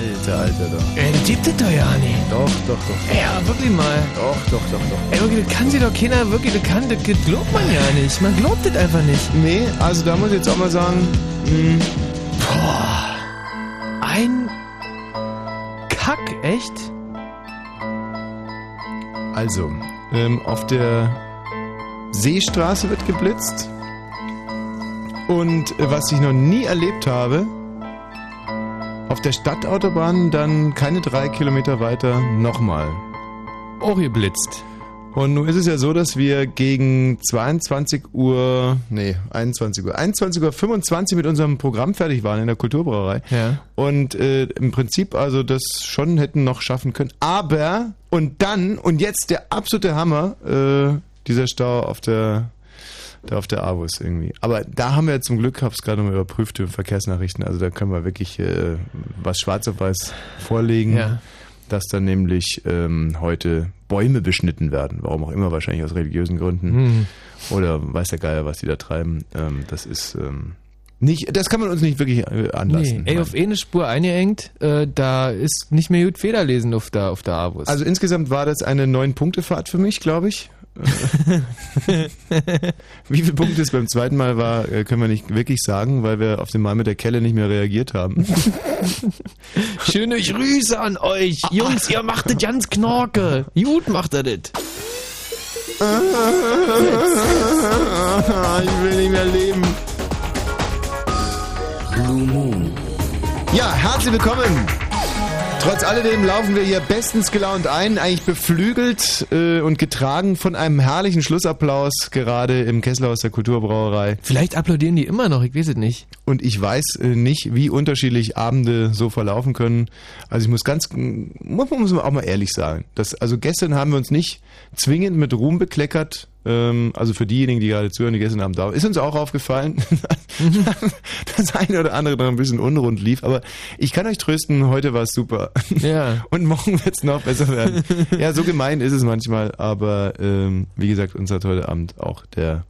Alter, Alter, doch. Ey, das gibt es doch ja nicht. Doch, doch, doch. Ey, aber wirklich mal. Doch, doch, doch, doch. Ey, wirklich, das kann sich doch keiner, wirklich, das kann, das glaubt man ja nicht. Man glaubt das einfach nicht. Nee, also da muss ich jetzt auch mal sagen, mh, Boah. Ein Kack, echt? also, ähm, auf der Seestraße wird geblitzt. Und äh, was ich noch nie erlebt habe, auf der Stadtautobahn dann keine drei Kilometer weiter nochmal. Auch geblitzt. Und nun ist es ja so, dass wir gegen 22 Uhr, nee, 21 Uhr, 21 Uhr 25 mit unserem Programm fertig waren in der Kulturbrauerei. Ja. Und äh, im Prinzip also das schon hätten noch schaffen können. Aber, und dann, und jetzt der absolute Hammer, äh, dieser Stau auf der da auf der Avus irgendwie. Aber da haben wir zum Glück, habe es gerade mal überprüft, die Verkehrsnachrichten, also da können wir wirklich äh, was schwarz auf weiß vorlegen, Ja. dass dann nämlich ähm, heute Bäume beschnitten werden. Warum auch immer, wahrscheinlich aus religiösen Gründen. Hm. Oder weiß der Geier, was die da treiben. Ähm, das ist ähm, nicht, das kann man uns nicht wirklich äh, anlassen. Nee, ey, auf eine Spur eingeengt, äh, da ist nicht mehr gut Federlesen auf der, auf der Avus. Also insgesamt war das eine neun Punkte Fahrt für mich, glaube ich. Wie viele Punkte es beim zweiten Mal war, äh, können wir nicht wirklich sagen, weil wir auf den Mal mit der Kelle nicht mehr reagiert haben. Schöne Grüße an euch. Jungs, ihr macht das ganz knorke. Gut macht er das. ich will nicht mehr leben. Blue Moon. Ja, herzlich willkommen. Trotz alledem laufen wir hier bestens gelaunt ein, eigentlich beflügelt äh, und getragen von einem herrlichen Schlussapplaus gerade im Kesselhaus der Kulturbrauerei. Vielleicht applaudieren die immer noch, ich weiß es nicht. Und ich weiß äh, nicht, wie unterschiedlich Abende so verlaufen können. Also ich muss ganz, muss muss man auch mal ehrlich sagen. Das, also gestern haben wir uns nicht zwingend mit Ruhm bekleckert. Ähm, also für diejenigen, die gerade zuhören, die gestern Abend da waren. Ist uns auch aufgefallen, das eine oder andere noch ein bisschen unrund lief. Aber ich kann euch trösten, heute war es super. Ja. Und morgen wird es noch besser werden. ja, so gemein ist es manchmal. Aber ähm, wie gesagt, uns hat heute Abend auch der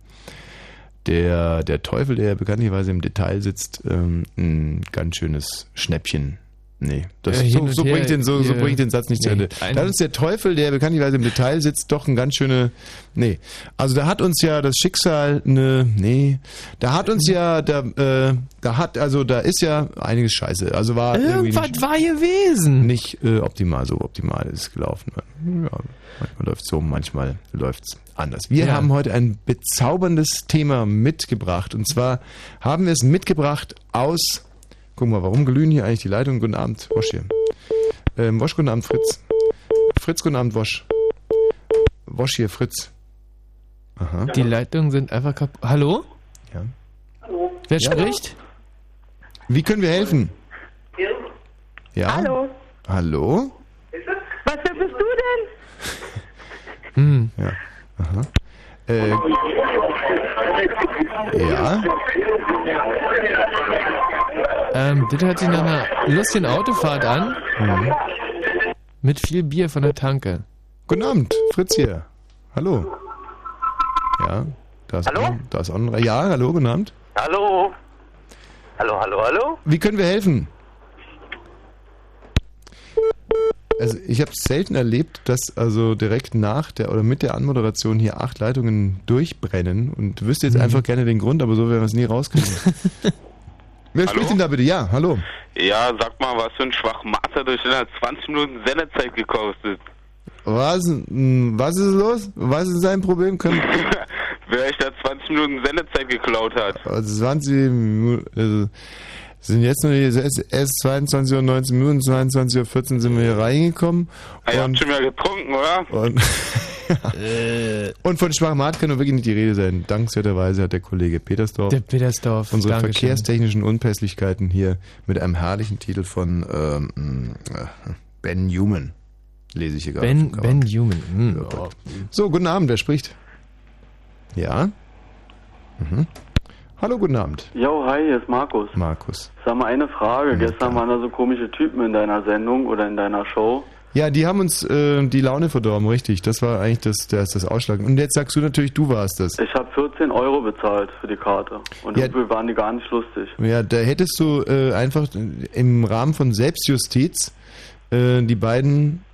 der, der Teufel, der ja bekanntlicherweise im Detail sitzt, ähm, ein ganz schönes Schnäppchen. Nee, das, hin so, so, her, bringt den, so, so bringt den Satz nicht zu Nee, Ende. ein- Da hat uns der Teufel, der bekanntlicherweise im Detail sitzt, doch ein ganz schöne. Nee. Also da hat uns ja das Schicksal eine. Nee. Da hat uns ja, da, äh, da hat, also da ist ja einiges scheiße. Also war Irgendwas nicht, war gewesen. nicht äh, optimal, so optimal ist es gelaufen. Ja, manchmal läuft so, manchmal läuft's anders. Wir Ja. haben heute ein bezauberndes Thema mitgebracht. Und zwar haben wir es mitgebracht aus. Guck mal, warum glühen hier eigentlich die Leitungen? Guten Abend, Wosch hier. Ähm, Wosch, guten Abend, Fritz. Fritz, guten Abend, Wosch. Wosch hier, Fritz. Aha. Die Leitungen sind einfach kaputt. Hallo? Ja. Wer Ja. spricht? Wie können wir helfen? Ja? Hallo. Hallo? Was bist du denn? Hm. Ja. Aha. Äh, ja? Ähm, das hört sich nach einer lustigen Autofahrt an. Mhm. Mit viel Bier von der Tanke. Guten Abend, Fritz hier. Hallo. Ja, da ist Hallo? Ein, da ist auch ein, Ja, hallo, guten Abend. Hallo? Hallo, hallo, hallo? Wie können wir helfen? Also ich habe selten erlebt, dass also direkt nach der oder mit der Anmoderation hier acht Leitungen durchbrennen und wüsste jetzt einfach gerne den Grund, aber so werden wir es nie rauskriegen. Wer Hallo? spricht denn da bitte? Ja, hallo. Ja, sag mal, was für ein Schwachmat hat euch hat 20 Minuten Sendezeit gekostet? Was, hm, was ist los? Was ist sein Problem? Können, Wer euch da 20 Minuten Sendezeit geklaut hat? also 20 Minuten, also sind jetzt nur erst, erst 22 Uhr 19 Minuten, 22 Uhr 14 sind wir hier reingekommen. Ah, ihr habt Und, schon wieder getrunken, oder? und, und von Schwachmat kann nur wirklich nicht die Rede sein. Dankenswerterweise hat der Kollege Petersdorf Der Petersdorf. unsere Dankeschön. verkehrstechnischen Unpässlichkeiten hier mit einem herrlichen Titel von ähm, äh, Ben Newman. Lese ich hier gerade. Ben, ben Human. Hm, oh. So, guten Abend, wer spricht? Ja? Mhm. Hallo, guten Abend, Jo, hi, hier ist Markus. Markus. Sag mal eine Frage. Ja, Gestern waren da so komische Typen in deiner Sendung oder in deiner Show. Ja, die haben uns äh, die Laune verdorben, richtig. Das war eigentlich das, das, das Ausschlag. Und jetzt sagst du natürlich, du warst das. Ich habe 14 Euro bezahlt für die Karte. Und Ja. irgendwie waren die gar nicht lustig. Ja, da hättest du äh, einfach im Rahmen von Selbstjustiz äh, die beiden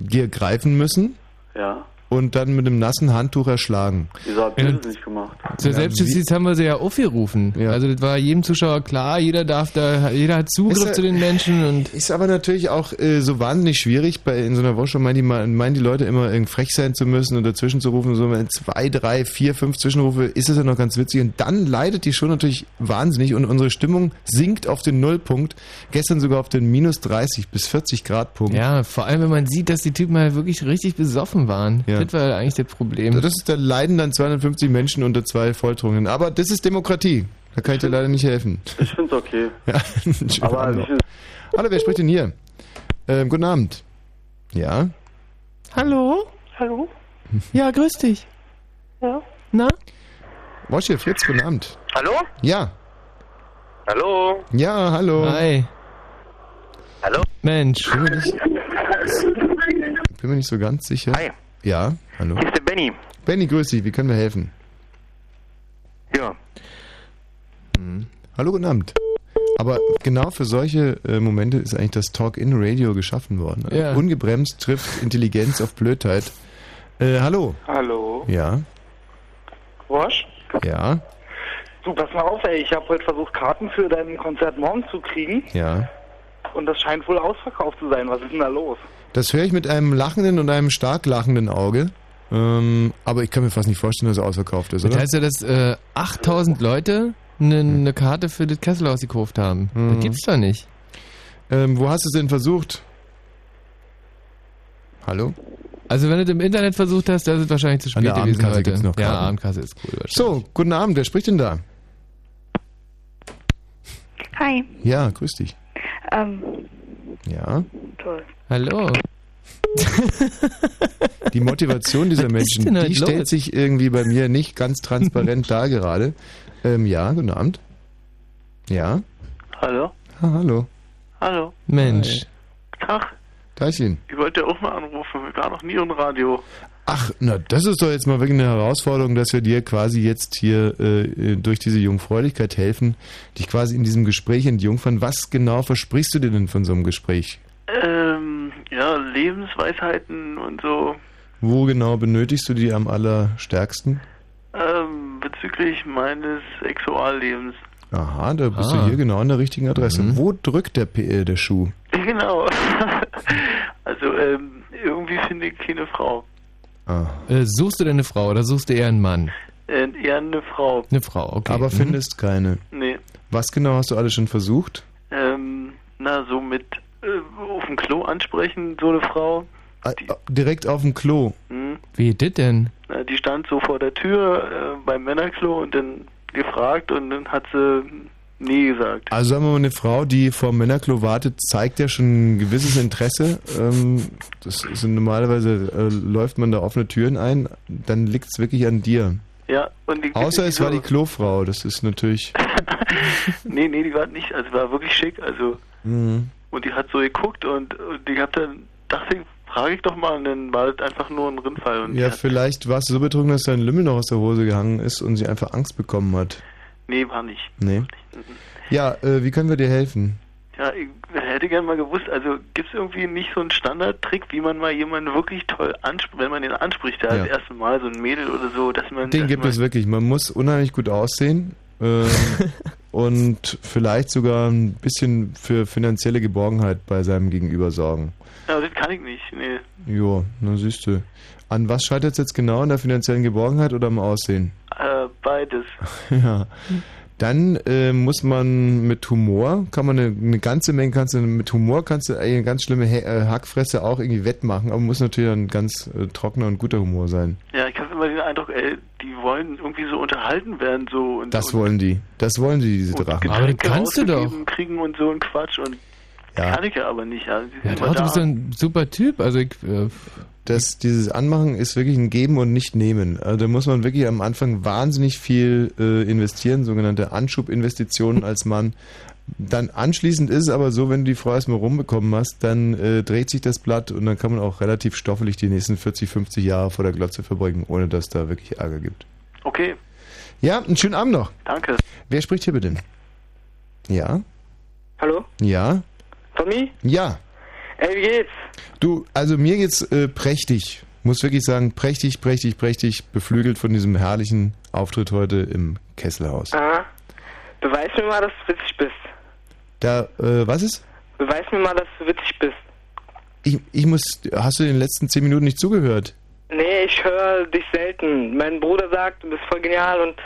dir greifen müssen Ja. Und dann mit einem nassen Handtuch erschlagen. Wieso habt ihr das nicht gemacht? Zur Ja, Selbstjustiz haben wir sie ja aufgerufen. Ja. Also das war jedem Zuschauer klar, jeder darf da, jeder hat Zugriff Ist zu den Menschen und Ist aber natürlich auch äh, so wahnsinnig schwierig, bei in so einer Woche meinen die, mal- meinen die Leute immer irgendwie frech sein zu müssen und dazwischen zu rufen. So wenn zwei, drei, vier, fünf Zwischenrufe ist es ja noch ganz witzig. Und dann leidet die schon natürlich wahnsinnig und unsere Stimmung sinkt auf den Nullpunkt. Gestern sogar auf den minus 30 bis 40 Grad Punkt. ja, vor allem wenn man sieht, dass die Typen halt wirklich richtig besoffen waren. Ja. Das war ja eigentlich das Problem. Das ist, da leiden dann 250 Menschen unter zwei Volltrunken. Aber das ist Demokratie. Da kann ich dir leider nicht helfen. Ich find's okay. Ja, Aber viel, Hallo, wer spricht denn hier? Ähm, guten Abend. Ja? Hallo? Hallo? Ja, grüß dich. Ja? Na? Wosche, Fritz, guten Abend. Hallo? Ja, Hallo? ja, hallo. Hi. Hallo? Mensch. Nicht, bin mir nicht so ganz sicher. Hi, Ja, hallo. hier ist der Benny. Benny, grüß dich, wie können wir helfen? Ja. Hallo, guten Abend. Aber genau für solche äh, Momente ist eigentlich das Talk-In-Radio geschaffen worden. Ja. Ungebremst trifft Intelligenz auf Blödheit. Äh, hallo. Hallo. Ja, Wosch? ja, Du, pass mal auf, ey. Ich habe heute versucht, Karten für dein Konzert morgen zu kriegen. ja. Und das scheint wohl ausverkauft zu sein. Was ist denn da los? Das höre ich mit einem lachenden und einem stark lachenden Auge. Ähm, aber ich kann mir fast nicht vorstellen, dass er ausverkauft ist, Das oder? heißt ja, dass äh, 8000 Leute eine ne Karte für das Kesselhaus gekauft haben. Mhm. Das gibt's doch nicht. Ähm, wo hast du es denn versucht? Hallo? Also wenn du das im Internet versucht hast, dann ist es wahrscheinlich zu An spät der gewesen Abendkasse heute. gibt's noch ja. Abendkasse ist cool. So, guten Abend, wer spricht denn da? Hi. Ja, grüß dich. Ähm, Ja. toll. Hallo. Die Motivation dieser Menschen, die stellt los? sich irgendwie bei mir nicht ganz transparent dar gerade. Ähm, ja, guten Abend. Ja. Hallo? Ah, hallo. Hallo? Mensch. Tag. Teilchen. Ich wollte auch mal anrufen. Ich war noch nie im Radio. Ach, na, das ist doch jetzt mal wirklich eine Herausforderung, dass wir dir quasi jetzt hier äh, durch diese Jungfräulichkeit helfen, dich quasi in diesem Gespräch entjungfern. Was genau versprichst du dir denn von so einem Gespräch? Ähm, ja, Lebensweisheiten und so. Wo genau benötigst du die am allerstärksten? Ähm, bezüglich meines Sexuallebens. Aha, da bist Ah. du hier genau an der richtigen Adresse. Mhm. Wo drückt der, P äh, der Schuh? Genau. also, ähm, irgendwie finde ich keine Frau. Ah. Äh, suchst du denn eine Frau oder suchst du eher einen Mann? Äh, eher eine Frau. Eine Frau, okay. Aber Mhm. findest keine. Nee. Was genau hast du alles schon versucht? Ähm, na, so mit äh, auf dem Klo ansprechen, so eine Frau. Ah, ah, direkt auf dem Klo. Hm? Wie das denn? Na, die stand so vor der Tür äh, beim Männerklo und dann gefragt und dann hat sie nie gesagt. Also sagen wir mal, eine Frau, die vor dem Männerklo wartet, zeigt ja schon ein gewisses Interesse. Ähm, das ist normalerweise äh, läuft man da offene Türen ein, dann liegt es wirklich an dir. Ja, und die Außer es war die Klofrau, das ist natürlich. nee, nee, die war nicht, also war wirklich schick, also Mhm. und die hat so geguckt und, und die hat dann dachte ich, frage ich doch mal und dann war das einfach nur ein Rindfall und Ja, die vielleicht warst du so betrunken, dass dein Lümmel noch aus der Hose gehangen ist und sie einfach Angst bekommen hat. Nee, war nicht. Nee. Ja, äh, wie können wir dir helfen? Ja, ich hätte gern mal gewusst, also gibt es irgendwie nicht so einen Standardtrick, wie man mal jemanden wirklich toll anspricht, wenn man den anspricht, ja, Ja. das erste Mal, so ein Mädel oder so, dass man... Den dass gibt man, es wirklich. Man muss unheimlich gut aussehen ähm, und vielleicht sogar ein bisschen für finanzielle Geborgenheit bei seinem Gegenüber sorgen. Ja, das kann ich nicht, nee. Jo, na siehst du. An was scheitert es jetzt genau? An der finanziellen Geborgenheit oder am Aussehen? Äh, beides. ja. Dann äh, muss man mit Humor, kann man eine, eine ganze Menge, kannst du mit Humor kannst du eine ganz schlimme He äh, Hackfresse auch irgendwie wettmachen, aber muss natürlich ein ganz äh, trockener und guter Humor sein. Ja, ich habe immer den Eindruck, ey, die wollen irgendwie so unterhalten werden, so und Das und, wollen die. Das wollen die, diese Drachen. Aber Getränke kannst du doch. kriegen und so ein Quatsch und Ja. kann ich ja aber nicht. Ja, sie Ja, doch, du bist ein super Typ. Also ich, äh, Das, dieses Anmachen ist wirklich ein Geben und nicht Nehmen. Also da muss man wirklich am Anfang wahnsinnig viel äh, investieren, sogenannte Anschubinvestitionen als Mann. Dann anschließend ist es aber so, wenn du die Frau erstmal rumbekommen hast, dann äh, dreht sich das Blatt und dann kann man auch relativ stoffelig die nächsten 40, 50 Jahre vor der Glotze verbringen, ohne dass da wirklich Ärger gibt. Okay, Ja, einen schönen Abend noch. danke. Wer spricht hier bitte? Ja? Hallo? Ja? Tommy? Ja. Ey, wie geht's? Du, also mir geht's äh, prächtig. Muss wirklich sagen, prächtig, prächtig, prächtig, beflügelt von diesem herrlichen Auftritt heute im Kesselhaus. Aha. Beweis mir mal, dass du witzig bist. Da, äh, was ist? Beweis mir mal, dass du witzig bist. Ich, ich muss, hast du in den letzten zehn Minuten nicht zugehört? Nee, ich höre dich selten. Mein Bruder sagt, du bist voll genial und...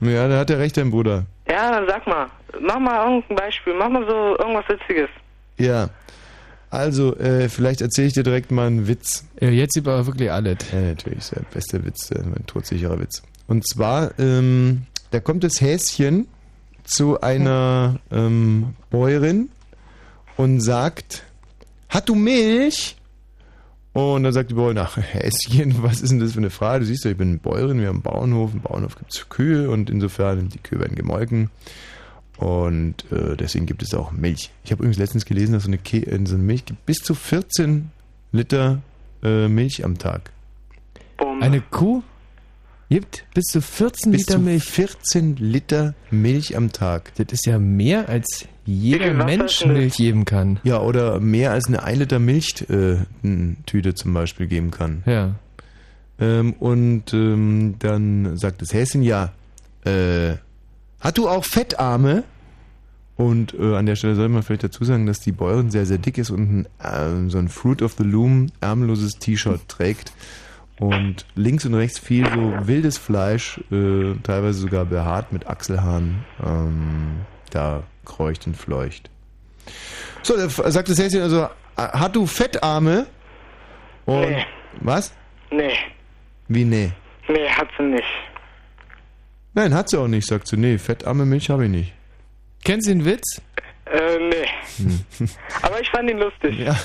Ja, da hat er recht, dein Bruder. Ja, dann sag mal. Mach mal irgendein Beispiel. Mach mal so irgendwas Witziges. Ja. Also, äh, vielleicht erzähle ich dir direkt mal einen Witz. Ja, jetzt über wirklich alles. Ja, natürlich, ist der beste Witz, äh, mein todsicherer Witz. Und zwar, ähm, da kommt das Häschen zu einer ähm, Bäuerin und sagt, hat du Milch? Und dann sagt die Bäuerin, ach Häschen, was ist denn das für eine Frage? Du siehst doch, ich bin Bäuerin, wir haben einen Bauernhof, im Bauernhof gibt es Kühe und insofern, die Kühe werden gemolken. Und äh, deswegen gibt es auch Milch. Ich habe übrigens letztens gelesen, dass so eine, Ke so eine Milch gibt bis zu 14 Liter äh, Milch am Tag. Bumm. Eine Kuh gibt bis zu 14 Bis Liter zu Milch. 14 Liter Milch am Tag. Das ist ja mehr, als jeder Mensch? Milch geben kann. Ja, oder mehr als eine 1 Liter Milchtüte äh, Tüte zum Beispiel geben kann. Ja. Ähm, und ähm, dann sagt das Häschen, ja, äh, hat du auch Fettarme? Und äh, an der Stelle soll man vielleicht dazu sagen, dass die Bäuerin sehr, sehr dick ist und ein, äh, so ein Fruit of the Loom ärmelloses T-Shirt trägt. Und links und rechts viel so wildes Fleisch, äh, teilweise sogar behaart mit Achselhaaren, ähm, da kreucht und fleucht. So, da sagt das Häschen also, "Ah, hat du Fettarme? Und Nee. was? Nee. Wie nee? Nee, hat sie nicht. Nein, hat sie auch nicht, sagt sie. Nee, fettarme Milch habe ich nicht. Kennst du den Witz? Äh, nee. Aber ich fand ihn lustig. Ja,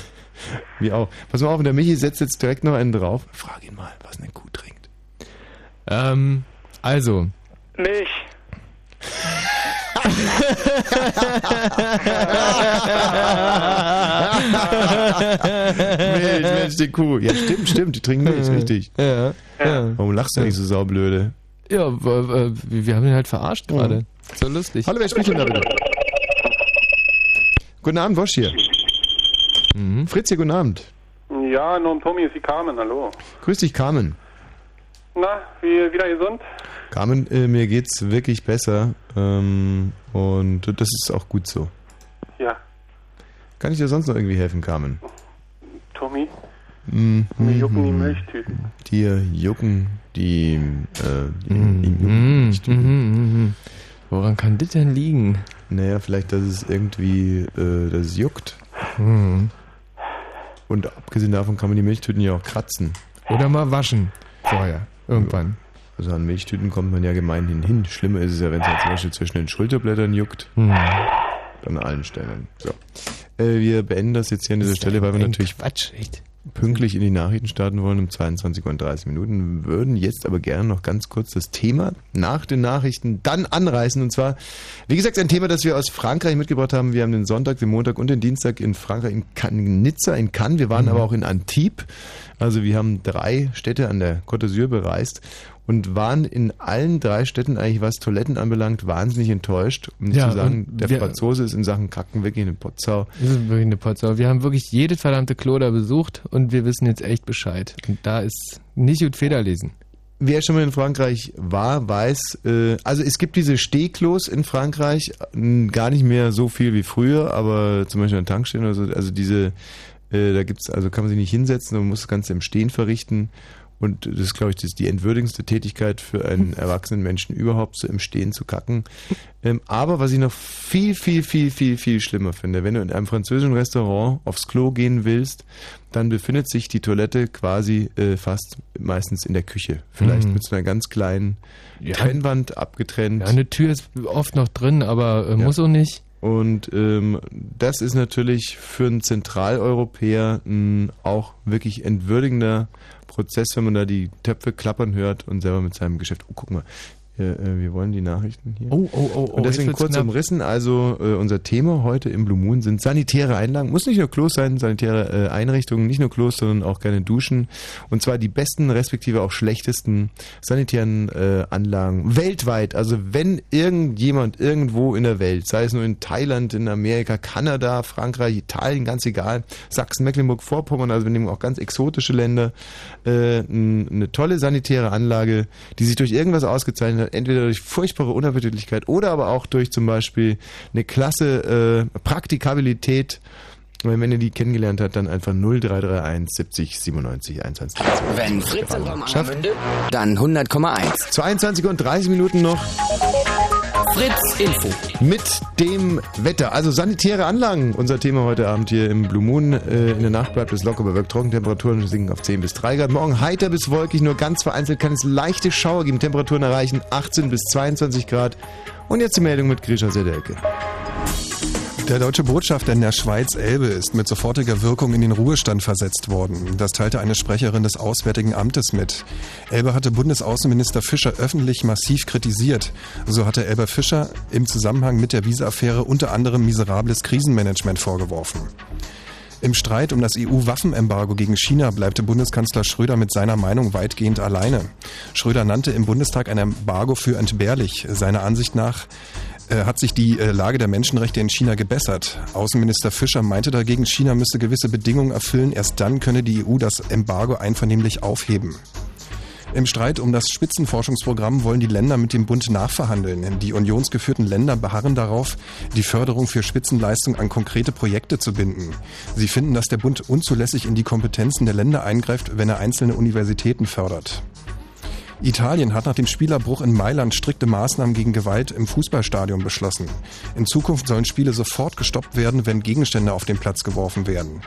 wie auch. Pass mal auf, der Michi setzt jetzt direkt noch einen drauf. Frag ihn mal, was eine Kuh trinkt. Ähm, also. Milch. Milch, Mensch, die Kuh. Ja, stimmt, stimmt, die trinken Milch, richtig. Ja. ja. Warum lachst du nicht so saublöde? Ja, wir haben ihn halt verarscht gerade. So lustig. Hallo, wer spricht denn da bitte? Guten Abend, Wosch hier. Mhm. Fritz hier, guten Abend. Ja, nun Tommy ist die Carmen, hallo. Grüß dich, Carmen. Na, wie, wieder gesund? Carmen, äh, mir geht's wirklich besser. Ähm, und das ist auch gut so. Ja, Kann ich dir sonst noch irgendwie helfen, Carmen? Tommy, Mhm. mir jucken die Milchtüten. Dir jucken die, äh, die, die jucken Mhm. Mhm. Mhm. Woran kann das denn liegen? Naja, vielleicht, dass es irgendwie, äh, dass es juckt. Mhm. Und abgesehen davon kann man die Milchtüten ja auch kratzen. Oder mal waschen. Vorher. Irgendwann. Also an Milchtüten kommt man ja gemeinhin hin. Schlimmer ist es ja, wenn es halt zum Beispiel zwischen den Schulterblättern juckt. Mhm. An allen Stellen. So. Äh, wir beenden das jetzt hier an dieser Stelle, weil wir natürlich Quatsch, echt. Pünktlich in die Nachrichten starten wollen um 22 Uhr und 30 Minuten, würden jetzt aber gerne noch ganz kurz das Thema nach den Nachrichten dann anreißen. Und zwar, wie gesagt, ein Thema, das wir aus Frankreich mitgebracht haben. Wir haben den Sonntag, den Montag und den Dienstag in Frankreich, in, Cannes, in Nizza, in Cannes. Wir waren aber auch in Antibes. Also wir haben drei Städte an der Côte d'Azur bereist und waren in allen drei Städten eigentlich, was Toiletten anbelangt, wahnsinnig enttäuscht. Um nicht Ja, zu sagen, der wir- Franzose ist in Sachen Kacken wirklich eine Potsau. Das ist wirklich eine Potsau. Wir haben wirklich jedes verdammte Klo da besucht und wir wissen jetzt echt Bescheid. Und da ist nicht gut Federlesen. Wer schon mal in Frankreich war, weiß, äh, also es gibt diese Stehklos in Frankreich, gar nicht mehr so viel wie früher, aber zum Beispiel an Tankstellen oder so, also diese, äh, da gibt's, also kann man sich nicht hinsetzen, man muss das Ganze im Stehen verrichten. Und das ist, glaube ich, das die entwürdigendste Tätigkeit für einen erwachsenen Menschen überhaupt, so im Stehen zu kacken. Ähm, aber was ich noch viel, viel, viel, viel, viel schlimmer finde, wenn du in einem französischen Restaurant aufs Klo gehen willst, dann befindet sich die Toilette quasi äh, fast meistens in der Küche. Vielleicht Mhm. mit so einer ganz kleinen Ja. Trennwand abgetrennt. Ja, eine Tür ist oft noch drin, aber äh, Ja. muss auch nicht. Und ähm, das ist natürlich für einen Zentraleuropäer ein auch wirklich entwürdigender Prozess, wenn man da die Töpfe klappern hört und selber mit seinem Geschäft, oh guck mal, Wir, äh, wir wollen die Nachrichten hier. Oh, oh, oh, oh. Und deswegen kurz knapp. umrissen, also äh, unser Thema heute im Blue Moon sind sanitäre Einlagen. Muss nicht nur Klos sein, sanitäre äh, Einrichtungen, nicht nur Klos, sondern auch gerne Duschen. Und zwar die besten, respektive auch schlechtesten sanitären äh, Anlagen weltweit. Also wenn irgendjemand irgendwo in der Welt, sei es nur in Thailand, in Amerika, Kanada, Frankreich, Italien, ganz egal, Sachsen, Mecklenburg, Vorpommern, also wir nehmen auch ganz exotische Länder, äh, eine tolle sanitäre Anlage, die sich durch irgendwas ausgezeichnet hat, entweder durch furchtbare Unappetitlichkeit oder aber auch durch zum Beispiel eine klasse äh, Praktikabilität. Wenn ihr die kennengelernt habt, dann einfach 0331 70 97 21. Wenn Fritz in Schafft. Dann 100,1. 22 und 30 Minuten noch Fritz Info. mit dem Wetter. Also sanitäre Anlagen, unser Thema heute Abend hier im Blue Moon. Äh, in der Nacht bleibt es locker bewölkt, Trockentemperaturen sinken auf 10 bis 3 Grad. Morgen heiter bis wolkig, nur ganz vereinzelt kann es leichte Schauer geben. Temperaturen erreichen 18 bis 22 Grad. Und jetzt die Meldung mit Grisha Sedelke. Der deutsche Botschafter in der Schweiz Elbe ist mit sofortiger Wirkung in den Ruhestand versetzt worden. Das teilte eine Sprecherin des Auswärtigen Amtes mit. Elbe hatte Bundesaußenminister Fischer öffentlich massiv kritisiert. So hatte Elber Fischer im Zusammenhang mit der Visa-Affäre unter anderem miserables Krisenmanagement vorgeworfen. Im Streit um das EU-Waffenembargo gegen China bleibt Bundeskanzler Schröder mit seiner Meinung weitgehend alleine. Schröder nannte im Bundestag ein Embargo für entbehrlich. Seiner Ansicht nach äh, hat sich die äh, Lage der Menschenrechte in China gebessert. Außenminister Fischer meinte dagegen, China müsse gewisse Bedingungen erfüllen. Erst dann könne die EU das Embargo einvernehmlich aufheben. Im Streit um das Spitzenforschungsprogramm wollen die Länder mit dem Bund nachverhandeln. Die unionsgeführten Länder beharren darauf, die Förderung für Spitzenleistung an konkrete Projekte zu binden. Sie finden, dass der Bund unzulässig in die Kompetenzen der Länder eingreift, wenn er einzelne Universitäten fördert. Italien hat nach dem Spielerbruch in Mailand strikte Maßnahmen gegen Gewalt im Fußballstadion beschlossen. In Zukunft sollen Spiele sofort gestoppt werden, wenn Gegenstände auf den Platz geworfen werden.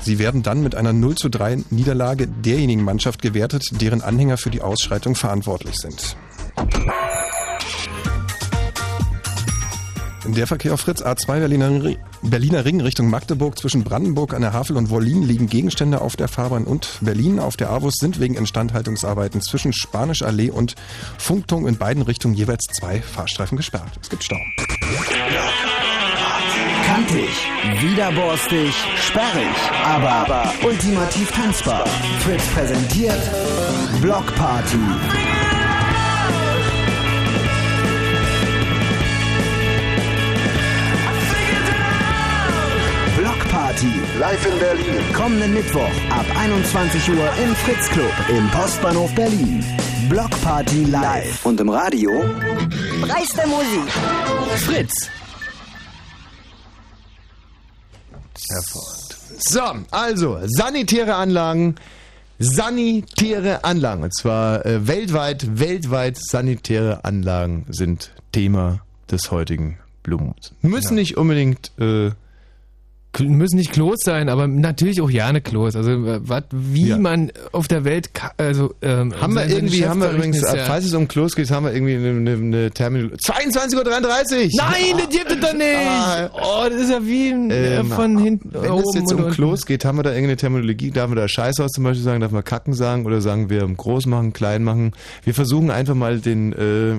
Sie werden dann mit einer 0 zu 3 Niederlage derjenigen Mannschaft gewertet, deren Anhänger für die Ausschreitung verantwortlich sind. Der Verkehr auf Fritz A2 Berliner, Berliner Ring Richtung Magdeburg zwischen Brandenburg an der Havel und Wollin liegen Gegenstände auf der Fahrbahn und Berlin auf der Avus sind wegen Instandhaltungsarbeiten zwischen Spanisch Allee und Funkturm in beiden Richtungen jeweils zwei Fahrstreifen gesperrt. Es gibt Stau. Kantig, widerborstig, sperrig, aber, aber ultimativ tanzbar. Fritz präsentiert Block Party. Live in Berlin. Kommenden Mittwoch ab 21 Uhr im Fritz Club im Postbahnhof Berlin. Block Party live. Und im Radio Preis der Musik. Fritz. Hervorragend. So, also sanitäre Anlagen. Sanitäre Anlagen. Und zwar äh, weltweit, weltweit sanitäre Anlagen sind Thema des heutigen Blue Moons. Müssen nicht unbedingt äh, müssen nicht Klos sein, aber natürlich auch gerne Klos. Also äh, wat, wie Ja. man auf der Welt, also ähm, Haben wir irgendwie, haben wir übrigens, äh, ja- falls es um Klos geht, haben wir irgendwie eine, eine, Terminal. 22.33 Uhr! Nein, das gibt es doch nicht! Ah. Oh, das ist ja wie ein, äh, Ähm, von hinten Wenn es jetzt um. Klos geht, haben wir da irgendeine Terminologie? Darf man da Scheißhaus zum Beispiel sagen? Darf man Kacken sagen? Oder sagen wir groß machen, klein machen? Wir versuchen einfach mal den, äh,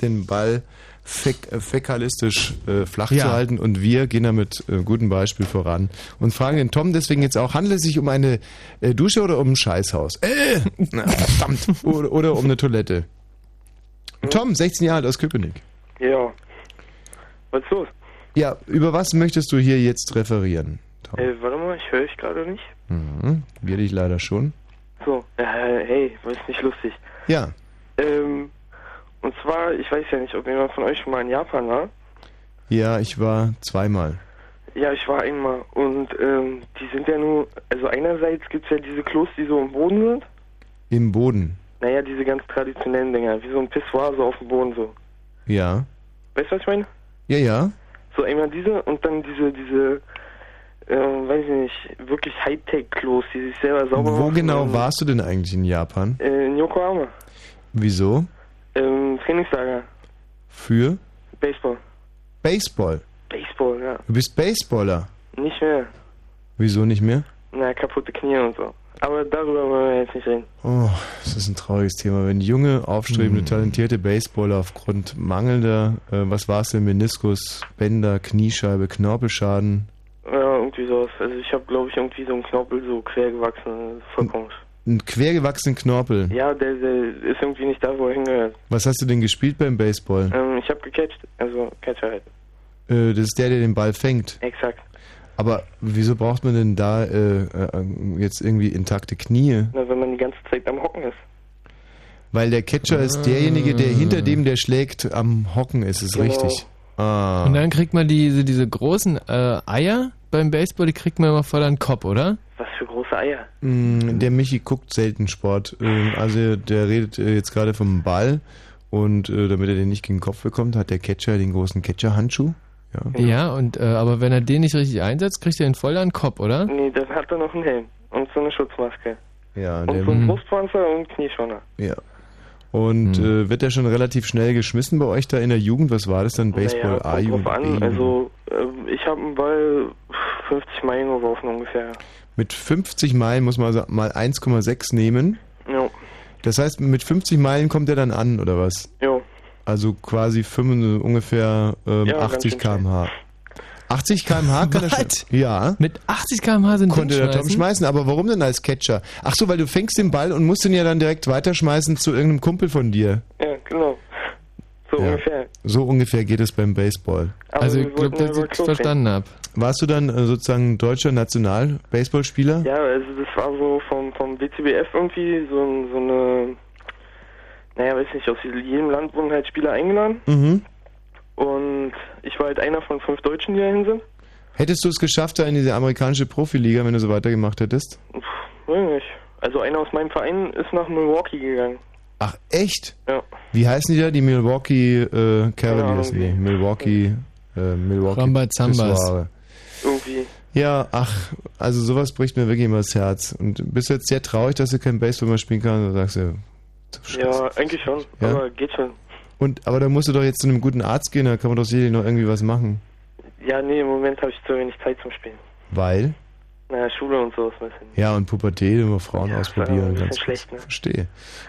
den Ball fäk äh, fäkalistisch äh, flach Ja. zu halten und wir gehen da mit äh, gutem Beispiel voran und fragen den Tom deswegen jetzt auch, handelt es sich um eine äh, Dusche oder um ein Scheißhaus? Äh, na, verdammt. Oder, oder um eine Toilette? Tom, 16 Jahre alt aus Köpenick. Ja. Was ist los? Ja, über was möchtest du hier jetzt referieren? Tom? Äh, warte mal, ich höre dich gerade nicht. Mhm, wir dich leider schon. So, äh, hey, war ist nicht lustig. Ja, Ähm, und zwar, ich weiß ja nicht, ob jemand von euch schon mal in Japan war. ja, ich war zweimal. Ja, ich war einmal. Und ähm, die sind ja nur, also einerseits gibt's ja diese Klos, die so im Boden sind. Im Boden. Naja, diese ganz traditionellen Dinger, wie so ein Pissoir so auf dem Boden so. Ja. Weißt du, was ich meine? Ja, ja. So einmal diese und dann diese, diese, äh, weiß ich nicht, wirklich Hightech-Klos, die sich selber sauber Wo machen. genau Ähm, warst du denn eigentlich in Japan? Äh, in Yokohama. Wieso? Ähm, Trainingslager. Für Baseball. Baseball. Baseball, ja. Du bist Baseballer. Nicht mehr. Wieso nicht mehr? Na, kaputte Knie und so. Aber darüber wollen wir jetzt nicht reden. Oh, das ist ein trauriges Thema. Wenn junge, aufstrebende, talentierte Baseballer aufgrund mangelnder, äh, was war es denn, Meniskus, Bänder, Kniescheibe, Knorpelschaden, Ja, irgendwie sowas. Also ich habe, glaube ich, irgendwie so einen Knorpel so quer gewachsen. Voll komisch. Einen quergewachsenen Knorpel. Ja, der, der ist irgendwie nicht da, wo er hingehört. Was hast du denn gespielt beim Baseball? Ähm, ich habe gecatcht. Also Catcher halt. Äh, das ist der, der den Ball fängt. Exakt. Aber wieso braucht man denn da äh, äh, jetzt irgendwie intakte Knie? Na, wenn man die ganze Zeit am Hocken ist. Weil der Catcher ist derjenige, der hinter dem, der schlägt, am Hocken ist, ist Genau. richtig. Ah. Und dann kriegt man diese, diese großen äh, Eier beim Baseball, die kriegt man immer voll an den Kopf, oder? Was für große Eier. Mm, Der Michi guckt selten Sport. Ähm, Also der redet äh, jetzt gerade vom Ball und äh, damit er den nicht gegen den Kopf bekommt, hat der Catcher den großen Catcher-Handschuh. Ja. Ja, und äh, aber wenn er den nicht richtig einsetzt, kriegt er ihn voll an den Kopf, oder? Nee, dann hat er noch einen Helm. Und so eine Schutzmaske. Ja, Und der, so einen Brustpanzer und Knieschoner. ja. Und äh, wird der schon relativ schnell geschmissen bei euch da in der Jugend? Was war das dann? Baseball, naja, A-Jugend, an. Also, äh, ich habe einen Ball 50 Meilen geworfen ungefähr. Mit 50 Meilen muss man also mal 1,6 nehmen. Jo. Das heißt, mit 50 Meilen kommt er dann an, oder was? Jo. Also quasi 5, ungefähr ähm, Ja, ganz 80 schön km/h. 80 km/h kann er schon. Ja. Mit 80 km/h sind Konnte der Tom schmeißen? aber warum denn als Catcher? Ach so, weil du fängst den Ball und musst ihn ja dann direkt weiterschmeißen zu irgendeinem Kumpel von dir. Ja, genau. So Ja. ungefähr. So ungefähr geht es beim Baseball. Aber Also, ich glaub, wollten dass ja ich Klo verstanden hab. Warst du dann äh, sozusagen deutscher National-Baseballspieler? Ja, also das war so vom, vom WCBF irgendwie so, ein- so eine, naja, weiß nicht, aus jedem Land wurden halt Spieler eingeladen Mhm. und ich war halt einer von fünf Deutschen, die dahin sind. Hättest du es geschafft da in diese amerikanische Profiliga, wenn du so weitergemacht hättest? Weiß nicht. Also einer aus meinem Verein ist nach Milwaukee gegangen. Ach, echt? Ja. Wie heißen die da? Die Milwaukee äh, Cavaliers? Keine Nee, Milwaukee, äh, Milwaukee Rambazambas. Irgendwie. Ja, ach, also sowas bricht mir wirklich immer das Herz. Und bist du jetzt sehr traurig, dass du kein Baseball mehr spielen kannst? Oder sagst du, Ja, eigentlich schon, Ja? aber geht schon. und, aber da musst du doch jetzt zu einem guten Arzt gehen, da kann man doch sicherlich noch irgendwie was machen. Ja, nee, im Moment habe ich zu wenig Zeit zum Spielen. Weil? Naja, Schule und so ist ein bisschen. Ja, und Pubertät, immer Frauen Ja, ausprobieren. bisschen ganz schlecht, ne? Verstehe.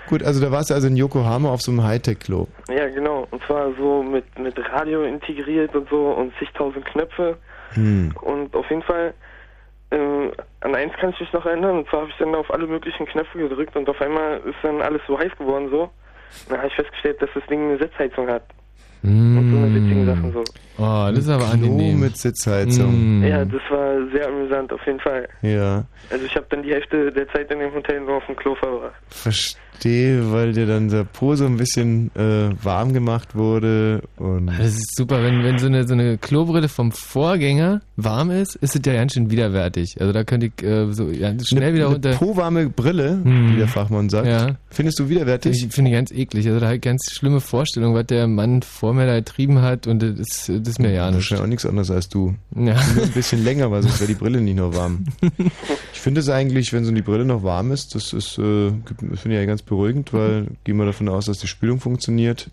Gut, also da warst du also in Yokohama auf so einem Hightech-Klo. Ja, genau. Und zwar so mit, mit Radio integriert und so und zigtausend Knöpfe. Hm. Und auf jeden Fall, äh, an eins kann ich mich noch erinnern. Und zwar habe ich dann auf alle möglichen Knöpfe gedrückt und auf einmal ist dann alles so heiß geworden so. Dann habe ich festgestellt, dass das Ding eine Sitzheizung hat. Und so eine witzigen Sachen so. Oh, das ist aber Klo angenehm. mit Sitzheizung. Mm. Ja, das war sehr amüsant, auf jeden Fall. Ja, Also ich habe dann die Hälfte der Zeit in dem Hotel nur auf dem Klo verbracht. verstehe, weil dir dann der Po so ein bisschen äh, warm gemacht wurde und Das ist super, wenn, wenn so eine, so eine Klobrille vom Vorgänger warm ist, ist es ja ganz schön widerwärtig. Also da könnte ich äh, so ja, schnell eine, wieder eine runter. po-warme Brille, Hm. wie der Fachmann sagt. Ja. Findest du widerwärtig? Ich finde ich ganz eklig. Also da habe ich ganz schlimme Vorstellungen, was der Mann vor mir da getrieben hat und das, ist- das ist mir ja nicht. Wahrscheinlich auch nichts anderes als du. Ja. Nur ein bisschen länger, weil sonst wäre die Brille nicht noch warm. Ich finde es eigentlich, wenn so die Brille noch warm ist, das ist, äh, das finde ich ja ganz beruhigend, weil gehen wir davon aus, dass die Spülung funktioniert.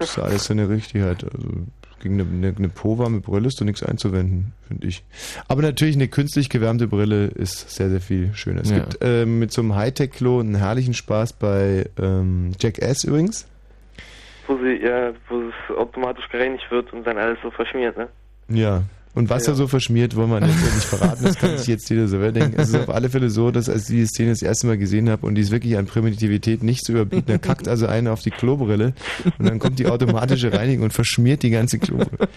Das ist alles seine Richtigkeit. Also gegen eine, eine, eine po-warme Brille ist doch nichts einzuwenden, finde ich. Aber natürlich eine künstlich gewärmte Brille ist sehr, sehr viel schöner. Es Ja. gibt ähm, mit so einem Hightech-Klo einen herrlichen Spaß bei ähm, Jackass übrigens. Wo sie, ja, wo es automatisch gereinigt wird und dann alles so verschmiert, ne? Ja. Und was Ja. er so verschmiert, wollen wir jetzt nicht verraten, das kann sich jetzt jeder selber denken. Es ist auf alle Fälle so, dass als ich die Szene das erste Mal gesehen habe und die ist wirklich an Primitivität nicht zu überbieten, da kackt also einer auf die Klobrille und dann kommt die automatische Reinigung und verschmiert die ganze Klobrille.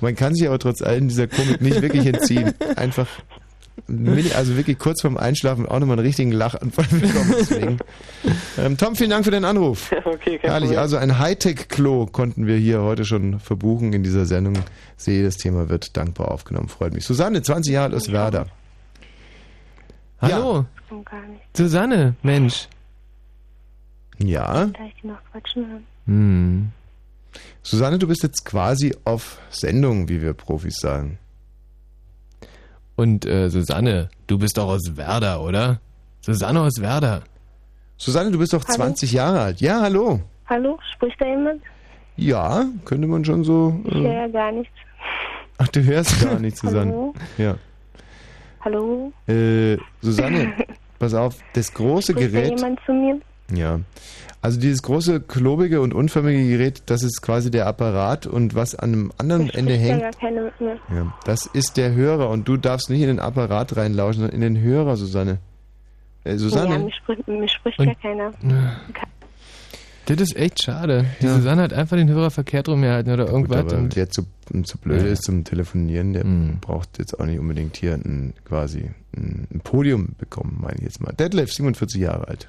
Man kann sich aber trotz allem dieser Komik nicht wirklich entziehen. Einfach, milli- also wirklich kurz vorm Einschlafen auch nochmal einen richtigen Lachanfall bekommen. Deswegen. Ähm, Tom, vielen Dank für deinen Anruf. okay, kein Herrlich, Problem. also ein Hightech-Klo konnten wir hier heute schon verbuchen in dieser Sendung. Sehe, das Thema wird dankbar aufgenommen, freut mich. Susanne, 20 Jahre alt aus Werder. Hallo, nicht. Susanne, Mensch. Ja, die noch quatschen hören. Hm. Susanne, du bist jetzt quasi auf Sendung, wie wir Profis sagen. Und äh, Susanne, du bist doch aus Werder, oder? Susanne aus Werder. Susanne, du bist doch Hallo? 20 Jahre alt. Ja, hallo. Hallo, spricht da jemand? Ja, könnte man schon so. Ich höre Äh, ja gar nichts. ach, du hörst gar nicht, Susanne. Hallo? Ja. Hallo? Äh, Susanne, pass auf, das große Spricht da Gerät. jemand zu mir? Ja. Also dieses große, klobige und unförmige Gerät, das ist quasi der Apparat und was an einem anderen Ende Spricht ja hängt, gar keine mit mir. ja, das ist der Hörer und du darfst nicht in den Apparat reinlauschen, sondern in den Hörer, Susanne. Äh, Ja, Susanne? spricht, mich spricht Und- gar keiner. Das ist echt schade. Die Susanne hat einfach den Hörer verkehrt rumgehalten oder Gut, irgendwas. aber und der zu, zu blöd Ja. ist zum Telefonieren, der Mhm. braucht jetzt auch nicht unbedingt hier ein, quasi ein, ein Podium bekommen, meine ich jetzt mal. Detlef, 47 Jahre alt.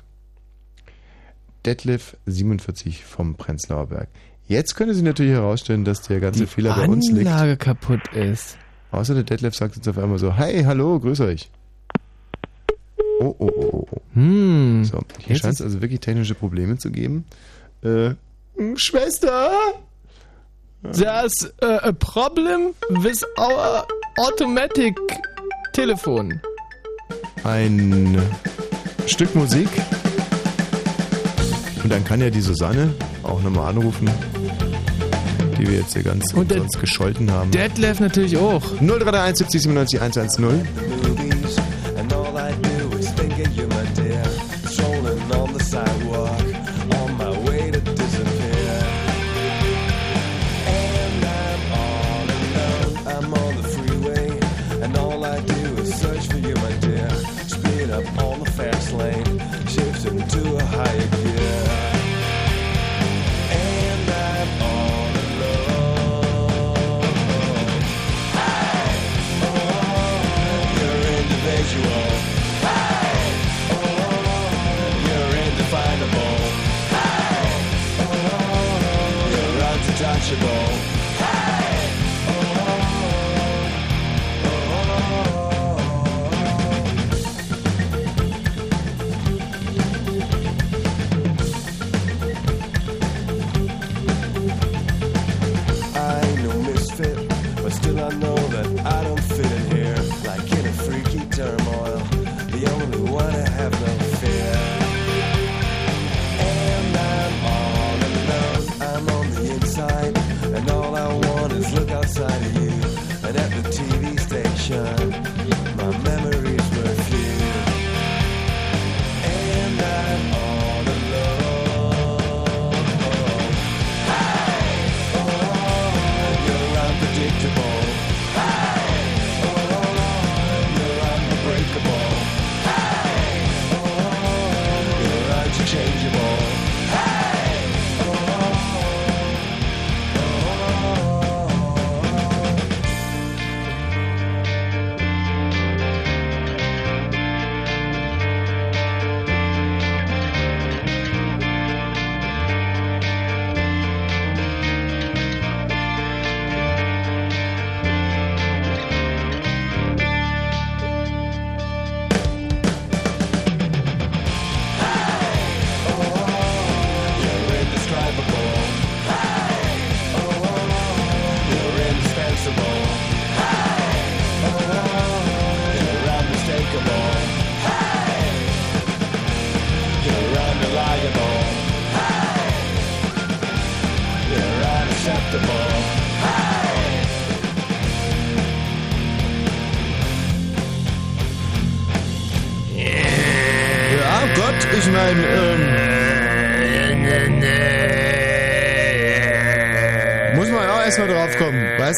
Detlef, 47 vom Prenzlauer Berg. Jetzt könnte sich natürlich herausstellen, dass der ganze die Fehler bei uns liegt. Anlage kaputt ist. Außer der Detlef sagt jetzt auf einmal so, hey, hallo, grüß euch. Oh, oh, oh, oh, oh. Hm. So, hier scheint es also wirklich technische Probleme zu geben. Äh, Schwester! There's uh, a problem with our automatic telephone. ein Stück Musik. Und dann kann ja die Susanne auch nochmal anrufen, die wir jetzt hier ganz umsonst gescholten haben. Detlef natürlich auch. 0331 70 97 110.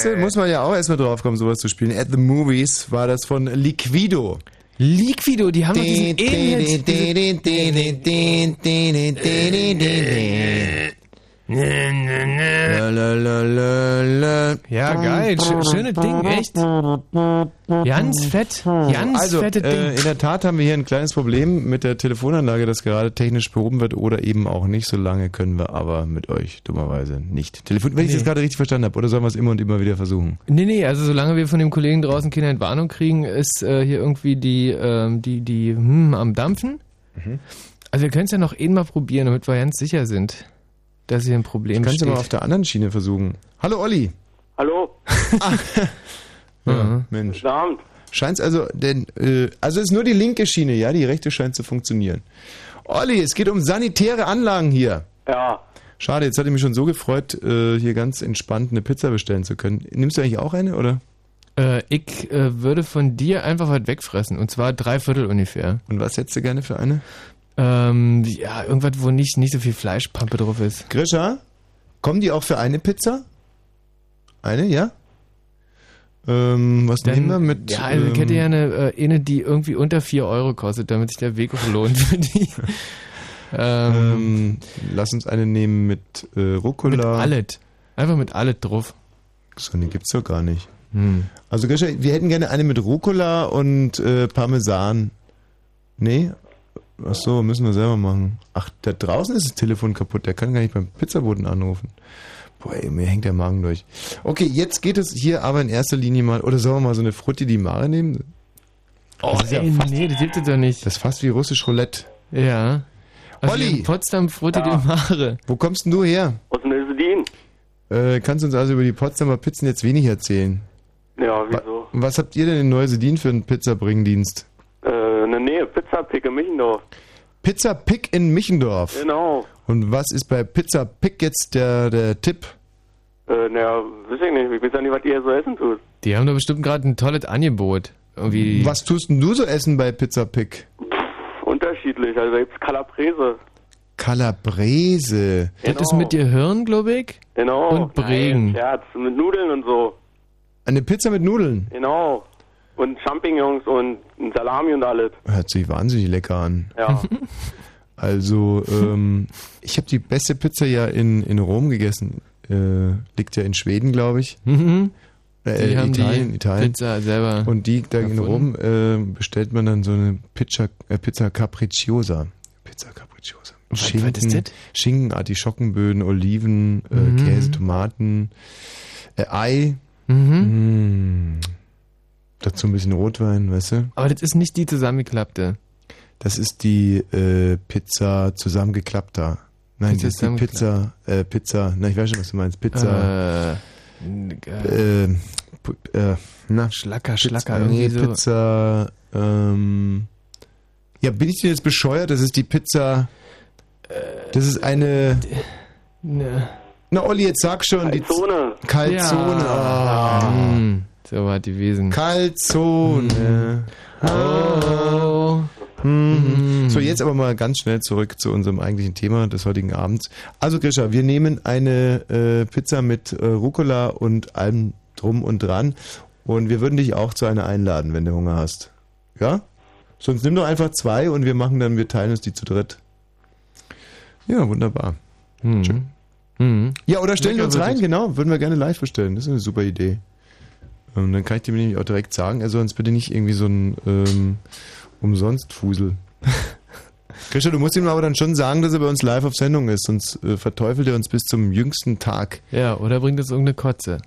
weißt du? Muss man ja auch erstmal drauf kommen, sowas zu spielen. At the Movies war das von Liquido. Liquido, die haben doch diesen Ja, geil. Sch schönes Ding, echt. Ganz fett. Ganz also, fette Ding. äh, in der Tat haben wir hier ein kleines Problem mit der Telefonanlage, das gerade technisch behoben wird oder eben auch nicht. So lange können wir aber mit euch dummerweise nicht telefonieren. Wenn ich Nee. das gerade richtig verstanden habe, oder sollen wir es immer und immer wieder versuchen? Nee, nee, also solange wir von dem Kollegen draußen keine Entwarnung kriegen, ist äh, hier irgendwie die, ähm, die, die hm, am Dampfen. Mhm. Also wir können es ja noch eben mal probieren, damit wir ganz sicher sind, dass hier ein Problem Ich kann es steht. mal auf der anderen Schiene versuchen. Hallo Olli. Hallo. Ja, Mensch. Guten Abend. Scheint's also, denn, äh, also ist nur die linke Schiene, ja, die rechte scheint zu funktionieren. Olli, es geht um sanitäre Anlagen hier. Ja. Schade, jetzt hatte ich mich schon so gefreut, äh, hier ganz entspannt eine Pizza bestellen zu können. Nimmst du eigentlich auch eine, oder? Äh, ich äh, würde von dir einfach was wegfressen. Und zwar drei Viertel ungefähr. Und was hättest du gerne für eine? Ähm, ja, irgendwas, wo nicht, nicht so viel Fleischpampe drauf ist. Grisha, kommen die auch für eine Pizza? Eine, ja? Ähm, was Dann- nehmen wir mit? Ja, also ich ähm, hätte ja eine, äh, eine, die irgendwie unter 4 Euro kostet, damit sich der Weg auch lohnt für die. ähm, ähm, lass uns eine nehmen mit äh, Rucola. mit Allet. Einfach mit Allet drauf. So eine gibt's doch gar nicht. Hm. Also Grisha, wir hätten gerne eine mit Rucola und äh, Parmesan. Nee? Ach so, müssen wir selber machen. Ach, da draußen ist das Telefon kaputt. Der kann gar nicht beim Pizzaboten anrufen. Boah, ey, mir hängt der Magen durch. Okay, jetzt geht es hier aber in erster Linie mal, oder sollen wir mal so eine Frutti di Mare nehmen? Oh, Das ist ja ey, fast- nee, das gibt es doch nicht. Das ist fast wie russisch Roulette. Ja. Also Olli! Potsdam Frutti Ja. di Mare. Wo kommst denn du her? Aus Neuseedin? Äh, kannst du uns also über die Potsdamer Pizzen jetzt wenig erzählen? Ja, wieso? Und was habt ihr denn in Neusedin für einen Pizzabringdienst? Äh, in der Nähe, Pizza Pick in Michendorf. Pizza Pick in Michendorf. Genau. Und was ist bei Pizza Pick jetzt der, der Tipp? Äh, naja, weiß ich nicht. Ich weiß ja nicht, was ihr so essen tut. Die haben doch bestimmt gerade ein tolles Angebot. Irgendwie. Was tust denn du so essen bei Pizza Pick? Unterschiedlich. Also da gibt's Calabrese. Calabrese. Das ist mit Gehirn, glaube ich. Genau. Und Bregen. Nein, Scherz. Mit Nudeln und so. Eine Pizza mit Nudeln. Genau. Und Champignons und Salami und alles. Hört sich wahnsinnig lecker an. Ja. Also, ähm, ich habe die beste Pizza ja in, in Rom gegessen. Äh, liegt ja in Schweden, glaube ich. Mhm. Äh, Die haben Italien, die Italien. Pizza selber Und die da in Rom äh, bestellt man dann so eine Pizza, äh, Pizza Capricciosa. Pizza Capricciosa. Was- Schinken, was ist das? Schinken, Artischockenböden, Oliven, äh, Mhm. Käse, Tomaten, äh, Ei. Mhm. Mm. Dazu ein bisschen Rotwein, weißt du? Aber das ist nicht die zusammengeklappte. Das ist die äh, Pizza zusammengeklappter. Nein, Pizza das ist die Pizza, äh, Pizza, na ich weiß schon, was du meinst. Pizza, Äh, äh, äh, na, Schlacker, Pizza, Schlacker, nee, so. Pizza, ähm, ja, bin ich denn jetzt bescheuert? Das ist die Pizza, das ist eine, Ne. na Olli, jetzt sag schon, Calzone. die Calzone, Ja. ah. So war die Wesen. Calzone. Oh. Mhm. So, jetzt aber mal ganz schnell zurück zu unserem eigentlichen Thema des heutigen Abends. Also, Grisha, wir nehmen eine äh, Pizza mit äh, Rucola und allem drum und dran. Und wir würden dich auch zu einer einladen, wenn du Hunger hast. Ja? Sonst nimm doch einfach zwei und wir machen dann, wir teilen uns die zu dritt. Ja, wunderbar. Hm. Schön. Hm. Ja, oder stellen wir uns rein, genau. Würden wir gerne live bestellen. Das ist eine super Idee. Ähm, dann kann ich dir nämlich auch direkt sagen, er soll uns bitte nicht irgendwie so ein ähm, Umsonst-Fusel. Christian, du musst ihm aber dann schon sagen, dass er bei uns live auf Sendung ist, sonst äh, verteufelt er uns bis zum jüngsten Tag. Ja, oder bringt es irgendeine Kotze.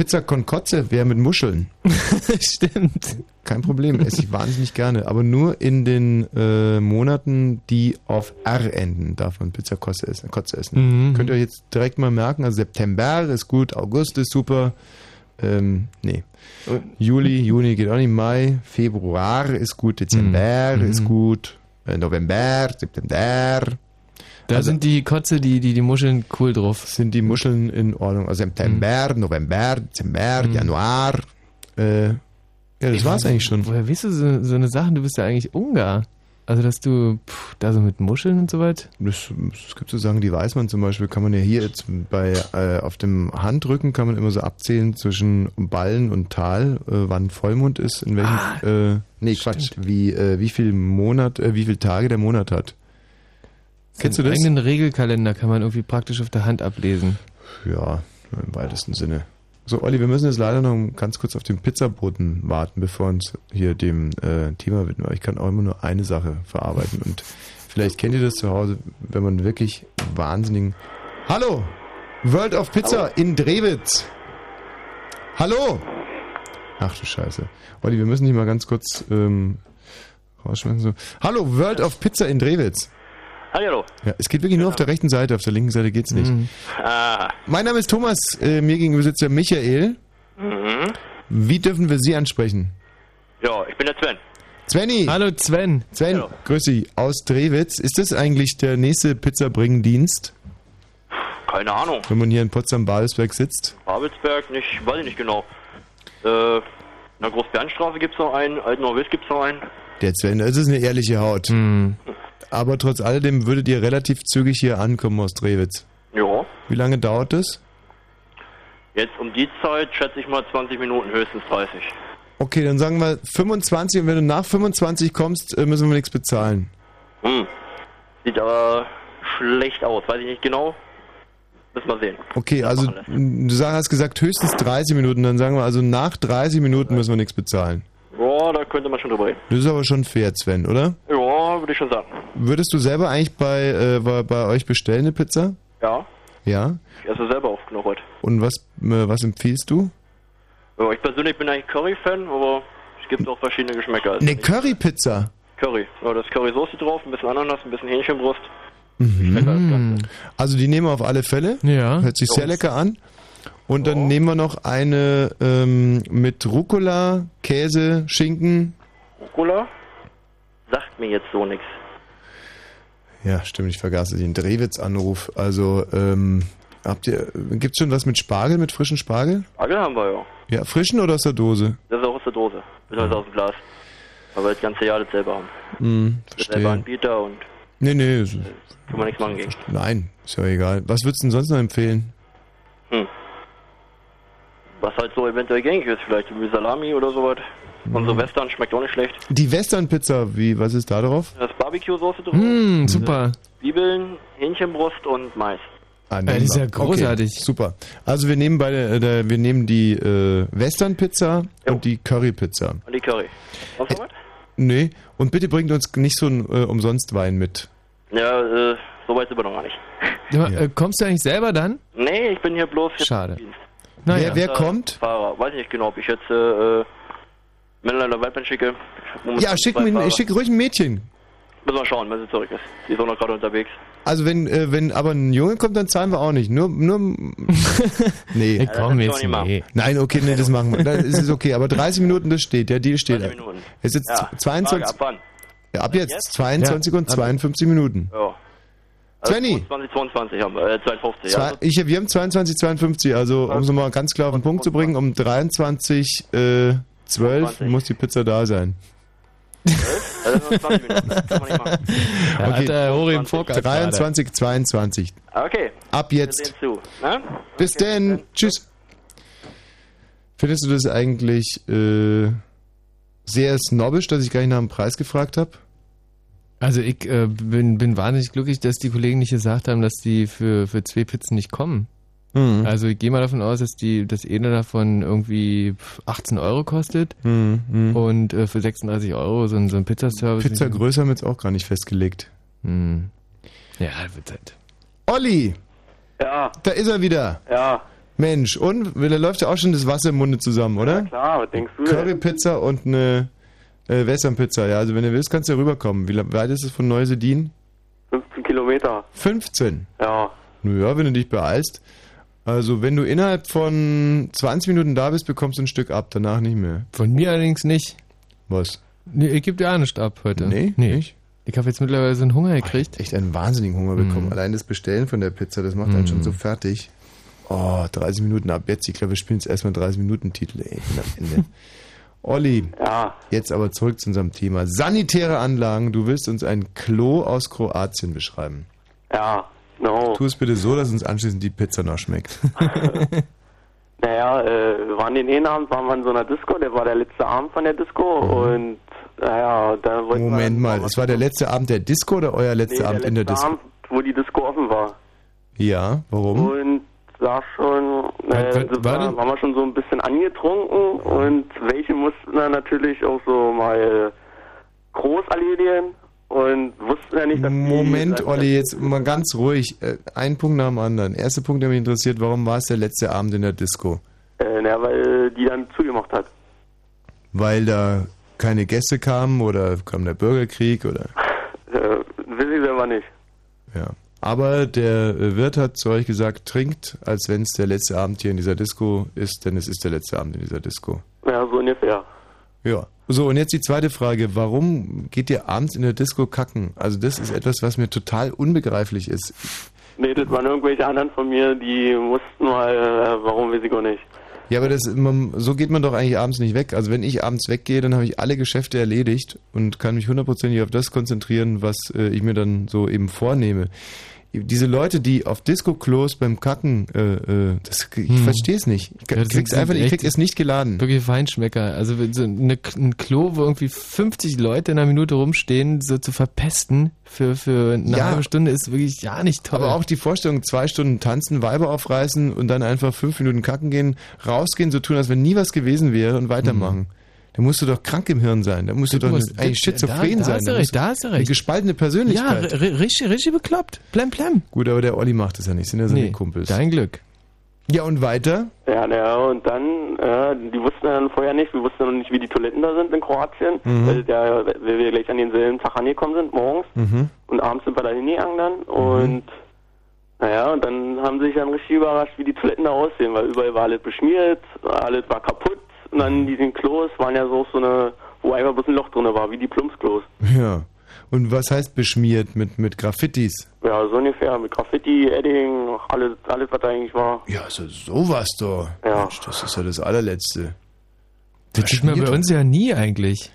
Pizza con Kotze wäre mit Muscheln. Stimmt. Kein Problem, esse ich wahnsinnig gerne. Aber nur in den äh, Monaten, die auf R enden, darf man Pizza Kotze essen. Kotze essen. Mhm. Könnt ihr euch jetzt direkt mal merken, also September ist gut, August ist super. Ähm, nee. Juli, Juni geht auch nicht, Mai, Februar ist gut, Dezember Mhm. ist gut, äh, November, September. Da Also- sind die Kotze, die, die, die Muscheln cool drauf. Sind die Muscheln in Ordnung? Also September, November, Dezember, Mhm. Januar. Äh, ja, das war's eigentlich schon. Woher weißt du so, so eine Sache? Du bist ja eigentlich Ungar. Also, dass du pff, da so mit Muscheln und so weit. Das, es gibt so Sachen, die weiß man zum Beispiel, kann man ja hier jetzt bei äh, auf dem Handrücken kann man immer so abzählen zwischen Ballen und Tal, äh, wann Vollmond ist, in welchem Ah, äh, nee Quatsch, wie äh, wie viel Monat, äh, wie viel Tage der Monat hat. Kennst du das? eigenen Regelkalender kann man irgendwie praktisch auf der Hand ablesen. Ja, im weitesten Sinne. So, Olli, wir müssen jetzt leider noch ganz kurz auf den Pizzaboten warten, bevor wir uns hier dem äh, Thema widmen. Aber ich kann auch immer nur eine Sache verarbeiten. Und vielleicht kennt ihr das zu Hause, wenn man wirklich wahnsinnigen... Hallo! World of Pizza in Drewitz! Hallo! Ach du Scheiße. Olli, wir müssen dich mal ganz kurz ähm, rausschmeißen. So. Hallo, World of Pizza in Drewitz! Hallo. Ja, es geht wirklich nur auf der rechten Seite, auf der linken Seite geht's nicht. Ah. Mein Name ist Thomas, äh, mir gegenüber sitzt der Michael. Mhm. Wie dürfen wir Sie ansprechen? Ja, ich bin der Sven. Svenny! Hallo Sven. Sven, Hallo. grüß dich, aus Drewitz. Ist das eigentlich der nächste Pizzabringendienst, Keine Ahnung. wenn man hier in Potsdam-Babelsberg sitzt? Babelsberg, nicht, weiß ich nicht genau. Äh, na, Großbernstraße gibt's noch einen, Altenauwiss gibt's noch einen. Der Sven, das ist eine ehrliche Haut. Hm. Aber trotz alledem würdet ihr relativ zügig hier ankommen aus Drewitz. Ja. Wie lange dauert das? Jetzt um die Zeit schätze ich mal 20 Minuten, höchstens 30. Okay, dann sagen wir 25 und wenn du nach 25 kommst, äh, müssen wir nichts bezahlen. Hm. Sieht aber schlecht aus, weiß ich nicht genau. Müssen wir sehen. Okay, also du hast gesagt höchstens 30 Minuten, dann sagen wir also nach 30 Minuten müssen wir nichts bezahlen. Ja, da könnte man schon drüber reden. Das ist aber schon fair, Sven, oder? Ja, würde ich schon sagen. Würdest du selber eigentlich bei, äh, bei, bei euch bestellen eine Pizza? Ja. Ja. Ich esse selber oft genug heute. Und was, äh, was empfiehlst du? Ja, ich persönlich bin eigentlich Curry-Fan, aber es gibt auch verschiedene Geschmäcker. Also Eine Currypizza. Curry. Ja, da ist Currysoße drauf, ein bisschen Ananas, ein bisschen Hähnchenbrust. Mhm. Also die nehmen wir auf alle Fälle. Ja. Hört sich sehr lecker an. Und dann nehmen wir noch eine ähm, mit Rucola, Käse, Schinken. Rucola? Sagt mir jetzt so nichts. Ja, stimmt, ich vergaß den Drewitz-Anruf. Also, ähm, habt ihr, gibt's schon was mit Spargel, mit frischen Spargel? Spargel haben wir ja. Ja, frischen oder aus der Dose? Das ist auch aus der Dose. Beziehungsweise aus dem Glas. Weil wir das ganze Jahr dasselbe haben. Hm, Das selber verstehe. Anbieter und Nee, nee, ist- kann man nichts machen gegen. nein, ist ja egal. Was würdest du denn sonst noch empfehlen? Hm. Was halt so eventuell gängig ist, vielleicht wie Salami oder sowas. Und so Western schmeckt auch nicht schlecht. Die Western-Pizza, wie, was ist da drauf? Da ist Barbecue-Soße drin. Hm, super. Zwiebeln, Hähnchenbrust und Mais. Ah, Ja, die ist ja großartig. Okay, super. Also wir nehmen beide, äh, wir nehmen die äh, Western-Pizza und die Curry-Pizza. Und die Curry. Sonst noch was? Nee, und bitte bringt uns nicht so ein äh, Umsonst-Wein mit. Ja, äh, so weit sind wir noch gar nicht. Ja. Äh, kommst du eigentlich selber dann? Nee, ich bin hier bloß Schade. im Dienst. Naja. Wer, wer Äh, kommt? Fahrer. Weiß ich nicht genau, ob ich jetzt äh, äh, Männer oder Weibchen schicke. Ja, schick, mir, schick ruhig ein Mädchen. Müssen wir schauen, wenn sie zurück ist. Die ist auch noch gerade unterwegs. Also wenn, äh, wenn aber ein Junge kommt, dann zahlen wir auch nicht. Nur, nur, nee. Ey, komm jetzt, nee. Nein, okay, nee, das machen wir. Das ist okay, aber 30 Minuten, das steht, der Deal steht. 30 Minuten. Es ist jetzt Ja, 22, Frage, ab wann? ja, ab jetzt, Jetzt? 22 und Ja, ab- 52 Minuten. Ja. Also Svenny. 22, 22 haben wir, äh, 52. Zwei, ja. ich, wir haben 22, 52, also um es mal ganz klar auf den Punkt zu bringen, um 23, äh, 12 muss die Pizza da sein. Also das sind 20 Minuten. Das kann man nicht machen. Okay. hat der Hori im Vorgarten 23, 22. Okay. Ab jetzt. zu. Ne? Bis denn. Tschüss. Findest du das eigentlich äh, sehr snobbisch, dass ich gar nicht nach dem Preis gefragt habe? Also ich äh, bin, bin wahnsinnig glücklich, dass die Kollegen nicht gesagt haben, dass die für, für zwei Pizzen nicht kommen. Mhm. Also ich gehe mal davon aus, dass die das eine davon irgendwie 18 Euro kostet Mhm. mhm. und äh, für 36 Euro so ein, so ein Pizzaservice. Pizza Größe haben wir jetzt auch gar nicht festgelegt. Hm. Ja, wird halt. Olli, Ja, da ist er wieder. ja, Mensch, und da läuft ja auch schon das Wasser im Munde zusammen, oder? klar, was denkst du? Currypizza und eine äh, Westernpizza. Ja, also wenn du willst, kannst du ja rüberkommen. Wie weit ist es von Neusedin? 15 Kilometer. 15. Ja, Naja, wenn du dich beeilst. Also wenn du innerhalb von 20 Minuten da bist, bekommst du ein Stück ab, danach nicht mehr. Von mir allerdings nicht. Was? Nee, ich gebe dir auch nicht ab heute. Nee, nee. nicht? Ich habe jetzt mittlerweile so einen Hunger gekriegt. Echt einen wahnsinnigen Hunger bekommen. Mhm. Allein das Bestellen von der Pizza, das macht einen Mhm. schon so fertig. Oh, 30 Minuten ab jetzt. Ich glaube, wir spielen jetzt erstmal 30 Minuten Titel. Ey, ich bin am Ende. Olli, ja, jetzt aber zurück zu unserem Thema. Sanitäre Anlagen. Du willst uns ein Klo aus Kroatien beschreiben. ja, no. Tu es bitte so, dass uns anschließend die Pizza noch schmeckt. Naja, äh, wir waren den einen Abend, waren wir in so einer Disco, der war der letzte Abend von der Disco und naja, da wollten wir... Moment mal, es war der letzte Abend der Disco oder euer nee, letzter Abend der in der letzte Disco? Abend, wo die Disco offen war. Ja, warum? Und sah schon, so war war, waren wir schon so ein bisschen angetrunken und welche mussten dann natürlich auch so mal groß erledigen und wussten ja nicht, dass Moment, Olli, jetzt mal ganz ruhig. Äh, Ein Punkt nach dem anderen. Erster Punkt, der mich interessiert, warum war es der letzte Abend in der Disco? Äh, na, weil die dann zugemacht hat. Weil da keine Gäste kamen oder kam der Bürgerkrieg oder Äh, weiß ich selber nicht. ja. Aber der Wirt hat zu euch gesagt, trinkt, als wenn es der letzte Abend hier in dieser Disco ist, denn es ist der letzte Abend in dieser Disco. Ja, so ungefähr. Ja. So, und jetzt die zweite Frage. Warum geht ihr abends in der Disco kacken? Also das ist etwas, was mir total unbegreiflich ist. Nee, das waren irgendwelche anderen von mir, die mussten mal, äh, warum weiß ich auch nicht. Ja, aber das, man, so geht man doch eigentlich abends nicht weg. Also wenn ich abends weggehe, dann habe ich alle Geschäfte erledigt und kann mich hundertprozentig auf das konzentrieren, was äh, ich mir dann so eben vornehme. Diese Leute, die auf Disco-Klos beim Kacken, äh, äh, das, ich Hm. verstehe es nicht. Ich Ja, krieg's einfach, ich krieg es nicht geladen. Wirklich Feinschmecker. Also so eine, ein Klo, wo irgendwie 50 Leute in einer Minute rumstehen, so zu verpesten für, für eine Ja. halbe Stunde ist wirklich ja nicht toll. Aber auch die Vorstellung, zwei Stunden tanzen, Weiber aufreißen und dann einfach fünf Minuten kacken gehen, rausgehen, so tun, als wenn nie was gewesen wäre und weitermachen. Da musst du doch krank im Hirn sein. Da musst du Du doch musst- eigentlich da- schizophren da sein. hast du recht, da hast du Eine recht. gespaltene ja, Persönlichkeit. ri- richtig, richtig bekloppt. Plem, plem. Gut, aber der Olli macht das ja nicht. Sind ja seine Nee, Kumpels. dein Glück. Ja, und weiter? Ja, naja, und dann, ja, die wussten dann vorher nicht, wir wussten noch nicht, wie die Toiletten da sind in Kroatien, Mhm. weil, der, weil wir gleich an denselben Tag angekommen sind, morgens. Mhm. Und abends sind wir da hingegangen dann und naja, und dann haben sie sich dann richtig überrascht, wie die Toiletten da aussehen, weil überall war alles beschmiert, alles war kaputt und dann diesen Klos waren ja so so eine, wo einfach bloß ein Loch drin war, wie die Plumpsklos. Ja. Und was heißt beschmiert mit, mit Graffitis? Ja, so ungefähr, mit Graffiti, Edding, alles, alles was da eigentlich war. Ja, so sowas doch. Ja. Mensch, das ist ja das allerletzte. Das sieht man bei uns ja nie eigentlich.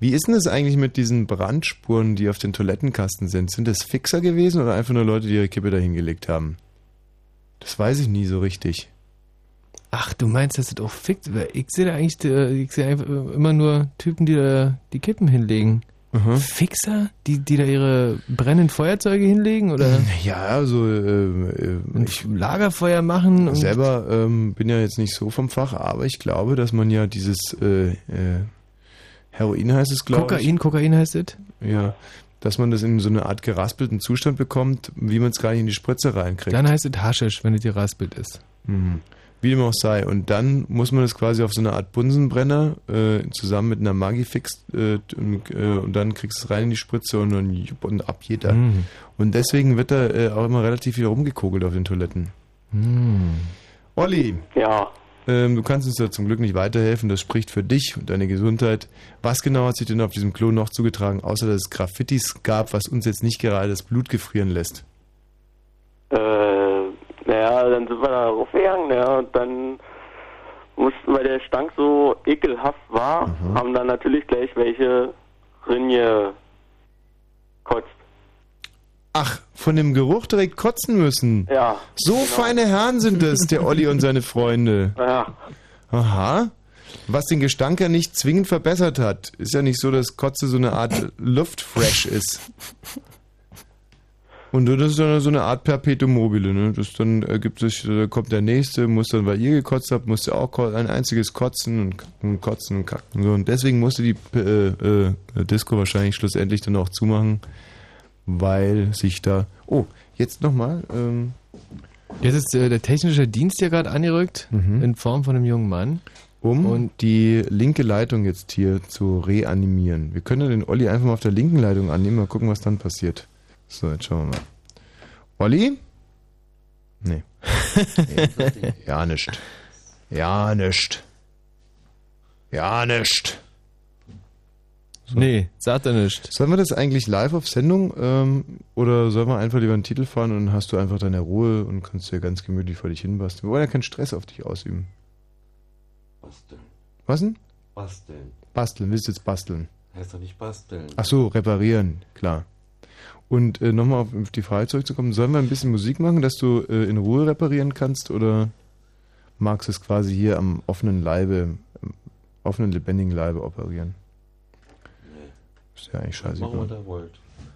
Wie ist denn das eigentlich mit diesen Brandspuren, die auf den Toilettenkasten sind? Sind das Fixer gewesen oder einfach nur Leute, die ihre Kippe dahin gelegt haben? Das weiß ich nie so richtig. Ach, du meinst, dass das auch fickt? Ich sehe da eigentlich, äh, ich sehe einfach immer nur Typen, die da die Kippen hinlegen. Fixer? Die, die da ihre brennenden Feuerzeuge hinlegen? Oder Ja, also äh, äh, ich Lagerfeuer machen? Und selber ähm, bin ja jetzt nicht so vom Fach, aber ich glaube, dass man ja dieses äh, äh, Heroin heißt es, glaube ich. Kokain, Kokain heißt es? Ja, dass man das in so eine Art geraspelten Zustand bekommt, wie man es gar nicht in die Spritze reinkriegt. Dann heißt es Haschisch, wenn es geraspelt ist. Mhm. Wie dem auch sei. Und dann muss man das quasi auf so eine Art Bunsenbrenner äh, zusammen mit einer Magifix äh, und, äh, und dann kriegst du es rein in die Spritze und dann jupp, und ab geht er. Mhm. Und deswegen wird da äh, auch immer relativ viel rumgekogelt auf den Toiletten. Mhm. Olli. Ja. Ähm, du kannst uns da zum Glück nicht weiterhelfen. Das spricht für dich und deine Gesundheit. Was genau hat sich denn auf diesem Klo noch zugetragen, außer dass es Graffitis gab, was uns jetzt nicht gerade das Blut gefrieren lässt? Äh, naja, dann sind wir da raufgegangen, ja, und dann mussten, weil der Stank so ekelhaft war, Mhm. haben dann natürlich gleich welche Rinje kotzt. Ach, von dem Geruch direkt kotzen müssen. Ja. So feine Herren sind es, der Olli und seine Freunde. Ja. Aha. Was den Gestank ja nicht zwingend verbessert hat. Ist ja nicht so, dass Kotze so eine Art Luftfresh ist. Und das ist dann so eine Art Perpetuum mobile, ne? Das dann ergibt sich, da kommt der nächste, muss dann, weil ihr gekotzt habt, musste auch ein einziges kotzen und kacken und kotzen und kacken. So. Und deswegen musste die äh, äh, Disco wahrscheinlich schlussendlich dann auch zumachen, weil sich da. Oh, jetzt nochmal. Ähm, Jetzt ist äh, der technische Dienst hier gerade angerückt, Mhm. in Form von einem jungen Mann. um Und- die linke Leitung jetzt hier zu reanimieren. Wir können ja den Olli einfach mal auf der linken Leitung annehmen, mal gucken, was dann passiert. So, jetzt schauen wir mal. Olli? Nee. nee. ja, nicht. Ja, nicht. Ja, nicht. Nee, sagt er nicht. Sollen wir das eigentlich live auf Sendung ähm, oder sollen wir einfach lieber einen Titel fahren und dann hast du einfach deine Ruhe und kannst dir ganz gemütlich vor dich hinbasteln? Wir wollen ja keinen Stress auf dich ausüben. Basteln. Was denn? Basteln. Basteln, willst du jetzt basteln? Heißt doch nicht basteln. Ach so, reparieren, klar. Und äh, nochmal auf, die Frage zurückzukommen, sollen wir ein bisschen Musik machen, dass du äh, in Ruhe reparieren kannst oder magst du es quasi hier am offenen Leibe, am offenen, lebendigen Leibe operieren? Ist ja eigentlich scheiße. Machen wir da wollt.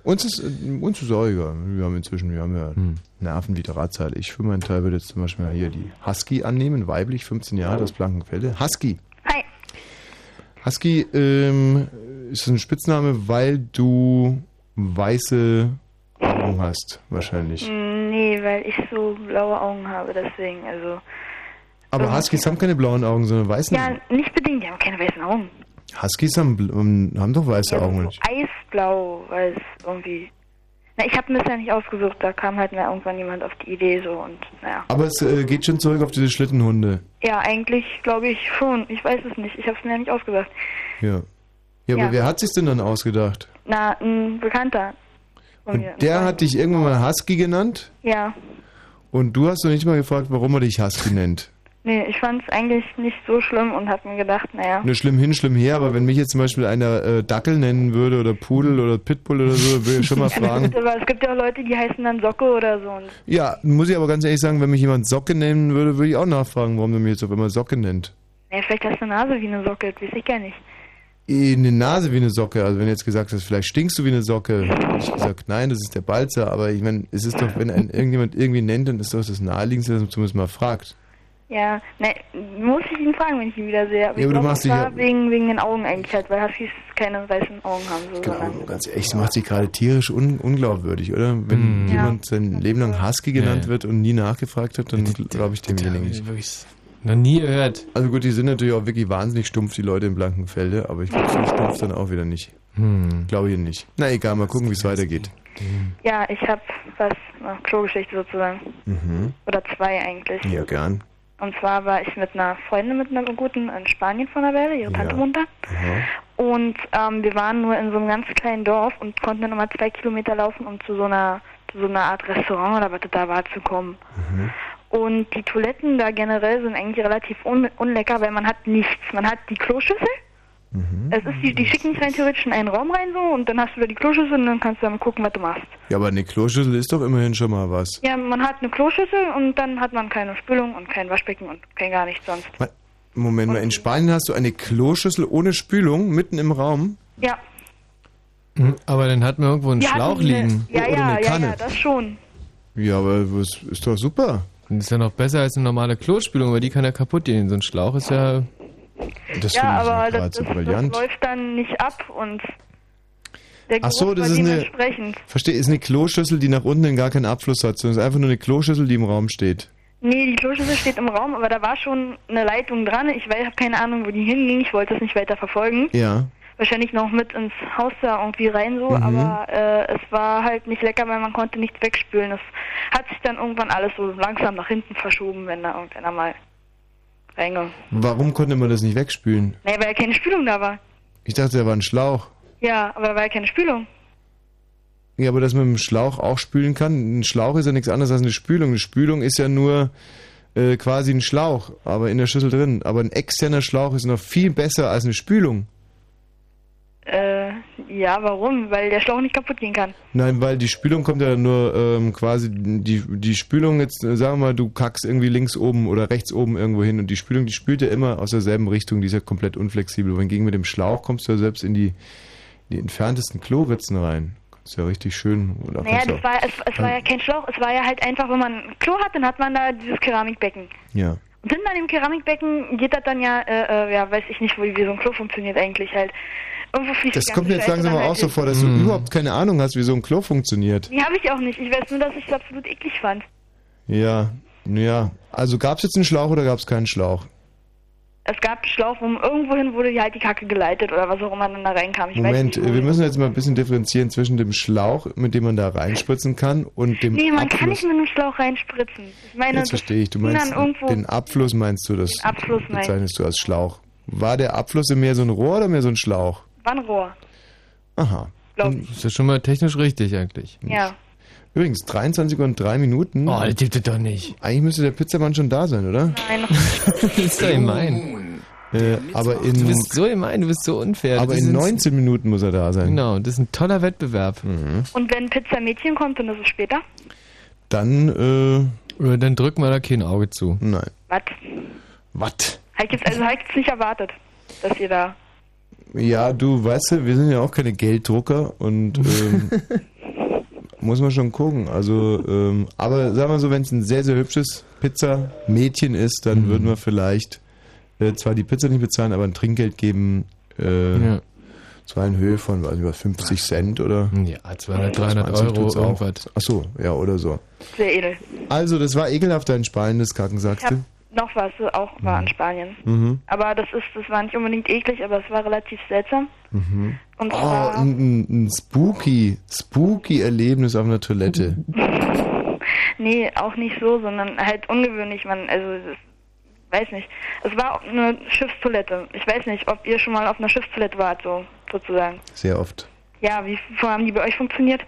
Uns ist, äh, uns ist auch egal. Wir haben inzwischen, wir haben ja Nerven wie Drahtseile. Ich für meinen Teil würde jetzt zum Beispiel mal hier die Husky annehmen, weiblich, 15 Jahre, aus Blankenfelde. Husky. Hi. Husky ähm, ist ein Spitzname, weil du weiße Augen hast, wahrscheinlich. Mm, Nee, weil ich so blaue Augen habe, deswegen, also. Aber Huskies haben keine blauen Augen, sondern weißen. Ja, nicht bedingt, die haben keine weißen Augen. Huskies haben, ähm, haben doch weiße Augen. nicht? Eisblau, weil es irgendwie. Na, ich habe mir das ja nicht ausgesucht, da kam halt mal irgendwann jemand auf die Idee so und naja. Aber es äh, geht schon zurück auf diese Schlittenhunde. Ja, eigentlich glaube ich schon. Ich weiß es nicht. Ich habe es mir ja nicht ausgedacht. Ja. Ja, aber Ja. wer hat sich denn dann ausgedacht? Na, ein Bekannter. von Und mir. der hat dich irgendwann mal Husky genannt Ja. und du hast doch nicht mal gefragt, warum er dich Husky nennt. Nee, ich fand es eigentlich nicht so schlimm und hab mir gedacht, naja. Nur schlimm hin, schlimm her, aber wenn mich jetzt zum Beispiel einer äh, Dackel nennen würde oder Pudel oder Pitbull oder so, würde ich schon mal Ja, fragen. gibt aber es gibt ja auch Leute, die heißen dann Socke oder so. Ja, muss ich aber ganz ehrlich sagen, wenn mich jemand Socke nennen würde, würde ich auch nachfragen, warum er mich jetzt auf einmal Socke nennt. naja, vielleicht hast du eine Nase wie eine Socke, das weiß ich gar nicht. In die Nase wie eine Socke. Also wenn du jetzt gesagt hast, vielleicht stinkst du wie eine Socke, hätte ich gesagt, nein, das ist der Balzer. Aber ich meine, es ist doch, wenn ein irgendjemand irgendwie nennt, dann ist doch das Naheliegendste, dass man zumindest mal fragt. Ja, ne, muss ich ihn fragen, wenn ich ihn wieder sehe. Aber Ja, ich aber du glaube, machst dich ja- wegen, wegen den Augen eigentlich halt, weil Huskies keine weißen Augen haben. So, sondern Ganz ehrlich, das macht sich gerade tierisch un unglaubwürdig, oder? Wenn Mhm. jemand sein Leben lang Husky genannt Ja. wird und nie nachgefragt hat, dann glaube ich demjenigen nicht. Noch nie gehört. Also gut, die sind natürlich auch wirklich wahnsinnig stumpf, die Leute in Blankenfelde, aber ich glaube, so stumpf dann auch wieder nicht. Hm. Glaube ich nicht. Na egal, mal gucken, wie es weitergeht. Ja, ich habe was, eine Klogeschichte sozusagen. Mhm. Oder zwei eigentlich. Ja, gern. Und zwar war ich mit einer Freundin, mit einer guten in Spanien von der Welle, ihre Tante Ja. wohnt da. Und ähm, wir waren nur in so einem ganz kleinen Dorf und konnten dann immer zwei Kilometer laufen, um zu so einer, zu so einer Art Restaurant oder was das da war zu kommen. Und die Toiletten da generell sind eigentlich relativ un unlecker, weil man hat nichts. Man hat die Kloschüssel. Es ist die, die schicken dich rein theoretisch in einen Raum rein so und dann hast du da die Kloschüssel und dann kannst du dann gucken, was du machst. Ja, aber eine Kloschüssel ist doch immerhin schon mal was. Ja, man hat eine Kloschüssel und dann hat man keine Spülung und kein Waschbecken und kein gar nichts sonst. Moment mal, in Spanien hast du eine Kloschüssel ohne Spülung mitten im Raum? Ja. Hm, Aber dann hat man irgendwo einen Wir Schlauch eine- liegen. Ja, Oder ja, eine ja, Kanne. ja, das schon. Ja, aber das ist doch super. Das ist ja noch besser als eine normale Klospülung, aber die kann ja kaputt gehen. So ein Schlauch ist ja... Das ja, finde ich aber das, so das, das brillant. läuft dann nicht ab und der Ach so, das ist eine-. Verstehe, ist eine Kloschüssel, die nach unten gar keinen Abfluss hat, sondern es ist einfach nur eine Kloschüssel, die im Raum steht. Nee, die Kloschüssel steht im Raum, aber da war schon eine Leitung dran. Ich habe keine Ahnung, wo die hinging. Ich wollte das nicht weiter verfolgen. Ja. Wahrscheinlich noch mit ins Haus da irgendwie rein so, Mhm. aber äh, es war halt nicht lecker, weil man konnte nichts wegspülen. Es hat sich dann irgendwann alles so langsam nach hinten verschoben, wenn da irgendeiner mal reinge... Warum konnte man das nicht wegspülen? Nee, weil ja keine Spülung da war. Ich dachte, da war ein Schlauch. Ja, aber da war ja keine Spülung. Ja, aber dass man mit dem Schlauch auch spülen kann. Ein Schlauch ist ja nichts anderes als eine Spülung. Eine Spülung ist ja nur äh, quasi ein Schlauch, aber in der Schüssel drin. Aber ein externer Schlauch ist noch viel besser als eine Spülung. Äh, ja, warum? Weil der Schlauch nicht kaputt gehen kann. Nein, weil die Spülung kommt ja nur ähm, quasi, die, die Spülung jetzt, äh, sagen wir mal, du kackst irgendwie links oben oder rechts oben irgendwo hin und die Spülung, die spült ja immer aus derselben Richtung, die ist ja komplett unflexibel. Wohingegen mit dem Schlauch kommst du ja selbst in die, die entferntesten Kloritzen rein. Kannst ja richtig schön. Oder Naja, das war, es, es war ja kein Schlauch, es war ja halt einfach, wenn man ein Klo hat, dann hat man da dieses Keramikbecken. ja. Und hinter dem Keramikbecken geht das dann ja, äh, äh, ja, weiß ich nicht, wie, wie so ein Klo funktioniert eigentlich halt. Das die kommt mir jetzt langsam dann auch so vor, dass Hm. du überhaupt keine Ahnung hast, wie so ein Klo funktioniert. Nee, habe ich auch nicht. Ich weiß nur, dass ich es absolut eklig fand. Ja, ja. Also gab es jetzt einen Schlauch oder gab es keinen Schlauch? Es gab einen Schlauch, wo irgendwohin wurde die halt die Kacke geleitet oder was auch immer dann da reinkam. Ich Moment, weiß nicht. wir müssen jetzt mal ein bisschen differenzieren zwischen dem Schlauch, mit dem man da reinspritzen kann, und dem Nee, man Abfluss. kann nicht mit einem Schlauch reinspritzen. Ich meine, Jetzt das verstehe ich. Du meinst den Abfluss meinst du, das Den Abfluss bezeichnest du als Schlauch. War der Abfluss mehr so ein Rohr oder mehr so ein Schlauch? Wannrohr. Aha. Ist ja schon mal technisch richtig eigentlich. Ja. Übrigens, 23 und 3 Minuten. Oh, das gibt es doch nicht. Eigentlich müsste der Pizzamann schon da sein, oder? Nein, das ist doch gemein. Äh, aber in, Du bist so gemein, du bist so unfair. aber Das in ist- 19 Minuten muss er da sein. Genau, das ist ein toller Wettbewerb. Und wenn Pizza Mädchen kommt, dann ist es später. Dann, äh. Dann drücken wir da kein Auge zu. Nein. Was? Was? Jetzt, also hab ich jetzt nicht erwartet, dass ihr da. Ja, du weißt ja, wir sind ja auch keine Gelddrucker und ähm, muss man schon gucken. Also, ähm, aber sagen wir so, wenn es ein sehr, sehr hübsches Pizza-Mädchen ist, dann Mhm. würden wir vielleicht äh, zwar die Pizza nicht bezahlen, aber ein Trinkgeld geben. Äh, Ja. Zwar in Höhe von, weiß nicht was, 50 Cent oder? Ja, 200, 300 20 Euro, irgendwas. Ach so, ja, oder so. Sehr edel. Also, das war ekelhaft, dein speilendes Kacken, Ich sagst du? Noch was, auch war in Spanien. Mhm. Aber das ist, das war nicht unbedingt eklig, aber es war relativ seltsam. Mhm. Und Oh, ein, ein spooky, spooky Erlebnis auf einer Toilette. nee, auch nicht so, sondern halt ungewöhnlich. Man, also, das, weiß nicht. Es war eine Schiffstoilette. Ich weiß nicht, ob ihr schon mal auf einer Schiffstoilette wart, so, sozusagen. Sehr oft. Ja, wie haben die bei euch funktioniert?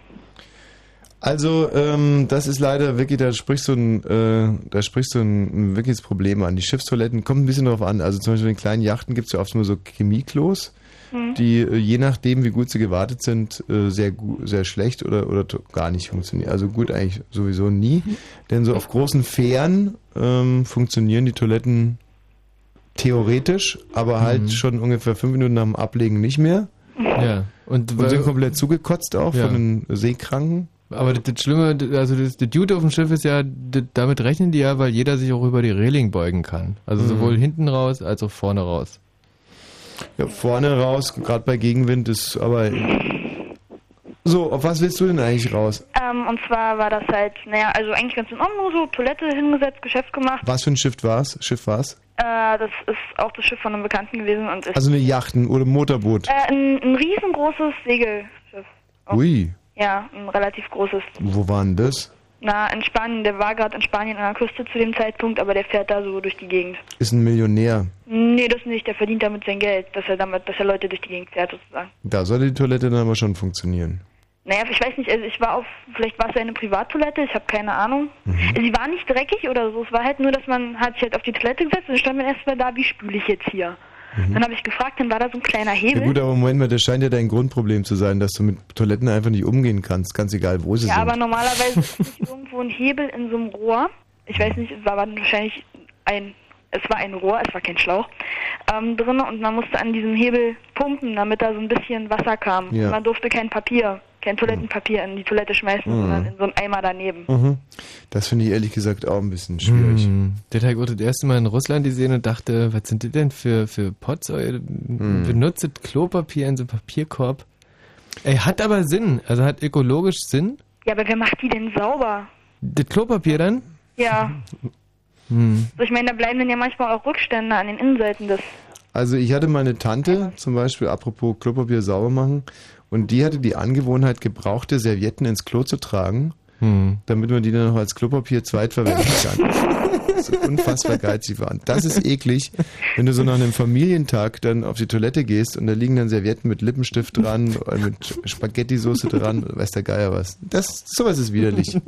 Also, ähm, das ist leider wirklich, da sprichst du ein, äh, da sprichst du ein, ein wirkliches Problem an. Die Schiffstoiletten kommt ein bisschen drauf an. Also zum Beispiel in kleinen Yachten gibt es ja oft nur so Chemieklos, Mhm. die äh, je nachdem, wie gut sie gewartet sind, äh, sehr sehr schlecht oder oder gar nicht funktionieren. Also gut eigentlich sowieso nie, denn so auf großen Fähren ähm, funktionieren die Toiletten theoretisch, aber halt Mhm. schon ungefähr fünf Minuten nach dem Ablegen nicht mehr. Ja. Und, Und sind komplett zugekotzt auch Ja. von den Seekranken. Aber das, das Schlimme, also das, das Dude auf dem Schiff ist ja, das, damit rechnen die ja, weil jeder sich auch über die Reling beugen kann. Also Mhm. sowohl hinten raus als auch vorne raus. Ja, vorne raus, gerade bei Gegenwind ist aber. So, auf was willst du denn eigentlich raus? Ähm, und zwar war das halt, naja, also eigentlich ganz in Ordnung, so Toilette hingesetzt, Geschäft gemacht. Was für ein Schiff war's? Schiff war's? Äh, das ist auch das Schiff von einem Bekannten gewesen und ist Also eine Yacht ein- oder ein Motorboot. äh, ein, ein riesengroßes Segelschiff. Ui, Ja, ein relativ großes. wo war denn das? Na, in Spanien, der war gerade in Spanien an der Küste zu dem Zeitpunkt, aber der fährt da so durch die Gegend. Ist ein Millionär. Nee, das nicht, der verdient damit sein Geld, dass er damit, dass er Leute durch die Gegend fährt sozusagen. Da sollte die Toilette dann aber schon funktionieren. Naja, ich weiß nicht, also ich war auf, vielleicht war es eine Privattoilette, ich habe keine Ahnung. Mhm. Sie war nicht dreckig oder so, es war halt nur, dass man hat sich halt auf die Toilette gesetzt und dann stand man erstmal da, wie spüle ich jetzt hier? Dann habe ich gefragt, dann war da so ein kleiner Mhm. Ja Hebel. gut, aber Moment mal, das scheint ja dein Grundproblem zu sein, dass du mit Toiletten einfach nicht umgehen kannst, ganz egal wo sie Ja, sind. aber normalerweise ist nicht irgendwo ein Hebel in so einem Rohr. Ich weiß nicht, es war wahrscheinlich ein, es war ein Rohr, es war kein Schlauch, ähm, drin und man musste an diesem Hebel pumpen, damit da so ein bisschen Wasser kam. Ja. Man durfte kein Papier, kein Toilettenpapier in die Toilette schmeißen, Mhm. sondern in so einen Eimer daneben. Mhm. Das finde ich ehrlich gesagt auch ein bisschen schwierig. Hm. Das habe ich auch das erste Mal in Russland gesehen und dachte, was sind das denn für, für Pots? Euer Hm. Benutztes Klopapier in so einem Papierkorb. Ey, hat aber Sinn. Also hat ökologisch Sinn. Ja, aber wer macht die denn sauber? Das Klopapier dann? Ja, Hm. so ich meine, da bleiben dann ja manchmal auch Rückstände an den Innenseiten des. Also ich hatte meine Tante zum Beispiel, apropos Klopapier sauber machen, und die hatte die Angewohnheit, gebrauchte Servietten ins Klo zu tragen, Hm. damit man die dann noch als Klopapier zweitverwenden kann. so unfassbar geizig waren. Das ist eklig, wenn du so nach einem Familientag dann auf die Toilette gehst und da liegen dann Servietten mit Lippenstift dran, oder mit Spaghetti-Soße dran, weiß der Geier was. Das, sowas ist widerlich.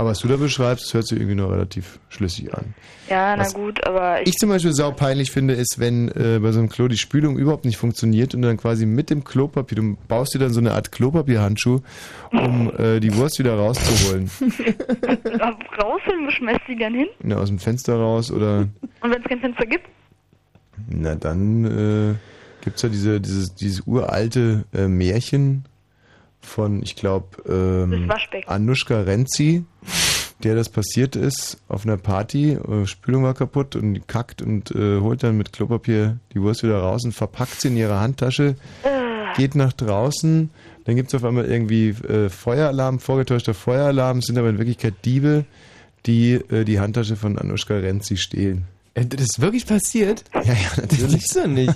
Aber was du da beschreibst, hört sich irgendwie noch relativ schlüssig an. Ja, na Was gut, aber ich. Ich zum Beispiel saupeinlich finde, ist, wenn äh, bei so einem Klo die Spülung überhaupt nicht funktioniert und dann quasi mit dem Klopapier, du baust dir dann so eine Art Klopapierhandschuh, um äh, die Wurst wieder rauszuholen. Rausholen, wo schmeißt die dann hin? Na, aus dem Fenster raus oder, Und wenn es kein Fenster gibt? na dann äh, gibt's ja diese, dieses, dieses uralte äh, Märchen von, ich glaube, ähm. Anushka Renzi, der das passiert ist auf einer Party, äh, Spülung war kaputt und kackt und äh, holt dann mit Klopapier die Wurst wieder raus und verpackt sie in ihre Handtasche, geht nach draußen, dann gibt's auf einmal irgendwie äh, Feueralarm, vorgetäuschter Feueralarm, es sind aber in Wirklichkeit Diebe, die äh, die Handtasche von Anushka Renzi stehlen. Äh, Das ist wirklich passiert? Ja, ja, natürlich. Das ist doch nicht.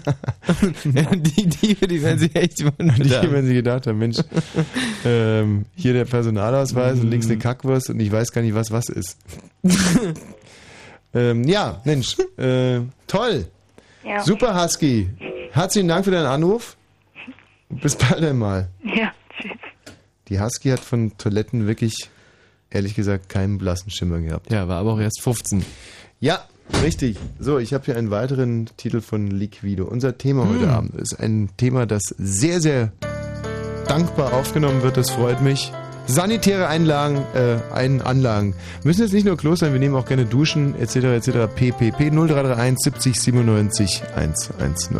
ja, die Diebe, die werden sich echt wundern. Die, wenn sie gedacht haben, Mensch, ähm, hier der Personalausweis und links eine Kackwurst und ich weiß gar nicht, was was ist. ähm, ja, Mensch, äh, toll. Ja. Super, Husky. Herzlichen Dank für deinen Anruf. Bis bald einmal. Ja, tschüss. Die Husky hat von Toiletten wirklich, ehrlich gesagt, keinen blassen Schimmer gehabt. Ja, war aber auch erst 15. Ja, richtig. So, ich habe hier einen weiteren Titel von Liquido. Unser Thema heute Hm. Abend ist ein Thema, das sehr, sehr dankbar aufgenommen wird. Das freut mich. Sanitäre Einlagen, äh, ein Anlagen. Müssen jetzt nicht nur Klos sein, wir nehmen auch gerne Duschen, etc., etc. PPP 0331 70 97 110.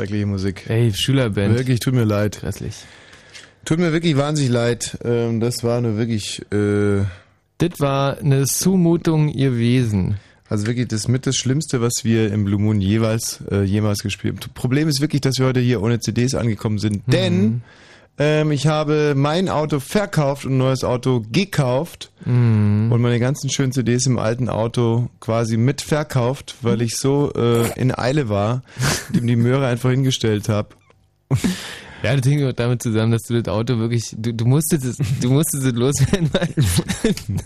schreckliche Musik. Ey, Schülerband. Wirklich, tut mir leid. Grässlich. Tut mir wirklich wahnsinnig leid. Ähm, das war nur wirklich. Äh, das war eine Zumutung ihr Wesen. Also wirklich das mit das Schlimmste, was wir im Blue Moon jeweils äh, jemals gespielt haben. Problem ist wirklich, dass wir heute hier ohne CDs angekommen sind, Mhm. Ähm, ich habe mein Auto verkauft und ein neues Auto gekauft Mhm. und meine ganzen schönen CDs im alten Auto quasi mit verkauft, weil ich so äh, in Eile war, dem die Möhre einfach hingestellt habe. Ja, das hing auch damit zusammen, dass du das Auto wirklich, du, du musstest es, du musstest es loswerden,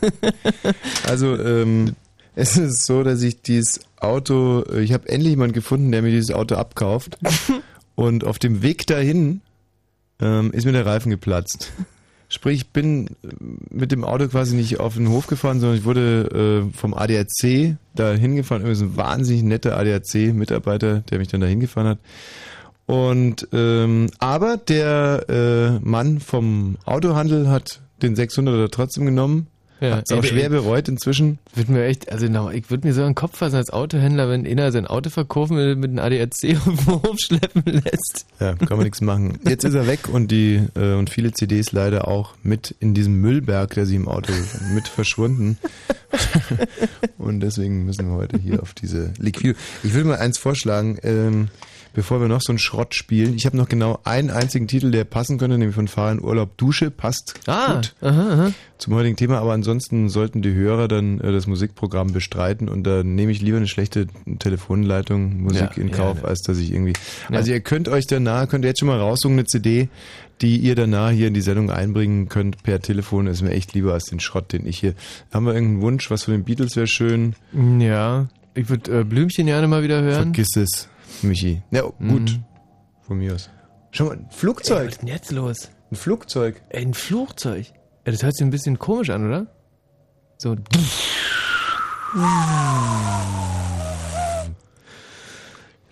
Also ähm, es ist so, dass ich dieses Auto, äh, ich habe endlich jemanden gefunden, der mir dieses Auto abkauft. Und auf dem Weg dahin ähm, ist mir der Reifen geplatzt. Sprich, ich bin äh, mit dem Auto quasi nicht auf den Hof gefahren, sondern ich wurde äh, vom ADAC da hingefahren. Irgendwie so ein wahnsinnig netter ADAC-Mitarbeiter, der mich dann da hingefahren hat. Und ähm, aber der äh, Mann vom Autohandel hat den 600er trotzdem genommen. Ja, Hat's auch ey, schwer ey. bereut inzwischen. Würde mir echt, also no, ich würde mir so einen Kopf fassen als Autohändler, wenn einer sein Auto verkaufen will, mit einem ADAC auf den Hof schleppen lässt. Ja, kann man nichts machen. Jetzt ist er weg und die äh, und viele CDs leider auch mit in diesem Müllberg, der sie im Auto mit verschwunden. und deswegen müssen wir heute hier auf diese Liquid. Ich will mal eins vorschlagen, ähm, bevor wir noch so einen Schrott spielen. Ich habe noch genau einen einzigen Titel, der passen könnte, nämlich von Fahren Urlaub Dusche, passt Ah, gut aha, aha. zum heutigen Thema, aber ansonsten sollten die Hörer dann äh, das Musikprogramm bestreiten und da nehme ich lieber eine schlechte Telefonleitung Musik Ja, in Kauf, ja. als dass ich irgendwie. Ja. Also ihr könnt euch danach, könnt ihr jetzt schon mal raussuchen, eine CD, die ihr danach hier in die Sendung einbringen könnt per Telefon, ist mir echt lieber als den Schrott, den ich hier. Haben wir irgendeinen Wunsch, was von den Beatles wäre schön? Ja, ich würde äh, Blümchen gerne mal wieder hören. Vergiss es, Michi. Ja, gut. Mhm. Von mir aus. Schau mal, ein Ey, Flugzeug. was ist denn jetzt los? Ein Flugzeug. Ey, ein Flugzeug. Ja, das hört sich ein bisschen komisch an, oder? So.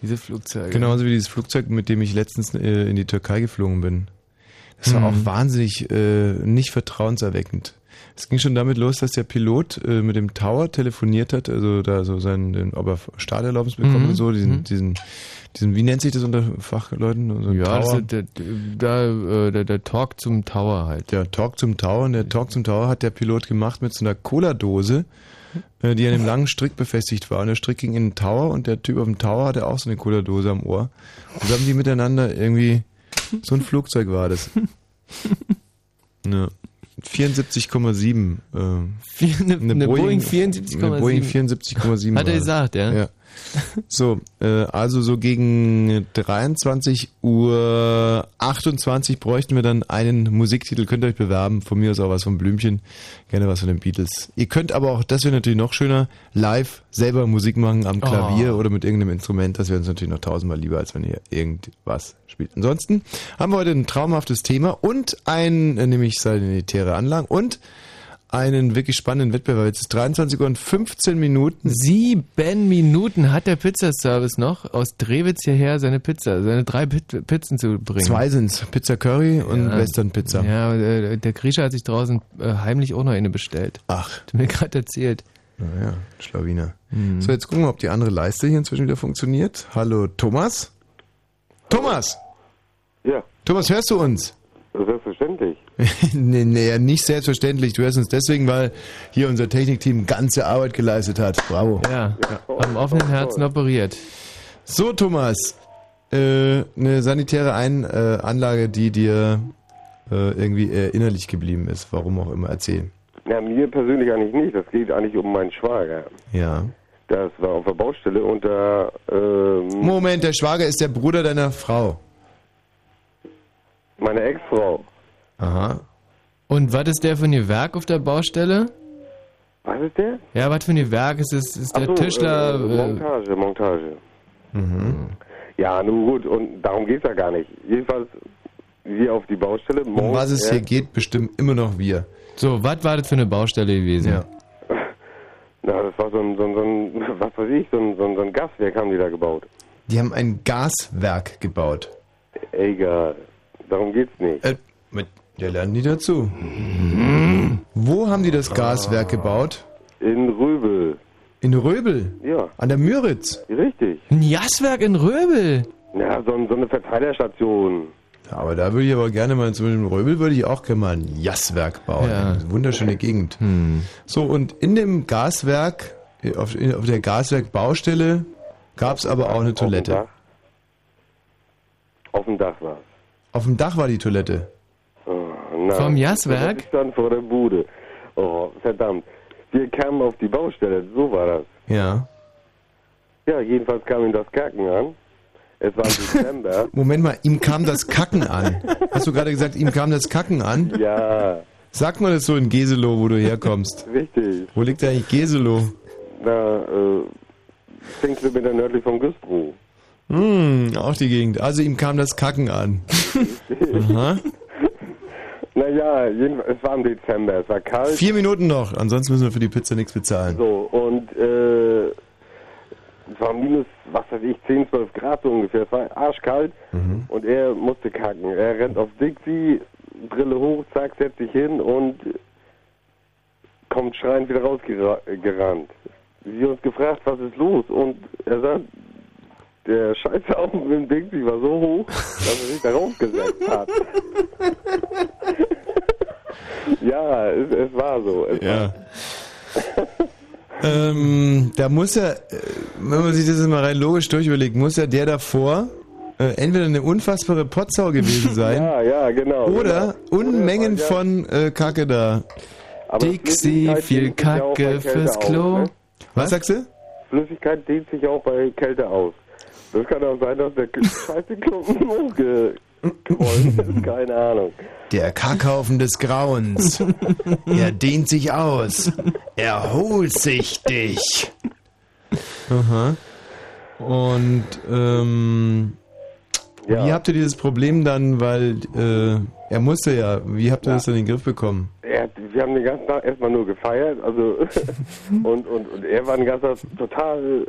Diese Flugzeuge. Genauso wie dieses Flugzeug, mit dem ich letztens äh, in die Türkei geflogen bin. Das war Mhm. auch wahnsinnig äh, nicht vertrauenserweckend. Es ging schon damit los, dass der Pilot äh, mit dem Tower telefoniert hat, also da so seinen, ob er Starterlaubnis bekommt Mhm. und so, diesen, Mhm. diesen, diesen, wie nennt sich das unter Fachleuten? So Ja, Tower. der, der, äh, der, der Talk zum Tower halt. Der Talk zum Tower und der Talk zum Tower hat der Pilot gemacht mit so einer Cola-Dose äh, die an einem langen Strick befestigt war. Und der Strick ging in den Tower und der Typ auf dem Tower hatte auch so eine Cola-Dose am Ohr. Und so haben die miteinander irgendwie, so ein Flugzeug war das. Ja. 74,7. Äh, eine- eine Boeing 74,7. Eine Boeing 74,7. Hat er gesagt, ja? Ja. So, äh, also so gegen 23 Uhr 28 bräuchten wir dann einen Musiktitel. Könnt ihr euch bewerben. Von mir aus auch was von Blümchen. Gerne was von den Beatles. Ihr könnt aber auch, das wäre natürlich noch schöner, live selber Musik machen am Klavier Oh. oder mit irgendeinem Instrument. Das wäre uns natürlich noch tausendmal lieber, als wenn ihr irgendwas spielt. Ansonsten haben wir heute ein traumhaftes Thema und ein, äh, nämlich sanitäre Anlagen und einen wirklich spannenden Wettbewerb. Jetzt ist 23 Uhr und 15 Minuten. Sieben Minuten hat der Pizzaservice noch aus Drewitz hierher seine Pizza, seine drei Pizzen zu bringen. Zwei sind's. Pizza Curry und Ja. Western Pizza. Ja, äh, der Griecher hat sich draußen äh, heimlich auch noch eine bestellt. Ach. Hat mir gerade erzählt. Naja, Schlawiner. Mhm. So, jetzt gucken wir, ob die andere Leiste hier inzwischen wieder funktioniert. Hallo, Thomas? Thomas! Ja. Thomas, hörst du uns? Selbstverständlich. nee, nee, ja, nicht selbstverständlich. Du hörst uns deswegen, weil hier unser Technikteam ganze Arbeit geleistet hat. Bravo. Ja, am offenen Herzen operiert. So, Thomas. Äh, eine sanitäre Ein äh, Anlage, die dir äh, irgendwie äh, innerlich geblieben ist. Warum auch immer. Erzähl. Ja, mir persönlich eigentlich nicht. Das geht eigentlich um meinen Schwager. Ja. Das war auf der Baustelle und da, ähm, Moment, der Schwager ist der Bruder deiner Frau. meine Ex-Frau. Aha. Und was ist der für ein Werk auf der Baustelle? Was ist der? Ja, was für ein Werk ist es? Ist der so, Tischler? Äh, äh, Montage, Montage. Mhm. Ja, nun gut, und darum geht's ja gar nicht. Jedenfalls, wir auf die Baustelle. Um morgens was es hier geht, bestimmen immer noch wir. So, was war das für eine Baustelle gewesen? Ja. Na, das war so ein, so ein, so ein was weiß ich, so ein, so ein, so ein Gaswerk haben die da gebaut. Die haben ein Gaswerk gebaut. Egal, darum geht's nicht. Äh, mit, ja, lernen die dazu. Wo haben die das Gaswerk gebaut? In Röbel. In Röbel? Ja. An der Müritz? Richtig. Ein Jaswerk in Röbel? Ja, so, so eine Verteilerstation. Ja, aber da würde ich aber gerne mal, zum Beispiel in Röbel würde ich auch gerne mal ein Jaswerk bauen. Ja. Eine wunderschöne Gegend. So, und in dem Gaswerk, auf, in, auf der Gaswerkbaustelle, gab es aber auch eine Toilette. Auf dem Dach war Auf dem Dach war die Toilette. Na, Vom Jaswerk? Ich stand vor der Bude. Oh, verdammt. Wir kamen auf die Baustelle, so war das. Ja. Ja, jedenfalls kam ihm das Kacken an. Es war im Dezember. Moment mal, ihm kam das Kacken an. Hast du gerade gesagt, ihm kam das Kacken an? Ja, Sag mal das so in Geselow, wo du herkommst. richtig. Wo liegt eigentlich Geselow? Na, äh, 10 Kilometer nördlich von Güstrow. Hm, auch die Gegend. Also ihm kam das Kacken an. Aha. Naja, es war im Dezember, es war kalt. Vier Minuten noch, ansonsten müssen wir für die Pizza nichts bezahlen. So, und äh, es war minus, was weiß ich, 10, 12 Grad so ungefähr. Es war arschkalt Mhm. und er musste kacken. Er rennt auf Dixie, Brille hoch, zack, setzt sich hin und kommt schreiend wieder rausgerannt. Sie uns gefragt, was ist los? Und er sagt, der Scheißhaufen im Dixie war so hoch, dass er sich da raufgesetzt hat. ja, es, es war so. Es Ja. ähm, da muss ja, äh, wenn man sich das mal rein logisch durchüberlegt, muss ja der davor äh, entweder eine unfassbare Potsau gewesen sein Ja, ja, genau. oder genau. Unmengen ja. von äh, Kacke da. Aber Dixie, viel Kacke fürs Klo. ne? Was sagst du? Flüssigkeit dehnt sich auch bei Kälte aus. Das kann auch sein, dass der scheiße Klumpen ist, keine Ahnung. Der Kackhaufen des Grauens. er dehnt sich aus. Er holt sich dich. Aha. Und ähm, wie habt ihr dieses Problem dann, weil äh, er musste ja, wie habt ihr das dann in den Griff bekommen? Er, wir haben den ganzen Tag erstmal nur gefeiert, also und, und, und er war den ganzen Tag total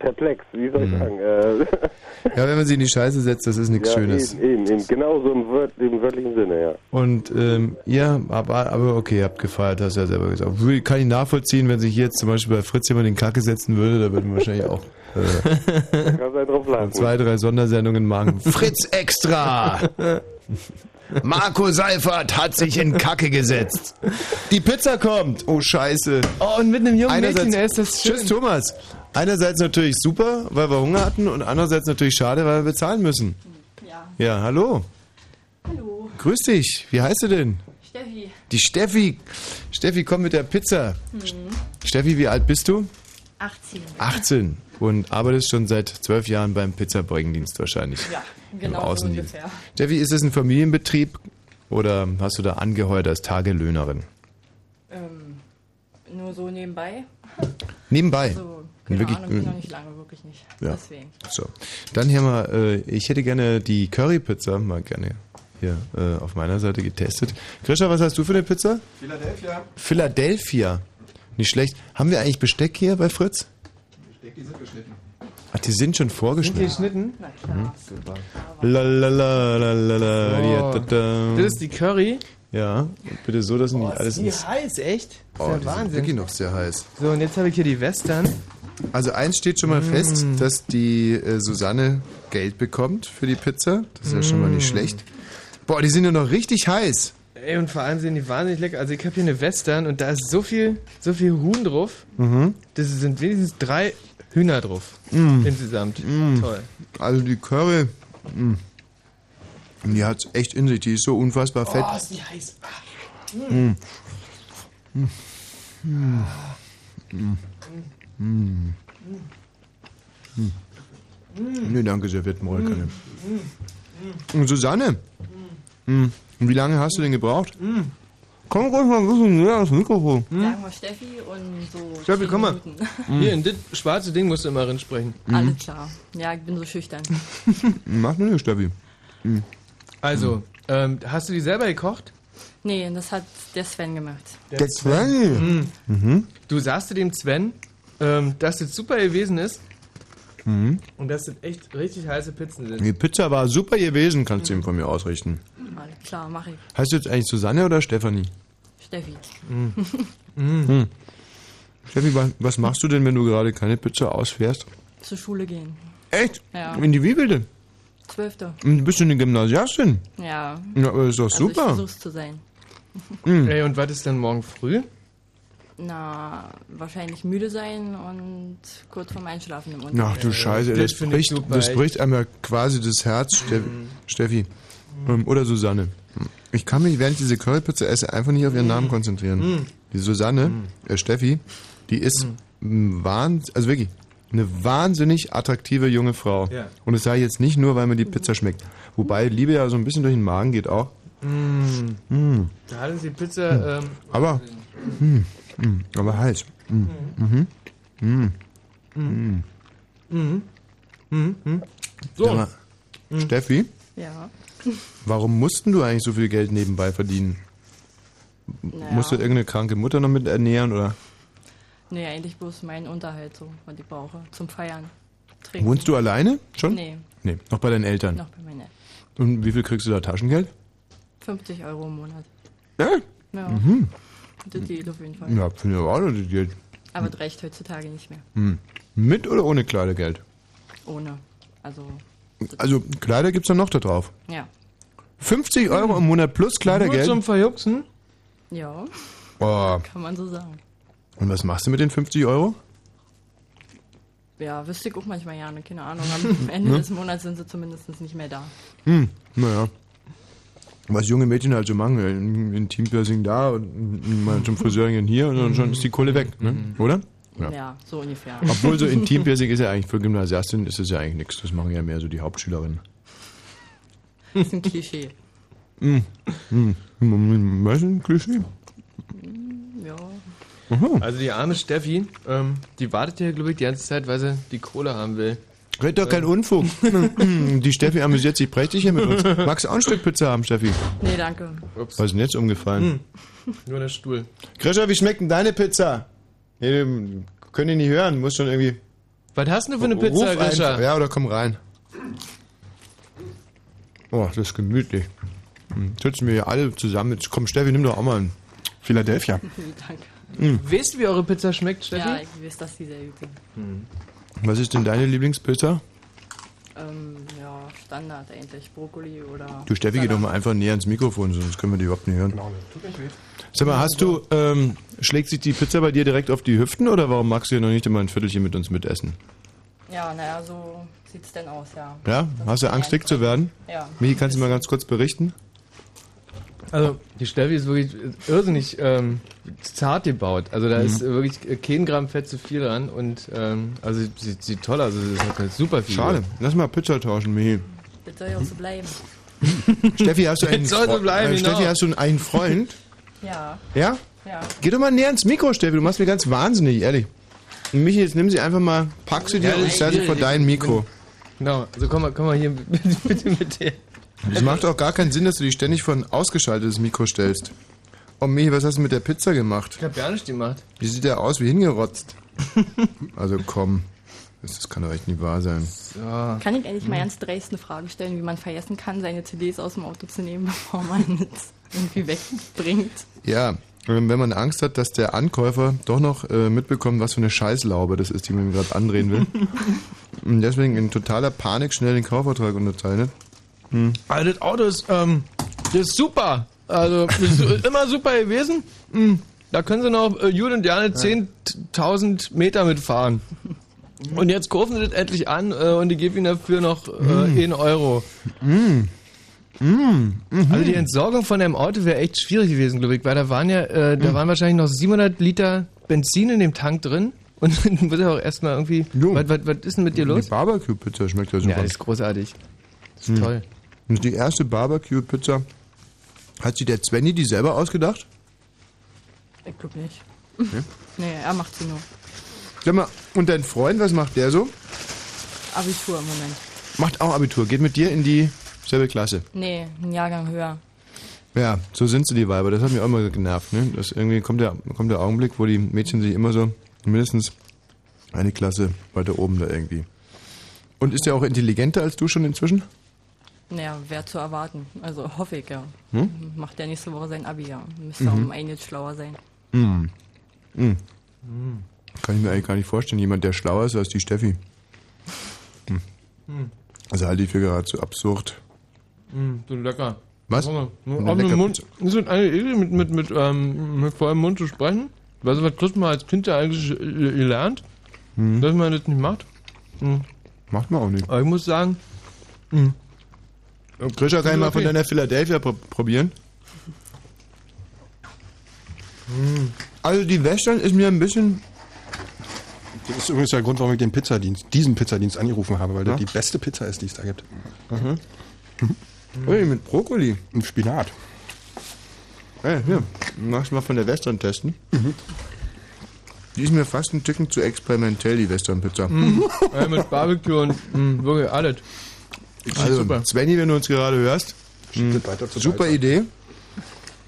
perplex, wie soll ich Mhm. sagen. Äh, Ja, wenn man sie in die Scheiße setzt, das ist nichts ja, Schönes. Eben, eben, eben, genau so im, Wört, im wörtlichen Sinne, ja. Und ähm, ihr, aber, aber okay, ihr habt gefeiert, hast du ja selber gesagt. Kann ich nachvollziehen, wenn sich jetzt zum Beispiel bei Fritz jemand in Kacke setzen würde, da würde man wahrscheinlich auch äh, Kannst du drauf lachen. zwei, drei Sondersendungen machen. Fritz extra! Marco Seifert hat sich in Kacke gesetzt. Die Pizza kommt. Oh, scheiße. Oh, und mit einem jungen Einerseits- Mädchen, ist das schön. Tschüss, Thomas. Einerseits natürlich super, weil wir Hunger hatten und andererseits natürlich schade, weil wir bezahlen müssen. Ja. Ja, hallo. Hallo. Grüß dich. Wie heißt du denn? Steffi. Die Steffi. Steffi, komm mit der Pizza. Mhm. Steffi, wie alt bist du? 18. 18. Und arbeitest schon seit zwölf Jahren beim Pizzabeugendienst wahrscheinlich. Ja, Im genau so ungefähr. Steffi, ist es ein Familienbetrieb oder hast du da angeheuert als Tagelöhnerin? Ähm, nur so nebenbei. Nebenbei. Also, keine Wirklich, äh, noch nicht lange, wirklich nicht. Ja. Deswegen. So. Dann hier mal, äh, ich hätte gerne die Currypizza mal gerne hier äh, auf meiner Seite getestet. Grisha, was hast du für eine Pizza? Philadelphia. Philadelphia. Nicht schlecht. Haben wir eigentlich Besteck hier bei Fritz? Die sind geschnitten. Ach, die sind schon Sind die vorgeschnitten. geschnitten? Na klar. Super. La la la la la la. Oh. ja, da, da. Das ist die Curry. Ja, und bitte so, dass nicht alles die ins... heiß, echt? Das Oh, ist die ja sind Wahnsinn. wirklich noch sehr heiß. So, und jetzt habe ich hier die Western. Also eins steht schon mal Mm. fest, dass die äh, Susanne Geld bekommt für die Pizza. Das ist ja schon mal nicht Mm. schlecht. Boah, die sind ja noch richtig heiß. Ey, und vor allem sehen die wahnsinnig lecker. Also ich habe hier eine Western und da ist so viel, so viel Huhn drauf. Mhm. Das sind wenigstens drei Hühner drauf. Mm. Insgesamt. Mm. Toll. Also die Curry, mm. Die hat's echt in sich. Die ist so unfassbar fett. Oh, ist die heiß. Mm. Mm. Mm. Mm. Mm. Mm. Nee, danke, Serviettenrolle kann ich. Und Susanne, mm. Wie lange hast du denn gebraucht? Komm ruhig mal ein bisschen näher ans Mikrofon. Sagen wir Steffi und so. Steffi, 10 komm mal. Hier, in das schwarze Ding musst du immer rinsprechen. Alles klar. Ja, ich bin so schüchtern. Mach nur nicht, Steffi. Mm. Also, ähm, hast du die selber gekocht? Nee, das hat der Sven gemacht. Der Sven? Mhm. Du sagst du dem Sven, ähm, dass das super gewesen ist Mhm. und dass das echt richtig heiße Pizzen sind. Die Pizza war super gewesen, kannst du ihm von mir ausrichten. Alles klar, mach ich. Heißt du jetzt eigentlich Susanne oder Stefanie? Steffi. Hm. Steffi, wa- was machst du denn, wenn du gerade keine Pizza ausfährst? Zur Schule gehen. Echt? Ja. In die Wiebelde? Zwölfte. Bist du eine Gymnasiastin? Ja. Ja, aber ist doch Also Ich super. versuch's zu sein. Mhm. Ey, und was ist denn morgen früh? Na, wahrscheinlich müde sein und kurz vorm Einschlafen im Ach Unterricht. du Scheiße, das das, ich bricht, super, das bricht einmal quasi das Herz, Ste Steffi. Ähm, oder Susanne. Ich kann mich, während ich diese Currypizza esse, einfach nicht auf ihren Namen konzentrieren. Mm. Die Susanne, äh, Steffi, die ist wahnsinnig, also wirklich, eine wahnsinnig attraktive junge Frau. Ja. Und das sage ich jetzt nicht nur, weil mir die Pizza schmeckt. Wobei Liebe ja so ein bisschen durch den Magen geht auch. Mm. Mm. Da hat uns die Pizza. Ähm, Aber, mm, mm, aber heiß. Mm. Mhm. Mm. Mhm. Mhm. Mhm. Mhm. So. So. mal, Steffi, Ja. warum mussten du eigentlich so viel Geld nebenbei verdienen? Naja. Musst du irgendeine kranke Mutter noch mit ernähren oder? Nee, eigentlich bloß mein Unterhalt so, was ich brauche. Zum Feiern. Trinken. Wohnst du alleine schon? Nee, Nee, noch bei deinen Eltern. noch bei meinen Eltern. Und wie viel kriegst du da Taschengeld? 50 Euro im Monat. Ja. Ja. Mhm. Das geht auf jeden Fall. Ja, finde ich aber auch noch das Geld. Aber das reicht heutzutage nicht mehr. Hm. Mit oder ohne Kleidergeld? Ohne. Also, Also Kleider gibt's dann noch da drauf. ja. 50 Euro im Monat plus Kleidergeld? Nur zum Verjuxen? Ja, Oh. kann man so sagen. Und was machst du mit den 50 Euro? Ja, wüsste ich auch manchmal ja, ne? keine Ahnung. Am Ende Ne? des Monats sind sie zumindest nicht mehr da. Hm, naja. Was junge Mädchen halt so machen, ein Teampiercing da und mal zum Friseur gehen hier und dann schon ist die Kohle weg, ne? oder? Ja. so ungefähr. Obwohl so Intimpiercing ist ja eigentlich für Gymnasiastinnen ist das ja eigentlich nichts. Das machen ja mehr so die Hauptschülerinnen. Das ist ein Klischee. Hm. Hm. Hm. Was ist ein Klischee? Ja. Also die arme Steffi, ähm, die wartet hier, glaube ich, die ganze Zeit, weil sie die Kohle haben will. Red doch kein Unfug. die Steffi amüsiert sich prächtig hier mit uns. Magst du auch ein Stück Pizza haben, Steffi? Nee, danke. Ups. Was ist denn jetzt umgefallen? Nur der Stuhl. Grisha, wie schmeckt denn deine Pizza? Nee, können die nicht hören, muss schon irgendwie... Was hast du für eine Pizza, Grisha? Ja, oder komm rein. Oh, das ist gemütlich. Hm, Sitzen wir hier alle zusammen. Jetzt komm, Steffi, nimm doch auch mal einen. Philadelphia. Danke. Hm. Weißt du, wie eure Pizza schmeckt, Steffi? Ja, ich weiß, dass die sehr gut sind. Was ist denn deine Lieblingspizza? Ähm, ja, Standard eigentlich. Brokkoli oder. Du Steffi, geh doch mal einfach näher ans Mikrofon, sonst können wir die überhaupt nicht hören. Sag mal, hast du, ähm, schlägt sich die Pizza bei dir direkt auf die Hüften oder warum magst du ja noch nicht immer ein Viertelchen mit uns mitessen? Ja, naja, so sieht's denn aus, ja. Ja? Hast du Angst, dick zu werden? Ja. Michi, kannst du mal ganz kurz berichten? Also, die Steffi ist wirklich irrsinnig ähm, zart gebaut. Also, da Mhm. ist wirklich kein Gramm Fett zu viel dran und, ähm, also, sie sieht, toll aus. Also, sie hat halt super viel. Schade. Lass mal Pizza tauschen, Michi. Das soll ja auch so bleiben. Steffi, hast du einen, soll so Fre- bleiben, äh, Steffi, genau. hast du einen Freund? Ja. Ja? Ja. Geh doch mal näher ins Mikro, Steffi, du machst mir ganz wahnsinnig, ehrlich. Und Michi, jetzt nimm sie einfach mal, pack sie dir Ja, und stell sie vor dein Mikro. Genau, also komm mal, komm mal hier bitte, bitte mit dir. Es macht auch gar keinen Sinn, dass du dich ständig vor ein ausgeschaltetes Mikro stellst. Oh Michi, was hast du mit der Pizza gemacht? Ich hab gar nicht gemacht. Die sieht ja aus wie hingerotzt. Also komm, das, kann doch echt nicht wahr sein. Kann ich eigentlich mal ganz dreist eine Frage stellen, wie man vergessen kann, seine CDs aus dem Auto zu nehmen, bevor man es irgendwie wegbringt? Ja, wenn man Angst hat, dass der Ankäufer doch noch äh, mitbekommt, was für eine Scheißlaube das ist, die man ihm gerade andrehen will. Und deswegen in totaler Panik schnell den Kaufvertrag unterzeichnet. Hm. Also das Auto ist, ähm, das ist super. Also ist immer super gewesen. Hm, Da können sie noch äh, Jule und Jane 10.000 Meter mitfahren. Und jetzt kaufen sie das endlich an äh, und die geben ihnen dafür noch äh, Mm. 1 Euro. Mm. Mm. Also die Entsorgung von einem Auto wäre echt schwierig gewesen, glaube ich, weil da waren ja, äh, da Mm. waren wahrscheinlich noch 700 Liter Benzin in dem Tank drin. Und dann muss er auch erstmal irgendwie. Was, was, was ist denn mit dir los? Die Barbecue-Pizza schmeckt ja super. Ja, das ist großartig. Das ist Hm. toll. Und die erste Barbecue-Pizza, hat sich der Svenny die selber ausgedacht? Ich glaube nicht. Ja. Nee, er macht sie nur. Sag mal, und dein Freund, was macht der so? Abitur im Moment. Macht auch Abitur, geht mit dir in dieselbe Klasse. Nee, ein Jahrgang höher. Ja, so sind sie die Weiber. Das hat mich auch immer genervt. Ne? Das irgendwie kommt der, kommt der Augenblick, wo die Mädchen sich immer so mindestens eine Klasse weiter oben da irgendwie. Und ist der auch intelligenter als du schon inzwischen? Naja, wäre zu erwarten. Also hoffe ich, ja. Hm? Macht der nächste Woche sein Abi, ja. Müsste Mhm. auch um einiges schlauer sein. Hm. Hm. Kann ich mir eigentlich gar nicht vorstellen. Jemand, der schlauer ist als die Steffi. Hm. Hm. Also halte ich für geradezu absurd. Mm, so lecker. Was? Mal, Eine Auf dem lecker Mund, ist das eine Idee, mit, mit, mit, ähm, mit vollem Mund zu sprechen? Weißt du, was kriegt man als Kind ja eigentlich äh, gelernt? Hm. Dass man das nicht macht? Macht man auch nicht. Aber ich muss sagen, hm. Grisha, kann ich mal von Okay. deiner Philadelphia pro probieren? Also die Western ist mir ein bisschen... Das ist übrigens der Grund, warum ich den Pizzadienst, diesen Pizzadienst angerufen habe, weil Ja? das die beste Pizza ist, die es da gibt. Mhm. Ui, mit Brokkoli. Und Spinat. Hey, hier, du mal von der Western testen? Die ist mir fast ein Ticken zu experimentell, die Western-Pizza. Mm. Ja, mit Barbecue und mm, wirklich alles. Also, super. Svenny, wenn du uns gerade hörst, mh, super Idee.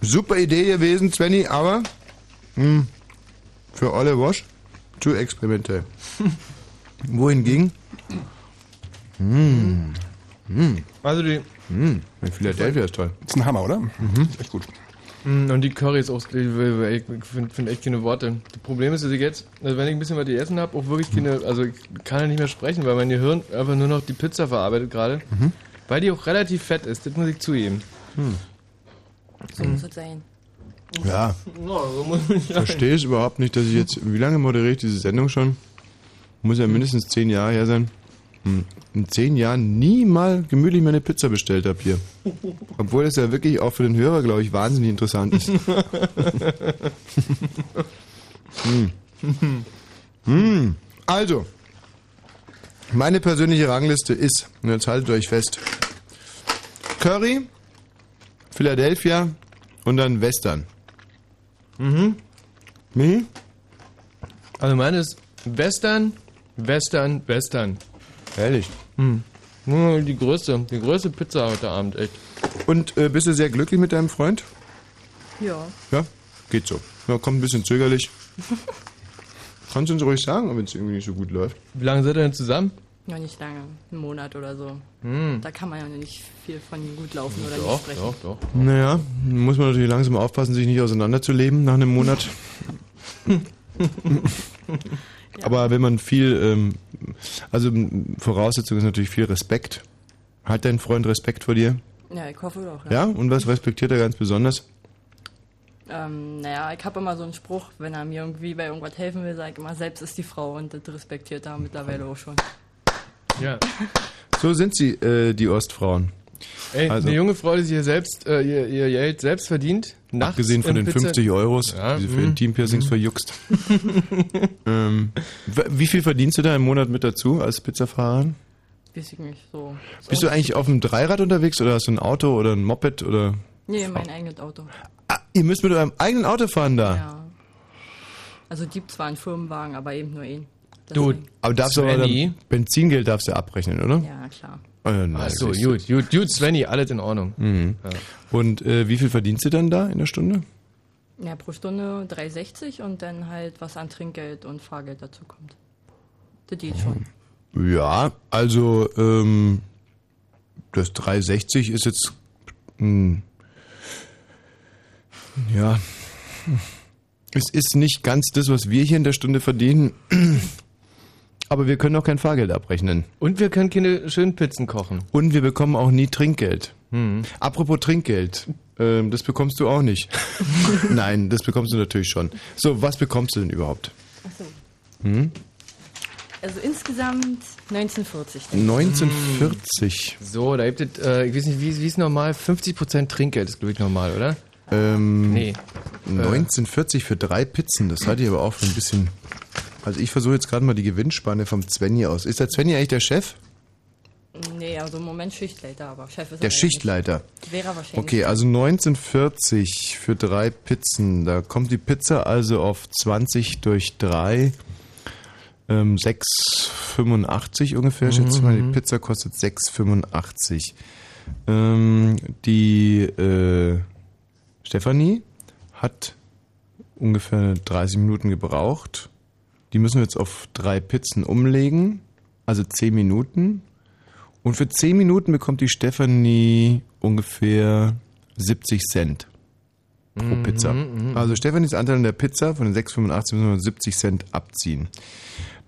Super Idee gewesen, Svenny, aber mh, für alle Wasch zu experimentell. Wohingegen? Mmh. Mmh. Also die. Mmh. Philadelphia ist toll. ist ein Hammer, oder? Mhm. Ist echt gut. Mm, Und die Curry ist auch, ich finde find echt keine Worte. Das Problem ist, dass ich jetzt, also wenn ich ein bisschen was gegessen habe, auch wirklich keine, also ich kann ja nicht mehr sprechen, weil mein Gehirn einfach nur noch die Pizza verarbeitet gerade. Mhm. Weil die auch relativ fett ist, das muss ich zugeben. Hm. So muss es sein. Ja. Ich. Verstehe es überhaupt nicht, dass ich jetzt. Wie lange moderiere ich diese Sendung schon? Muss ja mindestens zehn Jahre her sein. Hm, In zehn Jahren nie mal gemütlich meine Pizza bestellt habe hier. Obwohl das ja wirklich auch für den Hörer, glaube ich, wahnsinnig interessant ist. hm. Hm. Also, meine persönliche Rangliste ist, und jetzt haltet euch fest, Curry, Philadelphia und dann Western. Mhm. Wie? Also meine ist Western, Western, Western. Ehrlich? Hm. Ja, Die größte, die größte Pizza heute Abend, echt. Und äh, bist du sehr glücklich mit deinem Freund? Ja. Ja? Geht so. Ja, kommt ein bisschen zögerlich. Kannst du uns ruhig sagen, wenn es irgendwie nicht so gut läuft? Wie lange seid ihr denn zusammen? Ja, nicht lange. Einen Monat oder so. Hm. Da kann man ja nicht viel von gut laufen oder Doch, nicht sprechen. doch, doch. Naja, muss man natürlich langsam aufpassen, sich nicht auseinanderzuleben nach einem Monat. Aber wenn man viel, ähm, also Voraussetzung ist natürlich viel Respekt Hat dein Freund Respekt vor dir? Ja, ich hoffe doch. Ja? Und was respektiert er ganz besonders? Ähm, naja, ich habe immer so einen Spruch, wenn er mir irgendwie bei irgendwas helfen will, sage ich immer, selbst ist die Frau und das respektiert er mittlerweile auch schon. Ja. So sind sie, äh, die Ostfrauen. Ey, Also- eine junge Frau, die sich ihr selbst, äh, ihr, ihr Geld selbst verdient, nachts Abgesehen von den Pizza- 50 Euros, Ja, die sie für mm, Intimpiercings mm. verjuckst. ähm, wie viel verdienst du da im Monat mit dazu als Pizzafahrerin? Weiß ich nicht, so. Bist du eigentlich auf dem Dreirad unterwegs oder hast du ein Auto oder ein Moped oder? Nee, mein eigenes Auto. Ah, ihr müsst mit eurem eigenen Auto fahren da. Ja. Also gibt zwar einen Firmenwagen, aber eben nur einen. Du, aber darfst du aber Benzingeld darfst du abrechnen, oder? Ja, klar. Äh, na, Ach so, siehst du. gut, gut, gut, Svenny, alles in Ordnung. Mhm. Und äh, wie viel verdienst du dann da in der Stunde? Ja, pro Stunde 3,60 und dann halt was an Trinkgeld und Fahrgeld dazu kommt. Das geht schon. Ja, also ähm, das 360 ist jetzt hm, ja es ist nicht ganz das, was wir hier in der Stunde verdienen, aber wir können auch kein Fahrgeld abrechnen. Und wir können keine schönen Pizzen kochen. Und wir bekommen auch nie Trinkgeld. Mhm. Apropos Trinkgeld, ähm, das bekommst du auch nicht. Nein, das bekommst du natürlich schon. So, was bekommst du denn überhaupt? Achso. Hm? Also insgesamt 1940. 1940. So, da gibt es, äh, ich weiß nicht, wie, wie ist normal? 50% Trinkgeld ist, glaube ich, normal, oder? Ähm, Nee. 1940 für drei Pizzen, das halte ich aber auch für ein bisschen. Also ich versuche jetzt gerade mal die Gewinnspanne vom Svenny aus. Ist der Svenny eigentlich der Chef? Nee, also im Moment Schichtleiter, aber Chef ist Der er Schichtleiter. nicht. Wäre wahrscheinlich. Okay, also 1940 für drei Pizzen. Da kommt die Pizza also auf 20 durch 3. Ähm, 6,85 ungefähr, Mhm, schätze ich mal. Die mhm. Pizza kostet 6,85. Ähm, die äh, Stefanie hat ungefähr 30 Minuten gebraucht. Die müssen wir jetzt auf drei Pizzen umlegen, also 10 Minuten. Und für 10 Minuten bekommt die Stefanie ungefähr 70 Cent pro Mhm, Pizza. mhm. Also Stefanis Anteil an der Pizza von den 6,85 müssen wir 70 Cent abziehen.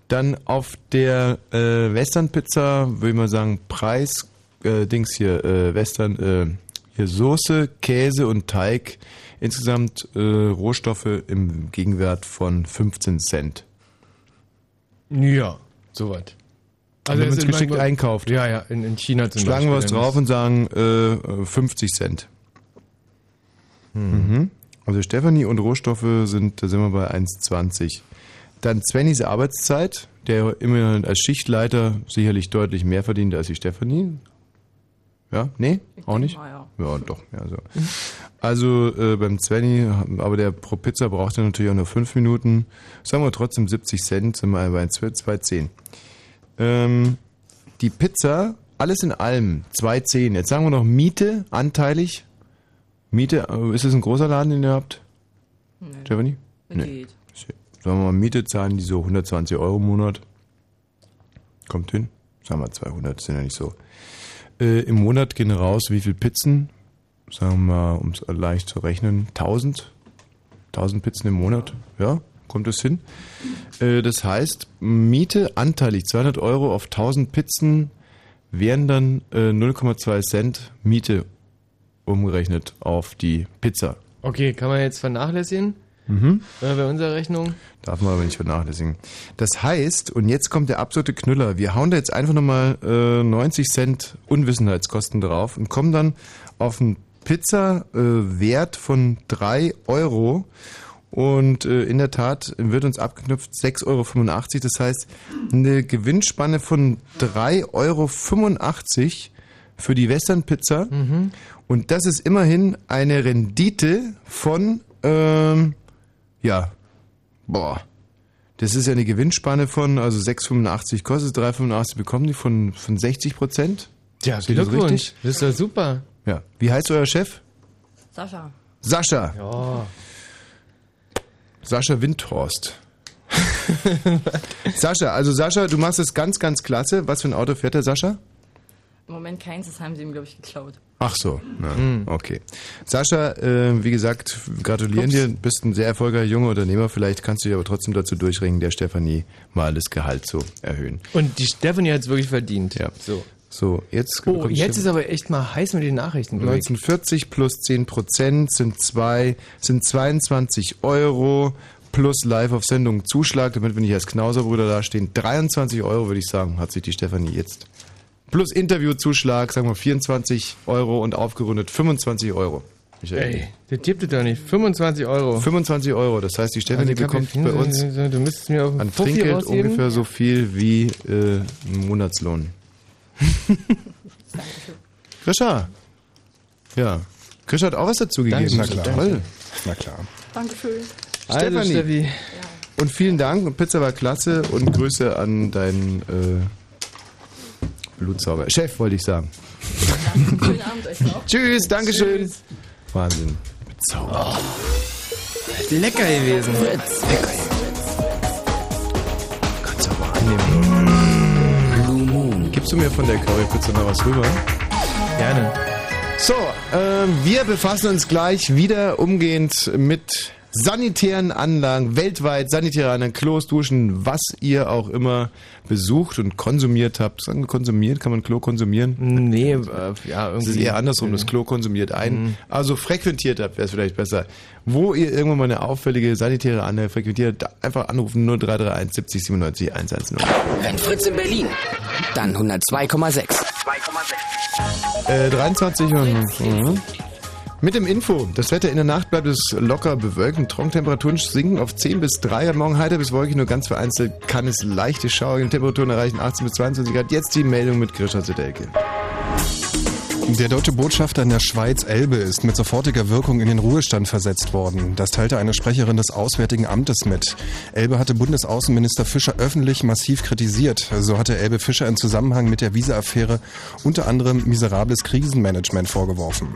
Dann auf der äh, Western-Pizza würde ich mal sagen, Preis, äh, Dings hier, äh, Western, äh, hier Soße, Käse und Teig. Insgesamt äh, Rohstoffe im Gegenwert von 15 Cent. Ja, sowas. Also wenn man es geschickt einkauft. Ja, ja, in, in China zum Schlagen wir was Beispiel. drauf und sagen äh, 50 Cent. Mhm. Also Stefanie und Rohstoffe sind, da sind wir bei 1,20. Dann Svennys Arbeitszeit, der immer als Schichtleiter sicherlich deutlich mehr verdient als die Stefanie. Ja, nee, auch nicht? mal, ja. ja, doch, ja, so. Also äh, beim Svenny, aber der pro Pizza braucht er natürlich auch nur 5 Minuten. Sagen wir trotzdem 70 Cent, sind wir bei 2,10. Ähm, die Pizza, alles in allem, 2,10. Jetzt sagen wir noch Miete, anteilig. Miete, äh, ist das ein großer Laden, den ihr habt? Nee. Stefanie? Geht. Sagen wir mal, Miete zahlen die so 120 Euro im Monat. Kommt hin. Sagen wir 200, sind ja nicht so. Äh, Im Monat gehen raus, wie viel Pizzen? Sagen wir mal, um es leicht zu rechnen, 1000? 1000 Pizzen im Monat? Ja, kommt das hin? Äh, das heißt, Miete anteilig 200 Euro auf 1000 Pizzen wären dann äh, 0,2 Cent Miete umgerechnet auf die Pizza. Okay, kann man jetzt vernachlässigen? Mhm. Äh, bei unserer Rechnung? Darf man aber nicht vernachlässigen. Das heißt, und jetzt kommt der absolute Knüller, wir hauen da jetzt einfach nochmal äh, 90 Cent Unwissenheitskosten drauf und kommen dann auf einen Pizza-Wert von 3 Euro. Und äh, in der Tat wird uns abgeknüpft 6,85 Euro. Das heißt, eine Gewinnspanne von 3,85 Euro für die Western-Pizza. Und das ist immerhin eine Rendite von, ähm, ja, boah, das ist ja eine Gewinnspanne von, also 6,85 kostet, 3,85 bekommen die von, von 60 Prozent. Ja, ihr das Glückwunsch. richtig? Das ist doch super. Ja. Wie heißt euer Chef? Sascha. Sascha. Ja. Sascha Windhorst. Sascha, also Sascha, du machst es ganz, ganz klasse. Was für ein Auto fährt der Sascha? Im Moment keins, das haben sie ihm, glaube ich, geklaut. Ach so, na, okay. Sascha, äh, wie gesagt, gratulieren dir. Bist ein sehr erfolgreicher junger Unternehmer. Vielleicht kannst du dich aber trotzdem dazu durchringen, der Stefanie mal das Gehalt zu erhöhen. Und die Stephanie hat es wirklich verdient. Ja. So. So, jetzt Oh, jetzt ist aber echt mal heiß mit den Nachrichten. glaub ich. 1940 plus 10 Prozent sind zwei, sind 22 Euro plus live auf Sendung Zuschlag, damit wir nicht als Knauserbrüder dastehen. 23 Euro würde ich sagen, hat sich die Stefanie jetzt. Plus Interviewzuschlag, sagen wir 24 Euro und aufgerundet 25 Euro. Michael. Ey, der tippt es doch nicht. 25 Euro. 25 Euro, das heißt, die Stefanie Also, bekommt bei uns Du müsstest mir auf an Trinkgeld ungefähr so viel wie äh, ein Monatslohn. Grisha. Ja. Grisha hat auch was dazu gegeben. Na klar. Toll. Na klar. Dankeschön. Also, Stefanie. Steffi. Und vielen Dank und Pizza war klasse und Grüße an deinen äh, Blutsauger. Chef, wollte ich sagen. Schönen Abend euch noch. Tschüss, Dankeschön. Wahnsinn. Oh, lecker gewesen. Lecker. Kannst Gibst du mir von der Currypizza noch was rüber? Gerne. So, ähm, wir befassen uns gleich wieder umgehend mit sanitären Anlagen, weltweit sanitäre Anlagen, Klos, Duschen, was ihr auch immer besucht und konsumiert habt. Sagen wir konsumiert? Kann man Klo konsumieren? Nee, äh, ja, Es irgendwie. ist eher andersrum, das Klo konsumiert ein. Mhm. Also frequentiert habt, wäre es vielleicht besser. Wo ihr irgendwann mal eine auffällige sanitäre Anlage frequentiert, einfach anrufen 0331 70 97 110. Wenn Fritz in Berlin, dann 102,6. Äh, 23 und mhm. Mit dem Info. Das Wetter in der Nacht bleibt es locker bewölkt Trockentemperaturen sinken auf 10 bis 3. Am Morgen heiter bis wolkig, nur ganz vereinzelt kann es leichte schauerige Temperaturen erreichen, 18 bis 22 Grad. Jetzt die Meldung mit Grisha Zedelke. Der deutsche Botschafter in der Schweiz Elbe ist mit sofortiger Wirkung in den Ruhestand versetzt worden. Das teilte eine Sprecherin des Auswärtigen Amtes mit. Elbe hatte Bundesaußenminister Fischer öffentlich massiv kritisiert. So hatte Elbe Fischer in Zusammenhang mit der Visa-Affäre unter anderem miserables Krisenmanagement vorgeworfen.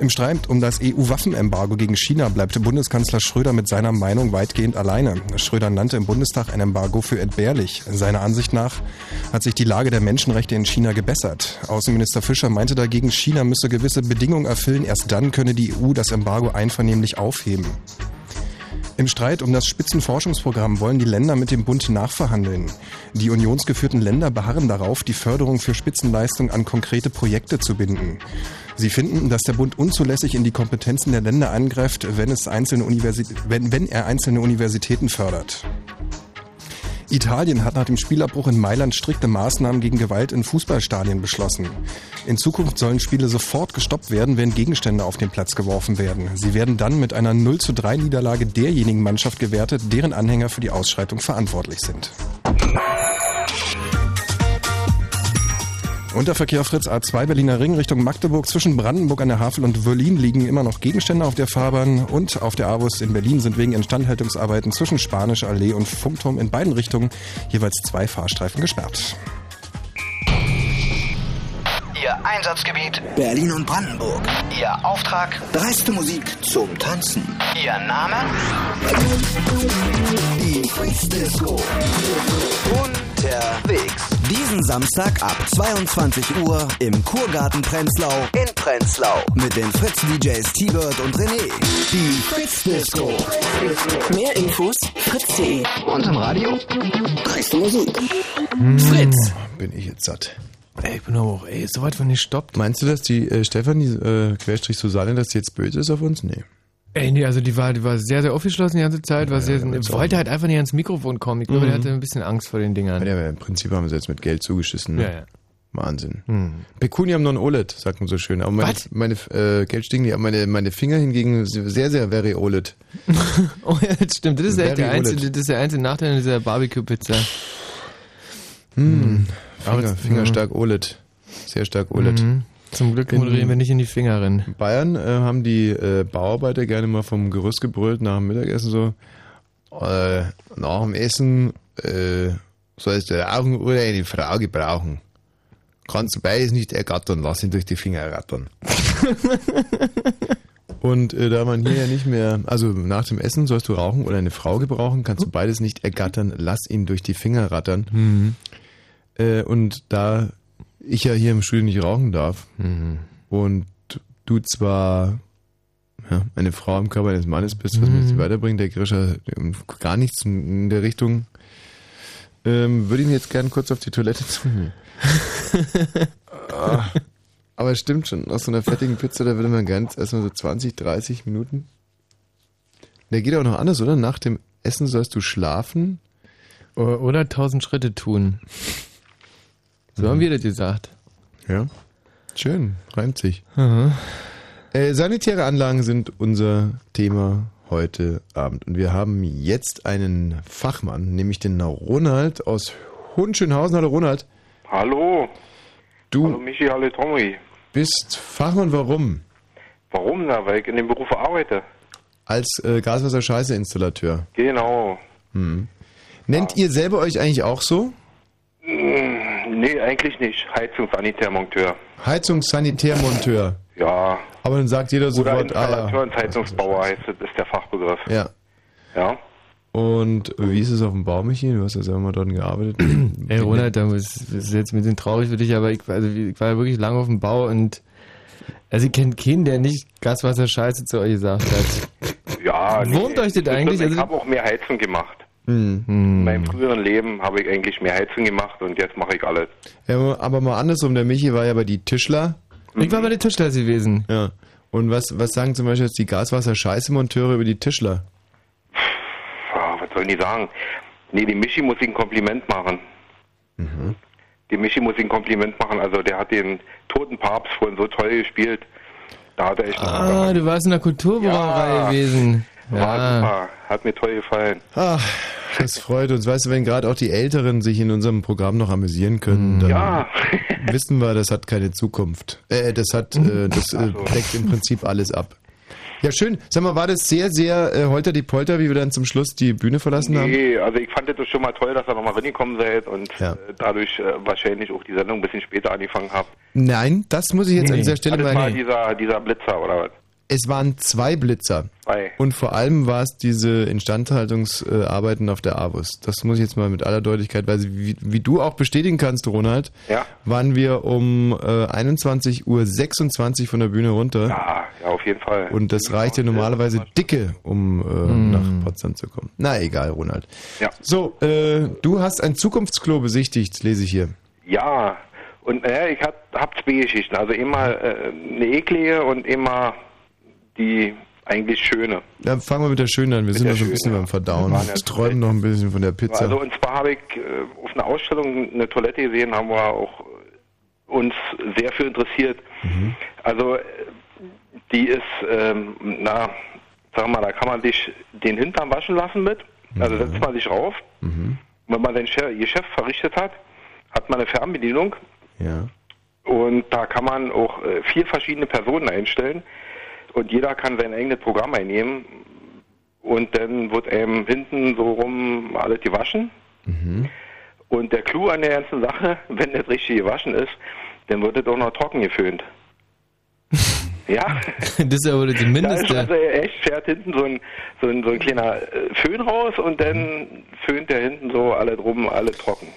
Im Streit um das EU-Waffenembargo gegen China bleibt Bundeskanzler Schröder mit seiner Meinung weitgehend alleine. Schröder nannte im Bundestag ein Embargo für entbehrlich. Seiner Ansicht nach hat sich die Lage der Menschenrechte in China gebessert. Außenminister Fischer meinte dagegen, China müsse gewisse Bedingungen erfüllen, erst dann könne die EU das Embargo einvernehmlich aufheben. Im Streit um das Spitzenforschungsprogramm wollen die Länder mit dem Bund nachverhandeln. Die unionsgeführten Länder beharren darauf, die Förderung für Spitzenleistung an konkrete Projekte zu binden. Sie finden, dass der Bund unzulässig in die Kompetenzen der Länder eingreift, wenn, es einzelne Universi wenn, wenn er einzelne Universitäten fördert. Italien hat nach dem Spielabbruch in Mailand strikte Maßnahmen gegen Gewalt in Fußballstadien beschlossen. In Zukunft sollen Spiele sofort gestoppt werden, wenn Gegenstände auf den Platz geworfen werden. Sie werden dann mit einer 0 zu 3 Niederlage derjenigen Mannschaft gewertet, deren Anhänger für die Ausschreitung verantwortlich sind. Unterverkehr Fritz A2 Berliner Ring Richtung Magdeburg zwischen Brandenburg an der Havel und Wörlin liegen immer noch Gegenstände auf der Fahrbahn und auf der Avus in Berlin sind wegen Instandhaltungsarbeiten zwischen Spanische Allee und Funkturm in beiden Richtungen jeweils zwei Fahrstreifen gesperrt. Einsatzgebiet Berlin und Brandenburg. Ihr Auftrag dreiste Musik zum Tanzen. Ihr Name die Fritz Disco. Unterwegs. Diesen Samstag ab 22 Uhr im Kurgarten Prenzlau in Prenzlau mit den Fritz DJs T-Bird und René. Die Fritz Disco. Mehr Infos fritz.de und im Radio dreiste Musik. Fritz. Bin ich jetzt satt. Ey, ich bin aber auch, ey, so weit von gestoppt. Meinst du, dass die äh, Stefanie äh, Querstrich Susanne, dass die jetzt böse ist auf uns? Nee. Ey, nee, also die war, die war sehr, sehr aufgeschlossen die ganze Zeit, war sehr, wollte halt einfach nicht ans Mikrofon kommen. Ich glaube, Mhm. der hatte ein bisschen Angst vor den Dingern. Ja, aber Im Prinzip haben wir sie jetzt mit Geld zugeschissen. Ne? Ja, ja. Wahnsinn. Hm. Pecuniam non olet, sagt man so schön. Aber meine, meine äh, Geld stinken nicht, aber meine, meine Finger hingegen sehr, sehr very olet. Oh ja, das stimmt. Das ist echt der einzige, OLED. das ist der einzige Nachteil dieser Barbecue-Pizza. Hm. Aber Finger, Finger stark olet. Sehr stark olet. Mhm. Zum Glück moderieren wir nicht in die Finger rein. In Bayern äh, haben die äh, Bauarbeiter gerne mal vom Gerüst gebrüllt nach dem Mittagessen so, äh, nach dem Essen äh, sollst du rauchen oder eine Frau gebrauchen. Kannst du beides nicht ergattern, lass ihn durch die Finger rattern. Und äh, da man hier ja nicht mehr, also nach dem Essen sollst du rauchen oder eine Frau gebrauchen, kannst du beides nicht ergattern, lass ihn durch die Finger rattern. Mhm. Äh, und da ich ja hier im Studio nicht rauchen darf Mhm. und du zwar ja, eine Frau im Körper eines Mannes bist, was mich Mhm. jetzt weiterbringt, der Grischer ähm, gar nichts in der Richtung, ähm, würde ich mir jetzt gern kurz auf die Toilette zwingen. Ah, Aber es stimmt schon, aus so einer fettigen Pizza, da würde man ganz erstmal so 20, 30 Minuten. Der geht auch noch anders, oder? Nach dem Essen sollst du schlafen. Oder 1000 Schritte tun. So haben wir das gesagt. Ja. Schön, reimt sich. Äh, sanitäre Anlagen sind unser Thema heute Abend. Und wir haben jetzt einen Fachmann, nämlich den Ronald aus Hohenschönhausen. Hallo Ronald. Hallo. Du Hallo Michi, hallo Tommy. bist Fachmann, warum? Warum? Na, weil ich in dem Beruf arbeite. Als äh, Gaswasser-Scheiße-Installateur. Genau. Hm. Nennt ihr selber euch eigentlich auch so? Nee, eigentlich nicht. Heizungssanitärmonteur. Heizungssanitärmonteur. Ja. Aber dann sagt jeder Oder sofort, ah Installateur ja. und Heizungsbauer heißt das, ist der Fachbegriff. Ja. Ja. Und wie ist es auf dem Bau, Michi? Du hast ja selber mal dort gearbeitet. Ey, Ronald, das ist jetzt ein bisschen traurig für dich, aber ich, also, ich war ja wirklich lange auf dem Bau und also ich kenne keinen, der nicht Gaswasser Scheiße zu euch gesagt hat. Ja. Wurmt euch das eigentlich? Ich Also- habe auch mehr Heizung gemacht. Hm. In meinem früheren Leben habe ich eigentlich mehr Heizung gemacht und jetzt mache ich alles. Ja, aber mal andersrum, der Michi war ja bei die Tischler. Ich war bei den Tischler gewesen. Ja. Und was, was sagen zum Beispiel jetzt die Gaswasser-Scheiße-Monteure über die Tischler? Ah, was sollen die sagen? Nee, die Michi muss ich ein Kompliment machen. Mhm. Die Michi muss ich ein Kompliment machen. Also der hat den toten Papst vorhin so toll gespielt. Da hat er echt Ah, du warst in der Kulturbrauerei Ja. gewesen. War Ja. super. Hat mir toll gefallen. Ach, das freut uns. Weißt du, wenn gerade auch die Älteren sich in unserem Programm noch amüsieren können, dann Ja. wissen wir, das hat keine Zukunft. Äh, das hat, äh, das äh, deckt im Prinzip alles ab. Ja, schön. Sag mal, war das sehr, sehr äh, holter die Polter, wie wir dann zum Schluss die Bühne verlassen haben? Nee, also ich fand das schon mal toll, dass ihr nochmal reingekommen seid und Ja. äh, dadurch äh, wahrscheinlich auch die Sendung ein bisschen später angefangen habt. Nein, das muss ich jetzt an dieser Stelle Ah, das mal. war dieser, dieser Blitzer oder was? Es waren zwei Blitzer. Zwei. Und vor allem war es diese Instandhaltungsarbeiten auf der AWUS. Das muss ich jetzt mal mit aller Deutlichkeit, weil wie, wie du auch bestätigen kannst, Ronald, Ja. waren wir um äh, 21.26 Uhr von der Bühne runter. Ja, ja, auf jeden Fall. Und das reicht ja normalerweise dicke, um äh, nach Potsdam zu kommen. Na egal, Ronald. Ja. So, äh, du hast ein Zukunftsklo besichtigt, lese ich hier. Ja, und äh, ich hab, hab zwei Geschichten. Also immer äh, eine eklige und immer die eigentlich schöne. Dann fangen wir mit der Schönen an. Wir sind der noch so ein bisschen beim Verdauen. Wir ja träumen noch ein bisschen von der Pizza. Also und zwar habe ich äh, auf einer Ausstellung eine Toilette gesehen, haben wir auch äh, uns sehr für interessiert. Mhm. Also äh, die ist, ähm, na, sag mal, da kann man sich den Hintern waschen lassen mit. Also setzt man sich rauf. Mhm. Wenn man sein Geschäft verrichtet hat, hat man eine Fernbedienung. Ja. Und da kann man auch vier verschiedene Personen einstellen und jeder kann sein eigenes Programm einnehmen und dann wird einem hinten so rum alles gewaschen. Mhm. Und der Clou an der ganzen Sache, wenn das richtig gewaschen ist, dann wird es auch noch trocken geföhnt. ja. Das ist aber das Da ist Mindeste. also echt fährt hinten so ein, so ein, so ein kleiner äh, Föhn raus und dann föhnt der hinten so alle drum, alle trocken.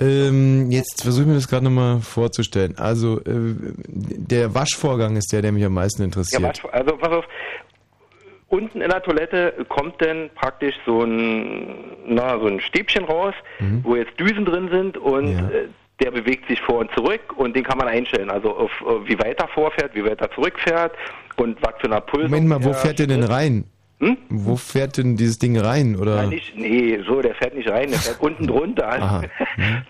Ähm, jetzt versuche ich mir das gerade nochmal vorzustellen. Also, äh, der Waschvorgang ist der, der mich am meisten interessiert. Ja, also pass auf, unten in der Toilette kommt dann praktisch so ein, na, so ein Stäbchen raus, Mhm. wo jetzt Düsen drin sind und äh, der bewegt sich vor und zurück und den kann man einstellen. Also auf wie weit er vorfährt, wie weit er zurückfährt und was für eine Puls. Moment mal, wo fährt der denn rein? Hm? Wo fährt denn dieses Ding rein? Oder? Nein, nicht, nee, so, der fährt nicht rein, der fährt unten drunter. Aha.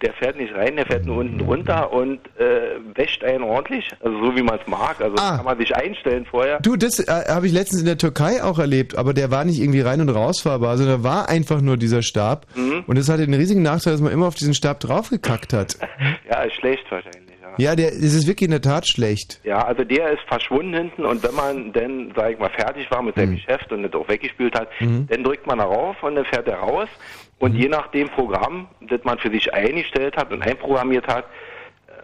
Der fährt nicht rein, der fährt nur unten drunter und äh, wäscht einen ordentlich, also so wie man es mag. Also Ah. kann man sich einstellen vorher. Du, das äh, habe ich letztens in der Türkei auch erlebt, aber der war nicht irgendwie rein und rausfahrbar, sondern da war einfach nur dieser Stab. Mhm. Und das hatte den riesigen Nachteil, dass man immer auf diesen Stab draufgekackt hat. Ja, ist schlecht wahrscheinlich. Ja, der, es ist wirklich in der Tat schlecht. Ja, also der ist verschwunden hinten und wenn man dann, sag ich mal, fertig war mit seinem Geschäft und das auch weggespült hat, Mhm. dann drückt man darauf und dann fährt er raus und je nach dem Programm, das man für sich eingestellt hat und einprogrammiert hat,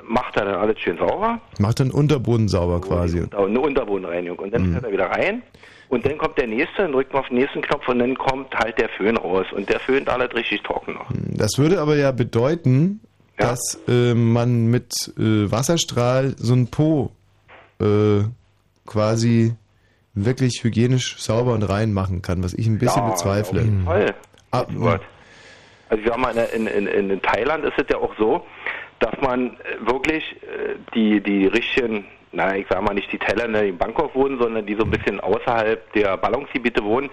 macht er dann alles schön sauber, Macht dann Unterboden sauber quasi. und eine Unterbodenreinigung und dann Mhm. fährt er wieder rein und dann kommt der nächste, dann drückt man auf den nächsten Knopf und dann kommt halt der Föhn raus und der föhnt alles richtig trocken noch. Das würde aber ja bedeuten, dass äh, man mit äh, Wasserstrahl so ein Po äh, quasi wirklich hygienisch sauber und rein machen kann, was ich ein bisschen Ja, bezweifle. jeden Fall. Ah, Also ich sag mal, in, in, in, in Thailand ist es ja auch so, dass man äh, wirklich äh, die, die richtigen, na ich sag mal nicht die Thailänder, die in Bangkok wohnen, sondern die so ein bisschen außerhalb der Ballungsgebiete wohnen,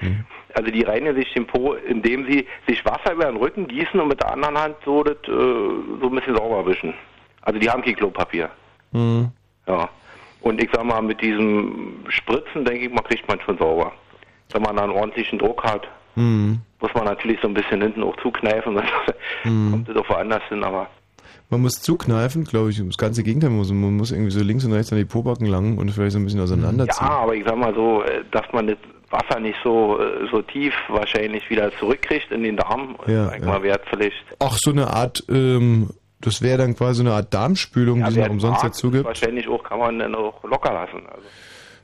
also die reinigen sich den Po, indem sie sich Wasser über den Rücken gießen und mit der anderen Hand so das äh, so ein bisschen sauber wischen. Also die haben kein Klopapier. Mhm. Ja. Und ich sag mal, mit diesem Spritzen, denke ich mal, kriegt man schon sauber. Wenn man da einen ordentlichen Druck hat, Mhm. muss man natürlich so ein bisschen hinten auch zukneifen, dann Mhm. kommt es auch woanders hin, aber Man muss zukneifen, glaube ich, das ganze Gegenteil. Man muss, man muss irgendwie so links und rechts an die Pobacken langen und vielleicht so ein bisschen auseinanderziehen. ja, aber ich sag mal so, äh, dass man das Wasser nicht so äh, so tief wahrscheinlich wieder zurückkriegt in den Darm, Ja, sag ja. mal, vielleicht. Ach, so eine Art, ähm, das wäre dann quasi so eine Art Darmspülung, die es umsonst mag, dazu gibt. Wahrscheinlich auch kann man dann auch locker lassen. Also.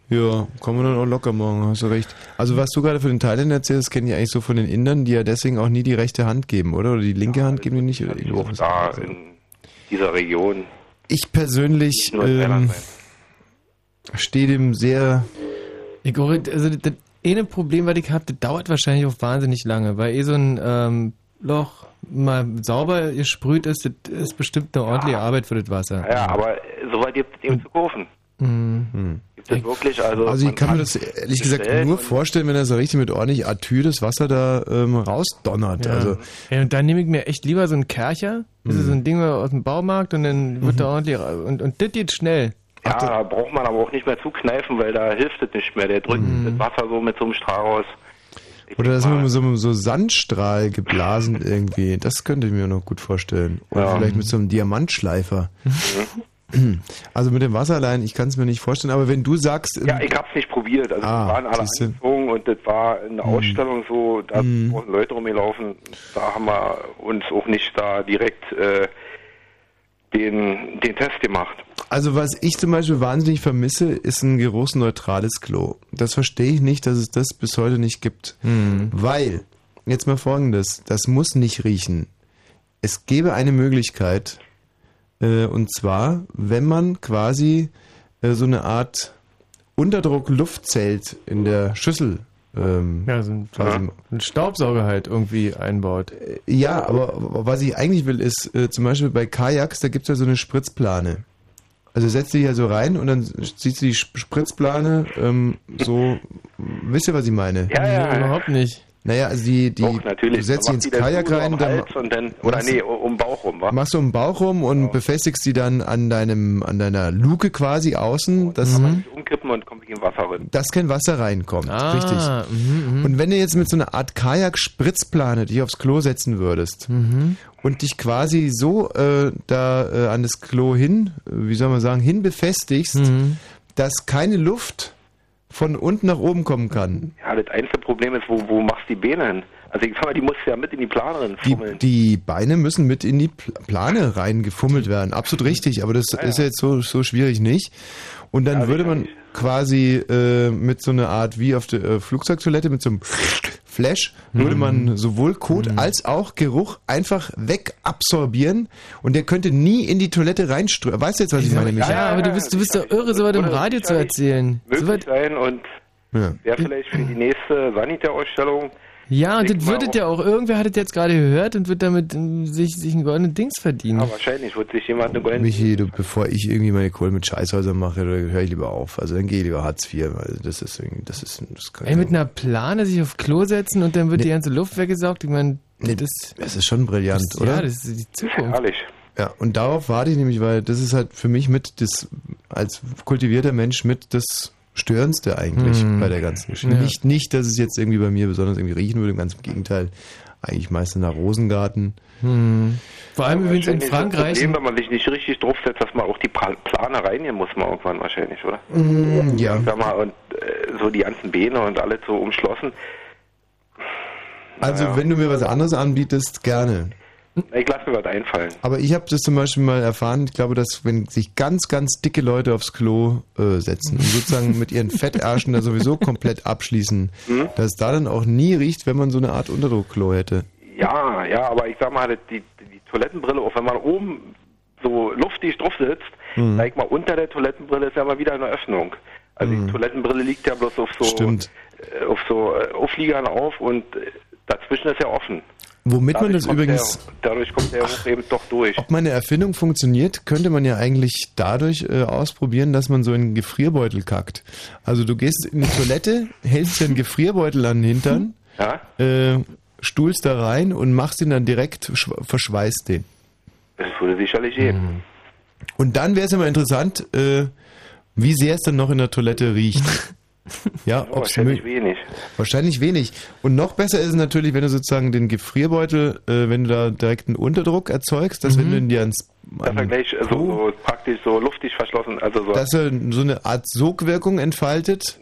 Ja, kann man dann auch locker machen, hast du recht. Also was du gerade von den Thailändern erzählst, kenne ich eigentlich so von den Indern, die ja deswegen auch nie die rechte Hand geben, oder? Oder die linke Hand geben die nicht? Oder Auch da in dieser Region. Ich persönlich ähm, stehe dem sehr... Ich, also das, eine Problem, was ich habe, das dauert wahrscheinlich auch wahnsinnig lange, weil eh so ein ähm, Loch mal sauber gesprüht ist, das ist bestimmt eine ordentliche Arbeit für das Wasser. Ja, aber soweit gibt es eben zu kaufen. Mhm. Gibt es wirklich, also. Also ich man kann mir das ehrlich gesagt nur vorstellen, wenn er so richtig mit ordentlich Atü das Wasser da ähm, rausdonnert. Ja. Also ja, und dann nehme ich mir echt lieber so einen Kercher, das ist Mhm. so ein Ding aus dem Baumarkt und dann wird da ordentlich, und, und das geht schnell. Ja, da braucht man aber auch nicht mehr zukneifen, weil da hilft es nicht mehr. Der drückt Mhm. das Wasser so mit so einem Strahl raus. Oder das mit so, so Sandstrahl geblasen irgendwie. Das könnte ich mir noch gut vorstellen. Oder Ja. vielleicht mit so einem Diamantschleifer. Also mit dem Wasser allein, ich kann es mir nicht vorstellen. Aber wenn du sagst, ähm, Ja, ich hab's nicht probiert. Also Ah, wir waren alle angezogen und das war eine Ausstellung so, da Mhm. sind Leute rumgelaufen. Da haben wir uns auch nicht da direkt äh, den, den Test gemacht. Also was ich zum Beispiel wahnsinnig vermisse, ist ein geruchsneutrales Klo. Das verstehe ich nicht, dass es das bis heute nicht gibt. Weil, jetzt mal folgendes, das muss nicht riechen. Es gäbe eine Möglichkeit, äh, und zwar, wenn man quasi äh, so eine Art Unterdruck-Luftzelt in der Schüssel ähm, Ja, so ein, quasi ein Staubsauger halt irgendwie einbaut. ja, aber was ich eigentlich will, ist äh, zum Beispiel bei Kajaks, da gibt es ja so eine Spritzplane. Also setzt dich ja so rein und dann ziehst du die Sp- Spritzplane ähm, so, wisst ihr, was ich meine? Ja, ja. Überhaupt nicht. Naja, also die, die Doch, natürlich. du setzt macht ins Kajak rein, um dann und dann, oder machst du- nee, um den Bauch rum, wa? machst du um den Bauch rum und befestigst die dann an deinem, an deiner Luke quasi außen, dass, Umkippen und kommt in Wasser rein. dass kein Wasser reinkommt. Ah, Richtig. mhm, Und wenn du jetzt mit so einer Art Kajak-Spritzplane dich aufs Klo setzen würdest Mhm. und dich quasi so äh, da äh, an das Klo hin, äh, wie soll man sagen, hin befestigst, Mhm. dass keine Luft von unten nach oben kommen kann. Ja, das einzige Problem ist, wo, wo machst du die Beine hin? Also ich sag mal, die musst du ja mit in die Plane rein Die, fummeln. die Beine müssen mit in die Pl- Plane reingefummelt werden. Absolut richtig, aber das ist ja jetzt so, so schwierig nicht. Und dann würde man quasi äh, mit so einer Art wie auf der äh, Flugzeugtoilette mit so einem Flash würde man sowohl Kot als auch Geruch einfach wegabsorbieren und der könnte nie in die Toilette reinströmen. Weißt du jetzt, was ich meine, Michael? Ja, aber du bist, du bist doch irre, sowas im Radio zu erzählen. So möglich sein und Ja. wäre vielleicht für die nächste Sanitär-Ausstellung Ja, und das würdet auch- ja auch, irgendwer hat es jetzt gerade gehört und wird damit ähm, sich, sich ein goldenes Dings verdienen. Ja, wahrscheinlich wird sich jemand eine goldene. Michi, du, bevor ich irgendwie meine Kohle mit Scheißhäusern mache, höre ich lieber auf. Also dann gehe ich lieber Hartz IV, weil das ist irgendwie, das ist, das kann Ey, mit einer Plane sich aufs Klo setzen und dann wird die ganze Luft weggesaugt. Ich meine, Nee, das, das ist schon brillant, das, oder? Ja, das ist die Zukunft. Herrlich. Ja, und darauf warte ich nämlich, weil das ist halt für mich mit das, als kultivierter Mensch mit das Störendste eigentlich Hm. bei der ganzen Geschichte. Ja. Nicht, nicht, dass es jetzt irgendwie bei mir besonders irgendwie riechen würde, ganz im Gegenteil. Eigentlich meistens nach Rosengarten. Hm. Vor allem übrigens in ist das Frankreich. Problem, wenn man sich nicht richtig draufsetzt, dass man auch die Plane reinnehmen muss, man irgendwann wahrscheinlich, oder? Mm, ja. Sag mal, und äh, so die ganzen Beine und alles so umschlossen. Also, wenn du mir was anderes anbietest, gerne. Ich lasse mir was einfallen. Aber ich habe das zum Beispiel mal erfahren, ich glaube, dass wenn sich ganz, ganz dicke Leute aufs Klo äh, setzen und sozusagen mit ihren Fettärschen da sowieso komplett abschließen, Hm? dass es da dann auch nie riecht, wenn man so eine Art Unterdruckklo hätte. Ja, ja, aber ich sag mal, die, die Toilettenbrille, auch wenn man oben so luftig drauf sitzt, Mhm. sag ich mal, unter der Toilettenbrille ist ja mal wieder eine Öffnung. Also die Toilettenbrille liegt ja bloß auf so, Stimmt. äh, auf so äh, Aufliegern auf und äh, dazwischen ist ja offen. Womit man Dadurch das kommt übrigens, Der, dadurch kommt der Hoch eben doch durch. ob meine Erfindung funktioniert, könnte man ja eigentlich dadurch äh, ausprobieren, dass man so in einen Gefrierbeutel kackt. Also du gehst in die Toilette, hältst dir einen Gefrierbeutel an den Hintern, Ja? äh, stuhlst da rein und machst ihn dann direkt, schw- verschweißt den. Das würde sicherlich gehen. Und dann wäre es immer interessant, äh, wie sehr es dann noch in der Toilette riecht. Ja, ob's wahrscheinlich wenig. Wahrscheinlich wenig. Und noch besser ist es natürlich, wenn du sozusagen den Gefrierbeutel, äh, wenn du da direkt einen Unterdruck erzeugst, dass wenn du ihn dir ans, Dass er gleich äh, so, so praktisch so luftig verschlossen, also so, dass er so eine Art Sogwirkung entfaltet.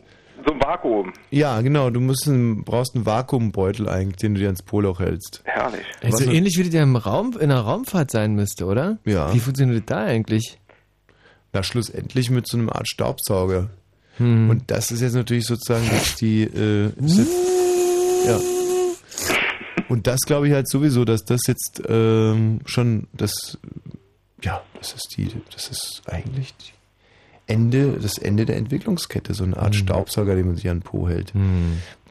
so ein Vakuum. Ja, genau. Du musst einen, brauchst einen Vakuumbeutel eigentlich, den du dir ans Poloch hältst. Herrlich. Also Was- ähnlich wie ja im Raum, in einer Raumfahrt sein müsste, oder? Ja. Wie funktioniert das da eigentlich? Na, schlussendlich mit so einer Art Staubsauger. Hm. Und das ist jetzt natürlich sozusagen jetzt die, äh, jetzt, ja. Und das glaube ich halt sowieso, dass das jetzt ähm, schon das, ja, das ist die, das ist eigentlich die Ende, das Ende der Entwicklungskette, so eine Art Staubsauger, den man sich an den Po hält.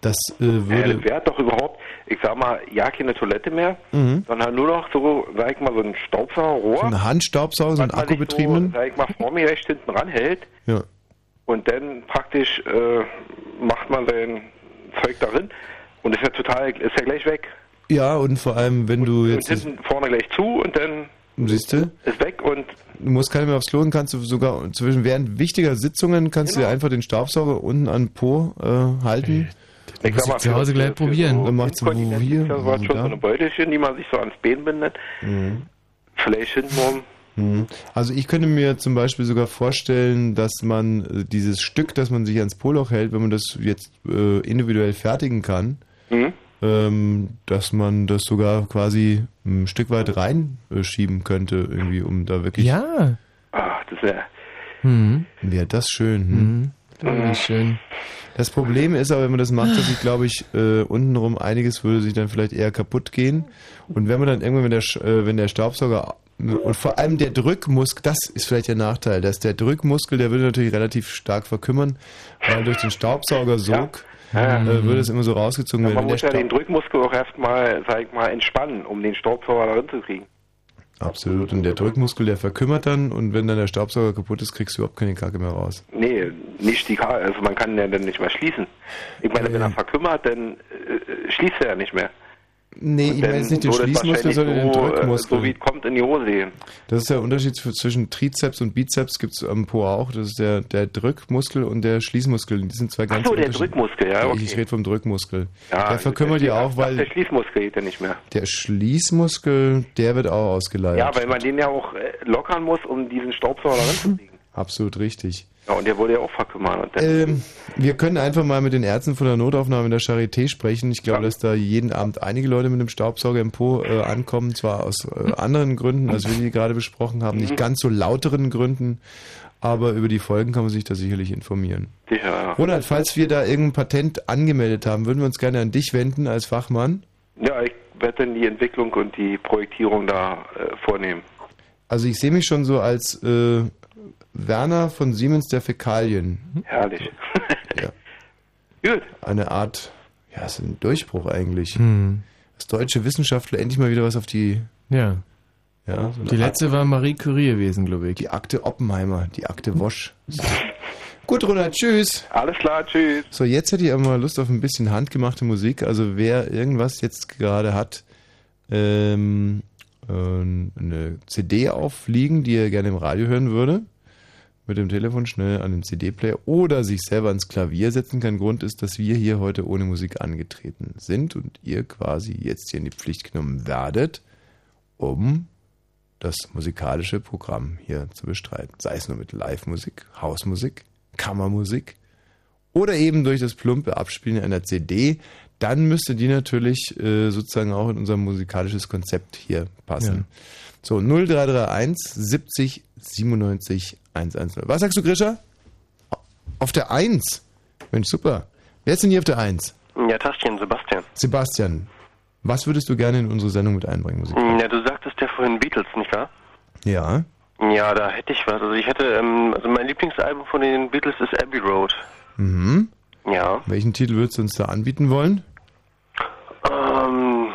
Das äh, würde, das wäre doch überhaupt, ich sag mal, ja keine Toilette mehr, Mhm. sondern nur noch so, sag ich mal, so ein Staubsaugerrohr. so ein Handstaubsauger, so ein akkubetriebenen. So, sag ich mal, vor mir rechts hinten ranhält Ja. Und dann praktisch äh, macht man sein Zeug darin und ist ja total, ist ja gleich weg. ja, und vor allem, wenn du Und jetzt, hinten vorne gleich zu und dann siehst du, ist weg und Du musst keine mehr aufs Klo und kannst du sogar zwischen während wichtiger Sitzungen kannst du dir einfach den Staubsauger unten an den Po äh, halten. Ich sag mal, zu Hause gleich probieren. Dann macht's wo hier, das waren schon so da. eine Beutelchen, die man sich so ans Bein bindet. Mhm. Vielleicht hintenrum. Mhm. Also ich könnte mir zum Beispiel sogar vorstellen, dass man äh, dieses Stück, das man sich ans Poloch hält, wenn man das jetzt äh, individuell fertigen kann, Mhm. ähm, dass man das sogar quasi ein Stück weit reinschieben könnte, irgendwie, um da wirklich. Ja. Ach, das wäre. Mhm. Wäre das schön. Hm? Mhm. Das wäre schön. Das Problem ist aber, wenn man das macht, dass ich glaube ich, äh, untenrum einiges würde sich dann vielleicht eher kaputt gehen. Und wenn man dann irgendwann, wenn der, äh, wenn der Staubsauger und vor allem der Drückmuskel, das ist vielleicht der Nachteil, dass der Drückmuskel, der würde natürlich relativ stark verkümmern, weil durch den Staubsaugersog Ja. äh, würde es immer so rausgezogen Ja, werden. man muss ja den Drückmuskel auch erstmal, sag ich mal, entspannen, um den Staubsauger da drin zu kriegen. Absolut. Und der Drückmuskel, der verkümmert dann und wenn dann der Staubsauger kaputt ist, kriegst du überhaupt keine Kacke mehr raus. Nee, nicht die Karte, also man kann ja dann nicht mehr schließen. Ich meine, wenn er verkümmert, dann äh, schließt er ja nicht mehr. Nee, ich meine jetzt nicht den Schließmuskel, sondern den äh, Drückmuskel. So wie kommt in die Hose. Das ist der Unterschied zw- zwischen Trizeps und Bizeps gibt es am Po auch. Das ist der, der Drückmuskel und der Schließmuskel. Die sind zwei ganz Ach so, der Drückmuskel, ja, okay. Ich, rede vom Drückmuskel. Ja, der verkümmert ja auch, weil Der Schließmuskel geht ja nicht mehr. der Schließmuskel, der wird auch ausgeleiert. Ja, weil man den ja auch äh, lockern muss, um diesen Staubsauger ranzukriegen. Absolut richtig. Ja, und der wurde ja auch dann, Ähm, wir können einfach mal mit den Ärzten von der Notaufnahme in der Charité sprechen. Ich glaube, dass da jeden Abend einige Leute mit dem Staubsauger im Po äh, ankommen, zwar aus äh, anderen Gründen, als wir die gerade besprochen haben, nicht Mhm. ganz so lauteren Gründen, aber über die Folgen kann man sich da sicherlich informieren. sicher, ja. Ronald, falls wir da irgendein Patent angemeldet haben, würden wir uns gerne an dich wenden als Fachmann. Ja, ich werde dann die Entwicklung und die Projektierung da äh, vornehmen. Also ich sehe mich schon so als äh, Werner von Siemens der Fäkalien. Herrlich. ja. Gut. Eine Art, ja, ist ein Durchbruch eigentlich. Hm. Dass deutsche Wissenschaftler endlich mal wieder was auf die... Ja. Ja, so Die letzte Art- war Marie Curie gewesen, glaube ich. Die Akte Oppenheimer, die Akte Wosch. Gut, Ronald, tschüss. Alles klar, tschüss. So, jetzt hätte ich aber mal Lust auf ein bisschen handgemachte Musik. Also wer irgendwas jetzt gerade hat, ähm, äh, eine CD aufliegen, die er gerne im Radio hören würde, mit dem Telefon schnell an den CD-Player oder sich selber ans Klavier setzen. Kein Grund ist, dass wir hier heute ohne Musik angetreten sind und ihr quasi jetzt hier in die Pflicht genommen werdet, um das musikalische Programm hier zu bestreiten. Sei es nur mit Live-Musik, Hausmusik, Kammermusik oder eben durch das plumpe Abspielen einer CD, dann müsste die natürlich äh, sozusagen auch in unser musikalisches Konzept hier passen. Ja. So, 0331 70 97 110. Was sagst du, Grisha? Auf der 1. Mensch, super. Wer ist denn hier auf der 1? Ja, Tastchen, Sebastian. Sebastian. Was würdest du gerne in unsere Sendung mit einbringen, Musik? Ja, du sagtest ja vorhin Beatles, nicht wahr? Ja. Ja, da hätte ich was. Also ich hätte, ähm, also mein Lieblingsalbum von den Beatles ist Abbey Road. Mhm. Ja. Welchen Titel würdest du uns da anbieten wollen? Ähm,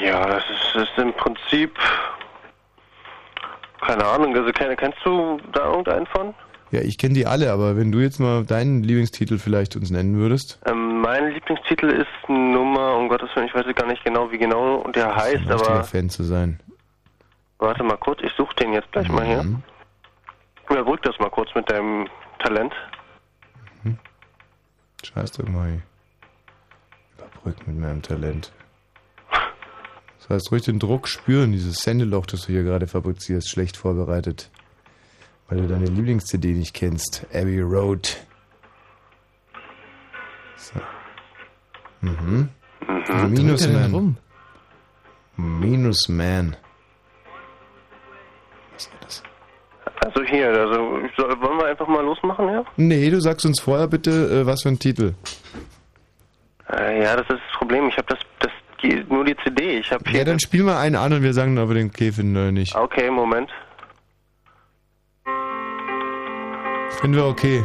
ja, ist im Prinzip, keine Ahnung, also kenn- kennst du da irgendeinen von? Ja, ich kenne die alle, aber wenn du jetzt mal deinen Lieblingstitel vielleicht uns nennen würdest. Ähm, mein Lieblingstitel ist Nummer, um Gottes Willen, ich weiß gar nicht genau, wie genau der heißt, Ein richtiger aber Fan zu sein. warte mal kurz, ich suche den jetzt gleich mal hier. Mhm. Überbrück das mal kurz mit deinem Talent. Scheiß doch mal. Überbrück mit meinem Talent. Das heißt, ruhig den Druck spüren, dieses Sendeloch, das du hier gerade fabrizierst, schlecht vorbereitet. Weil du deine Lieblings-CD nicht kennst. Abbey Road. So. Mhm. Dreht er denn rum? Minusman. Also hier, also soll, wollen wir einfach mal losmachen, ja? Nee, du sagst uns vorher bitte, äh, was für ein Titel. Äh, ja, das ist das Problem. Ich habe das, das die, nur die CD. Ich habe hier. Ja, dann spiel mal einen an und wir sagen, ob wir den okay finden oder nicht. Okay, Moment. Finden wir okay.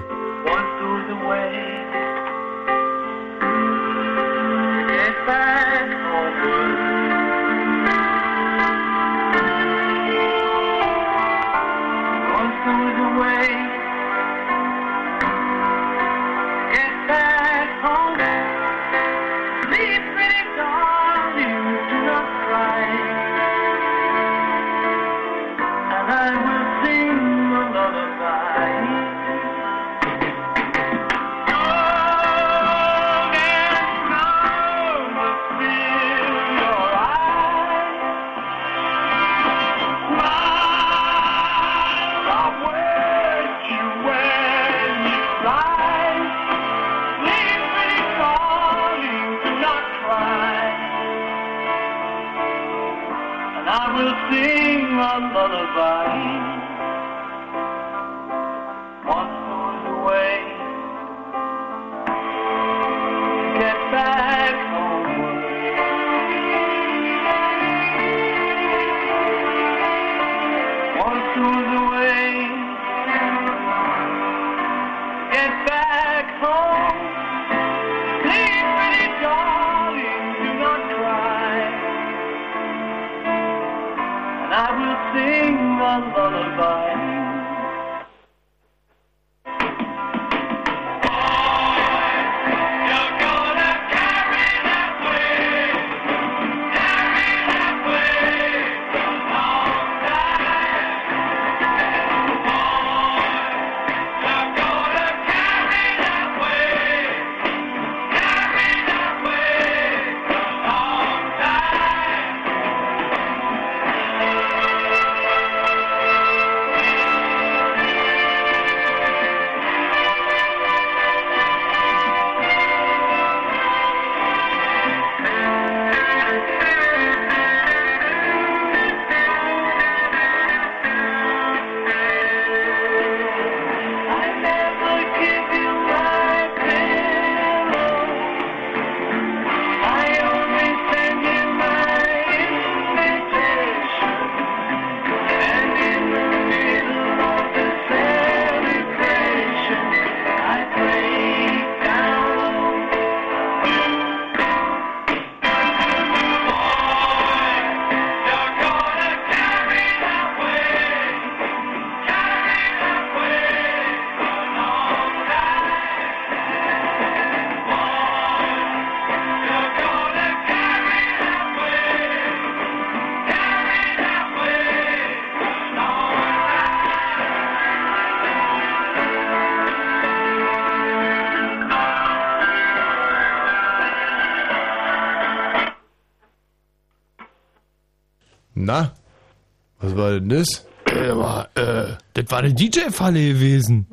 Das? Äh, war, äh, das war eine DJ-Falle gewesen.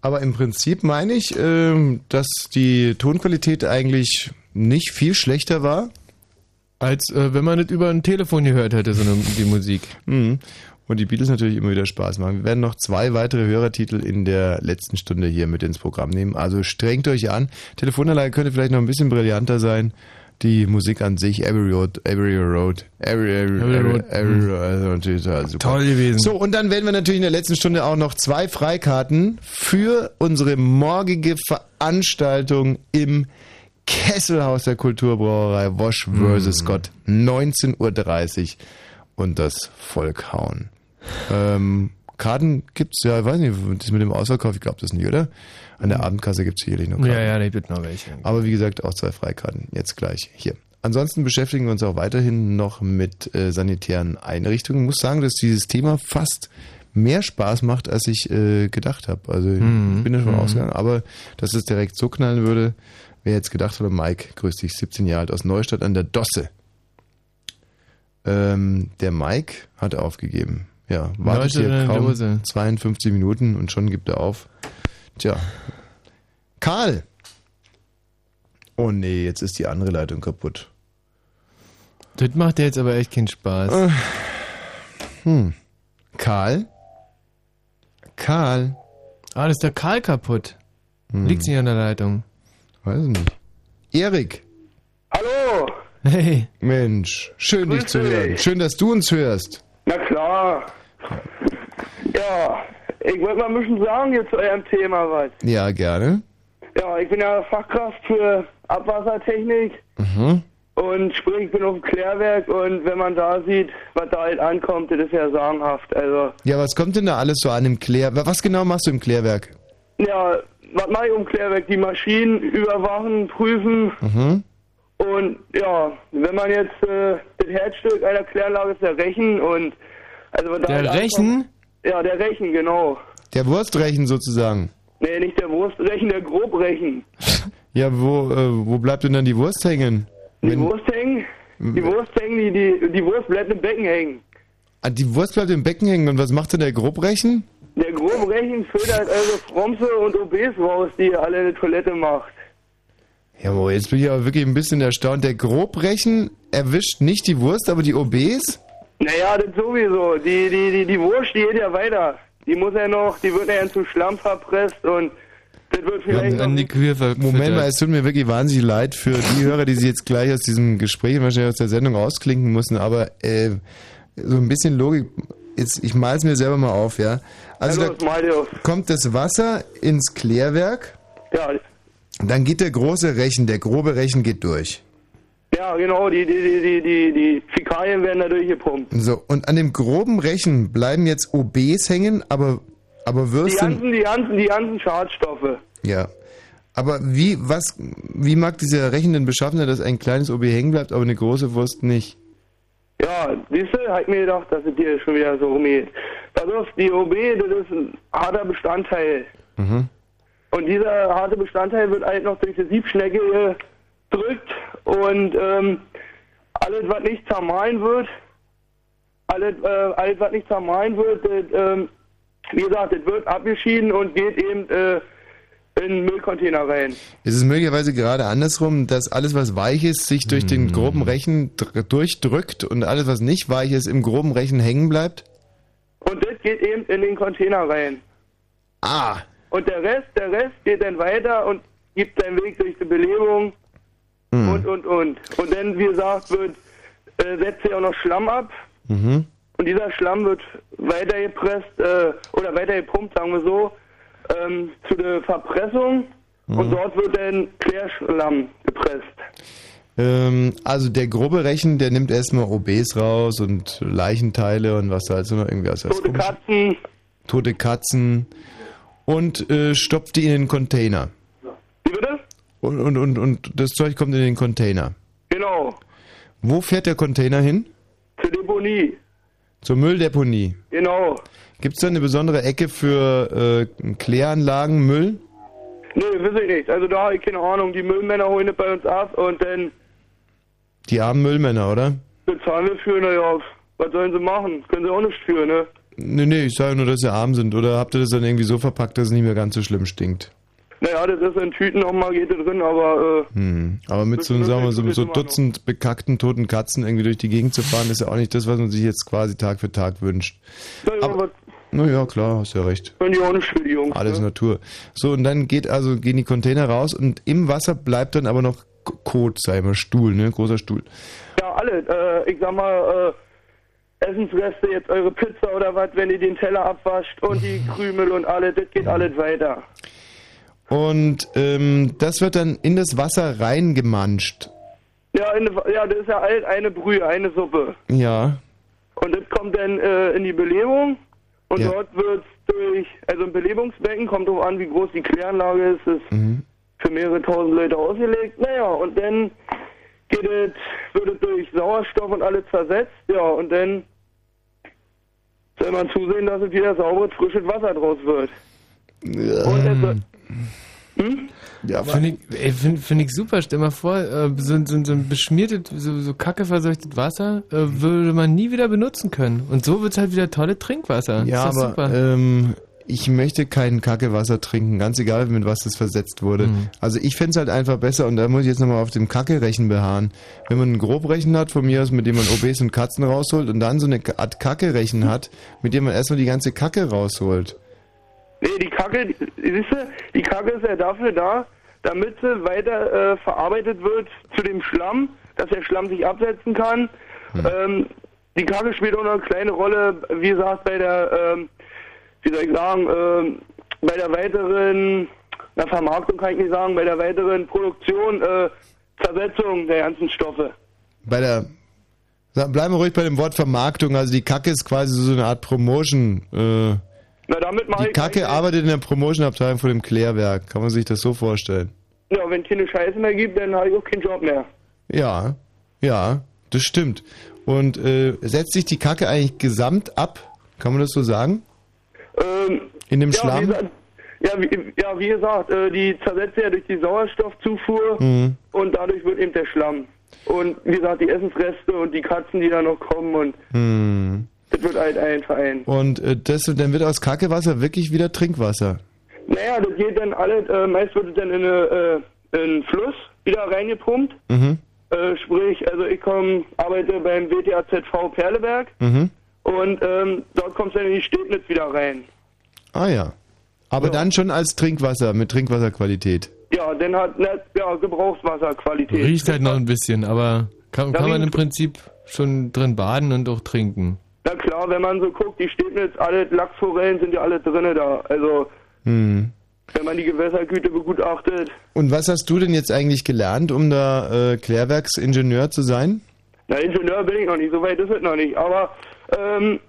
Aber im Prinzip meine ich, ähm, dass die Tonqualität eigentlich nicht viel schlechter war. Als äh, wenn man das über ein Telefon gehört hätte, so eine, die Musik. Mhm. Und die Beatles natürlich immer wieder Spaß machen. Wir werden noch zwei weitere Hörertitel in der letzten Stunde hier mit ins Programm nehmen. Also strengt euch an. Telefonanlage könnte vielleicht noch ein bisschen brillanter sein. Die Musik an sich, Every Road, Every Road, Every, every, Every every, Road. every, Mhm. also natürlich total super. Toll gewesen. So, und dann werden wir natürlich in der letzten Stunde auch noch zwei Freikarten für unsere morgige Veranstaltung im Kesselhaus der Kulturbrauerei Wosch vs. Scott. 19.30 Uhr und das Volkhauen. Ähm, Karten gibt's ja, ich weiß nicht, das mit dem Ausverkauf, ich glaube das nicht, oder? An der Abendkasse gibt's sicherlich noch Karten. Ja, ja, da gibt noch welche. Aber wie gesagt, auch zwei Freikarten. Jetzt gleich. Hier. Ansonsten beschäftigen wir uns auch weiterhin noch mit äh, sanitären Einrichtungen. Ich muss sagen, dass dieses Thema fast mehr Spaß macht, als ich äh, gedacht habe. Also Mhm. ich bin davon Mhm. ausgegangen, aber dass es direkt so knallen würde, wer jetzt gedacht hat, Mike, grüß dich, 17 Jahre alt aus Neustadt an der Dosse. Ähm, der Mike hat aufgegeben. Ja, wartet hier kaum Dose. 52 Minuten und schon gibt er auf. Tja. Karl! Oh nee, jetzt ist die andere Leitung kaputt. Das macht ja jetzt aber echt keinen Spaß. Äh, Hm. Karl? Karl? Ah, das ist der Karl kaputt. Hm. Liegt nicht an der Leitung. Weiß ich nicht. Erik! Hallo! Hey! Mensch, schön dich Grüß zu hören. dich. Schön, dass du uns hörst. Na klar. Ja, ich wollte mal ein bisschen sagen hier zu eurem Thema was. Ja, gerne. Ja, ich bin ja Fachkraft für Abwassertechnik Mhm. und sprich, ich bin auf dem Klärwerk und wenn man da sieht, was da halt ankommt, das ist ja sagenhaft. Also, Ja, was kommt denn da alles so an im Klär... Was genau machst du im Klärwerk? ja, was mache ich um Klärwerk? Die Maschinen überwachen, prüfen Mhm. Und ja, wenn man jetzt äh, das Herzstück einer Kläranlage ist der Rechen und also Der halt ankommt- Rechen? Ja, der Rechen, genau. Der Wurstrechen sozusagen. Nee, nicht der Wurstrechen, der Grobrechen. Ja, wo, äh, wo bleibt denn dann die Wurst hängen? Die Wurst hängen, die Wurst hängen, die, die, die Wurst bleibt im Becken hängen. Ah, die Wurst bleibt im Becken hängen und was macht denn der Grobrechen? Der Grobrechen filtert also Fromse und OBs raus, die ihr alle in der Toilette macht. Ja, boah, jetzt bin ich aber wirklich ein bisschen erstaunt. Der Grobrechen erwischt nicht die Wurst, aber die OBs? Naja, das sowieso. Die, die, die, die Wurst, die geht ja weiter. Die muss ja noch, die wird ja zu Schlamm verpresst und das wird vielleicht noch... Moment mal, es tut mir wirklich wahnsinnig leid für die Hörer, die sich jetzt gleich aus diesem Gespräch wahrscheinlich aus der Sendung ausklinken mussten, aber äh, so ein bisschen Logik, jetzt, ich mal es mir selber mal auf, ja. Also Ja, los, da auf. kommt das Wasser ins Klärwerk, Ja, dann geht der große Rechen, der grobe Rechen geht durch. ja, genau, die, die, die, die, die, die Fäkalien werden da durchgepumpt. So, und an dem groben Rechen bleiben jetzt OBs hängen, aber, aber Die Würstchen... ganzen, die ganzen, die ganzen Schadstoffe. Ja. Aber wie, was, wie mag dieser Rechen denn beschaffen, sein, dass ein kleines OB hängen bleibt, aber eine große Wurst nicht? Ja, siehst du, hat mir gedacht, dass es dir schon wieder so rumgeht. Pass auf, die OB, das ist ein harter Bestandteil. Mhm. Und dieser harte Bestandteil wird halt noch durch die Siebschnecke gedrückt und ähm, alles, was nicht zermahlen wird, alles, äh, alles was nicht zermahlen wird, das, ähm, wie gesagt, das wird abgeschieden und geht eben äh, in den Müllcontainer rein. Ist es möglicherweise gerade andersrum, dass alles, was weich ist, sich durch den groben Rechen dr- durchdrückt und alles, was nicht weich ist, im groben Rechen hängen bleibt? Und das geht eben in den Container rein. Ah. Und der Rest, der Rest geht dann weiter und gibt seinen Weg durch die Belebung Hm. und, und, und. Und dann, wie gesagt, wird, äh, setzt sich auch noch Schlamm ab. Mhm. Und dieser Schlamm wird weitergepresst, äh, oder weitergepumpt, sagen wir so, ähm, zu der Verpressung. Und Mhm. dort wird dann Klärschlamm gepresst. Ähm, also der grobe Rechen, der nimmt erstmal OBs raus und Leichenteile und was da halt so noch irgendwie aus Tote Katzen. Tote Katzen und äh, stopft die in den Container. Wie bitte? Und, und, und, und das Zeug kommt in den Container. Genau. Wo fährt der Container hin? Zur Deponie. Zur Mülldeponie. Genau. Gibt es da eine besondere Ecke für äh, Kläranlagen, Müll? Nee, weiß ich nicht. Also da habe ich keine Ahnung. Die Müllmänner holen das bei uns ab und dann Die armen Müllmänner, oder? bezahlen wir für, naja, was sollen sie machen? Können sie auch nicht für, ne? Nee, nee, ich sage nur, dass sie arm sind. Oder habt ihr das dann irgendwie so verpackt, dass es nicht mehr ganz so schlimm stinkt? Naja, das ist in Tüten nochmal geht da drin, aber äh, Hm. Aber mit so, sagen wir, so, so Dutzend bekackten toten Katzen irgendwie durch die Gegend zu fahren, ist ja auch nicht das, was man sich jetzt quasi Tag für Tag wünscht. naja, was Naja, klar, hast ja recht. können die auch nicht für die Jungs. Alles ne? Natur. So, und dann geht also, gehen die Container raus und im Wasser bleibt dann aber noch Kot, sei mal Stuhl, ne? Großer Stuhl. Ja, alle. Äh, ich sag mal, äh, Essensreste, jetzt eure Pizza oder was, wenn ihr den Teller abwascht und die Krümel und alles, das geht alles weiter. Und ähm, das wird dann in das Wasser reingemanscht. Ja, in, ja, das ist ja alt eine Brühe, eine Suppe. Ja. Und das kommt dann äh, in die Belebung und Ja. dort wird durch, also ein Belebungsbecken, kommt drauf an, wie groß die Kläranlage ist, ist Mhm. für mehrere tausend Leute ausgelegt. Naja, und dann geht es, wird es durch Sauerstoff und alles zersetzt, ja, und dann soll man zusehen, dass es wieder sauberes, frisches Wasser draus wird. Wird, hm? Ja, Finde ich, find, find ich super. Stell mal vor, äh, so, ein- so, so ein beschmiertes, so, so kackeverseuchtes Wasser äh, würde man nie wieder benutzen können. Und so wird es halt wieder tolle Trinkwasser. Ja, aber super. ähm, ich möchte kein Kackewasser trinken, ganz egal, mit was das versetzt wurde. Mhm. Also ich fände es halt einfach besser, und da muss ich jetzt nochmal auf dem Kacke-Rechen beharren. Wenn man einen Grobrechen hat, von mir aus, mit dem man OBs und Katzen rausholt, und dann so eine Art Kacke-Rechen hat, mit dem man erstmal die ganze Kacke rausholt. Nee, die Kacke, die- siehst du, die Kacke ist ja dafür da, damit sie weiter äh, verarbeitet wird zu dem Schlamm, dass der Schlamm sich absetzen kann. Ähm, die Kacke spielt auch noch eine kleine Rolle, wie gesagt, bei der, ähm, wie soll ich sagen, ähm, bei der weiteren, na Vermarktung kann ich nicht sagen, bei der weiteren Produktion, äh, Zersetzung der ganzen Stoffe. Bei der, bleiben wir ruhig bei dem Wort Vermarktung, also die Kacke ist quasi so eine Art Promotion, äh, Na, damit mache die ich Kacke arbeitet in der Promotion-Abteilung von dem Klärwerk. Kann man sich das so vorstellen? Ja, wenn es keine Scheiße mehr gibt, dann habe ich auch keinen Job mehr. Ja, ja, das stimmt. Und äh, setzt sich die Kacke eigentlich gesamt ab? Kann man das so sagen? Ähm, In dem ja, Schlamm? Wie gesagt, ja, wie, ja, wie gesagt, äh, die zersetzt ja durch die Sauerstoffzufuhr Mhm. und dadurch wird eben der Schlamm. Und wie gesagt, die Essensreste und die Katzen, die da noch kommen und Hm. das wird halt ein Verein. Und äh, das, dann wird aus Kackewasser wirklich wieder Trinkwasser. Naja, das geht dann alles, äh, meist wird es dann in, eine, äh, in einen Fluss wieder reingepumpt. Mhm. Äh, sprich, also ich komm, arbeite beim WTAZV Perleberg Mhm. Und ähm, dort kommt es dann in die Städtnitz wieder rein. Ah ja. Aber dann schon als Trinkwasser, mit Trinkwasserqualität. Ja, dann hat ne, ja, Gebrauchswasserqualität. Riecht halt noch ein bisschen, aber kann, kann man im Prinzip schon drin baden und auch trinken. Na klar, wenn man so guckt, die Städtnitz, alle Lachsforellen sind ja alle drinne da. Also, Hm. wenn man die Gewässergüte begutachtet. Und was hast du denn jetzt eigentlich gelernt, um da äh, Klärwerksingenieur zu sein? Na, Ingenieur bin ich noch nicht, so weit ist es noch nicht. Aber, ähm,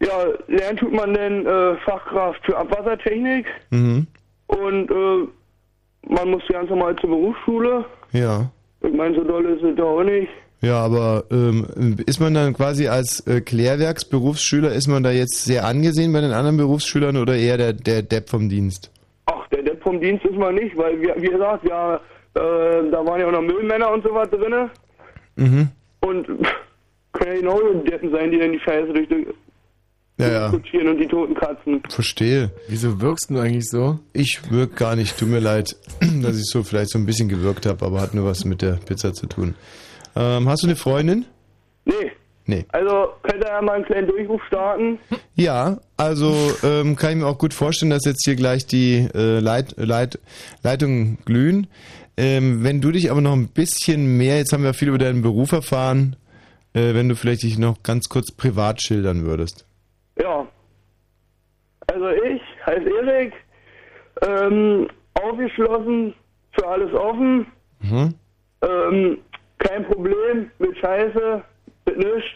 ja, lernen tut man denn äh, Fachkraft für Abwassertechnik Mhm. und äh, man muss ganz normal zur Berufsschule. Ja. Ich meine, so doll ist es da auch nicht. Ja, aber ähm, ist man dann quasi als äh, Klärwerksberufsschüler, ist man da jetzt sehr angesehen bei den anderen Berufsschülern oder eher der, der Depp vom Dienst? Ach, der Depp vom Dienst ist man nicht, weil, wir, wie gesagt, ja, äh, da waren ja auch noch Müllmänner und so was drinne. Mhm. Und können ja genau die Deppen sein, die dann die Scheiße durch die Ja, ja. kutschieren und die toten Katzen. Verstehe. Wieso wirkst du eigentlich so? Ich wirke gar nicht. Tut mir leid, dass ich so vielleicht so ein bisschen gewirkt habe, aber hat nur was mit der Pizza zu tun. Ähm, hast du eine Freundin? Nee. Nee. Also, könnt ihr ja mal einen kleinen Durchruf starten? Ja, also ähm, kann ich mir auch gut vorstellen, dass jetzt hier gleich die äh, Leit, Leit, Leitungen glühen. Ähm, wenn du dich aber noch ein bisschen mehr, jetzt haben wir viel über deinen Beruf erfahren, äh, wenn du vielleicht dich noch ganz kurz privat schildern würdest. Ja. Also ich heiße Erik, ähm, aufgeschlossen, für alles offen, Mhm. ähm, kein Problem mit Scheiße, mit nichts.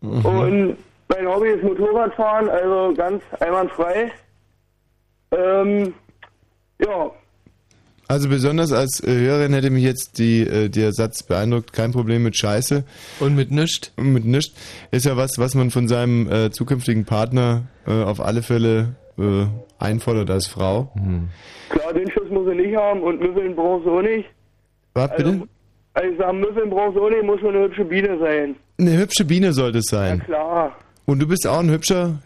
Mhm. Und mein Hobby ist Motorradfahren, also ganz einwandfrei. Ähm, ja, Also besonders als äh, Hörerin hätte mich jetzt die, äh, der Satz beeindruckt, kein Problem mit Scheiße. Und mit nischt? Und mit nischt. Ist ja was, was man von seinem äh, zukünftigen Partner äh, auf alle Fälle äh, einfordert als Frau. klar, den Schuss muss er nicht haben und Müffeln brauchst du auch nicht. Was bitte? Also ich sag, Müffeln brauchst du auch nicht, muss schon eine hübsche Biene sein. Eine hübsche Biene sollte es sein. Klar, Und du bist auch ein hübscher,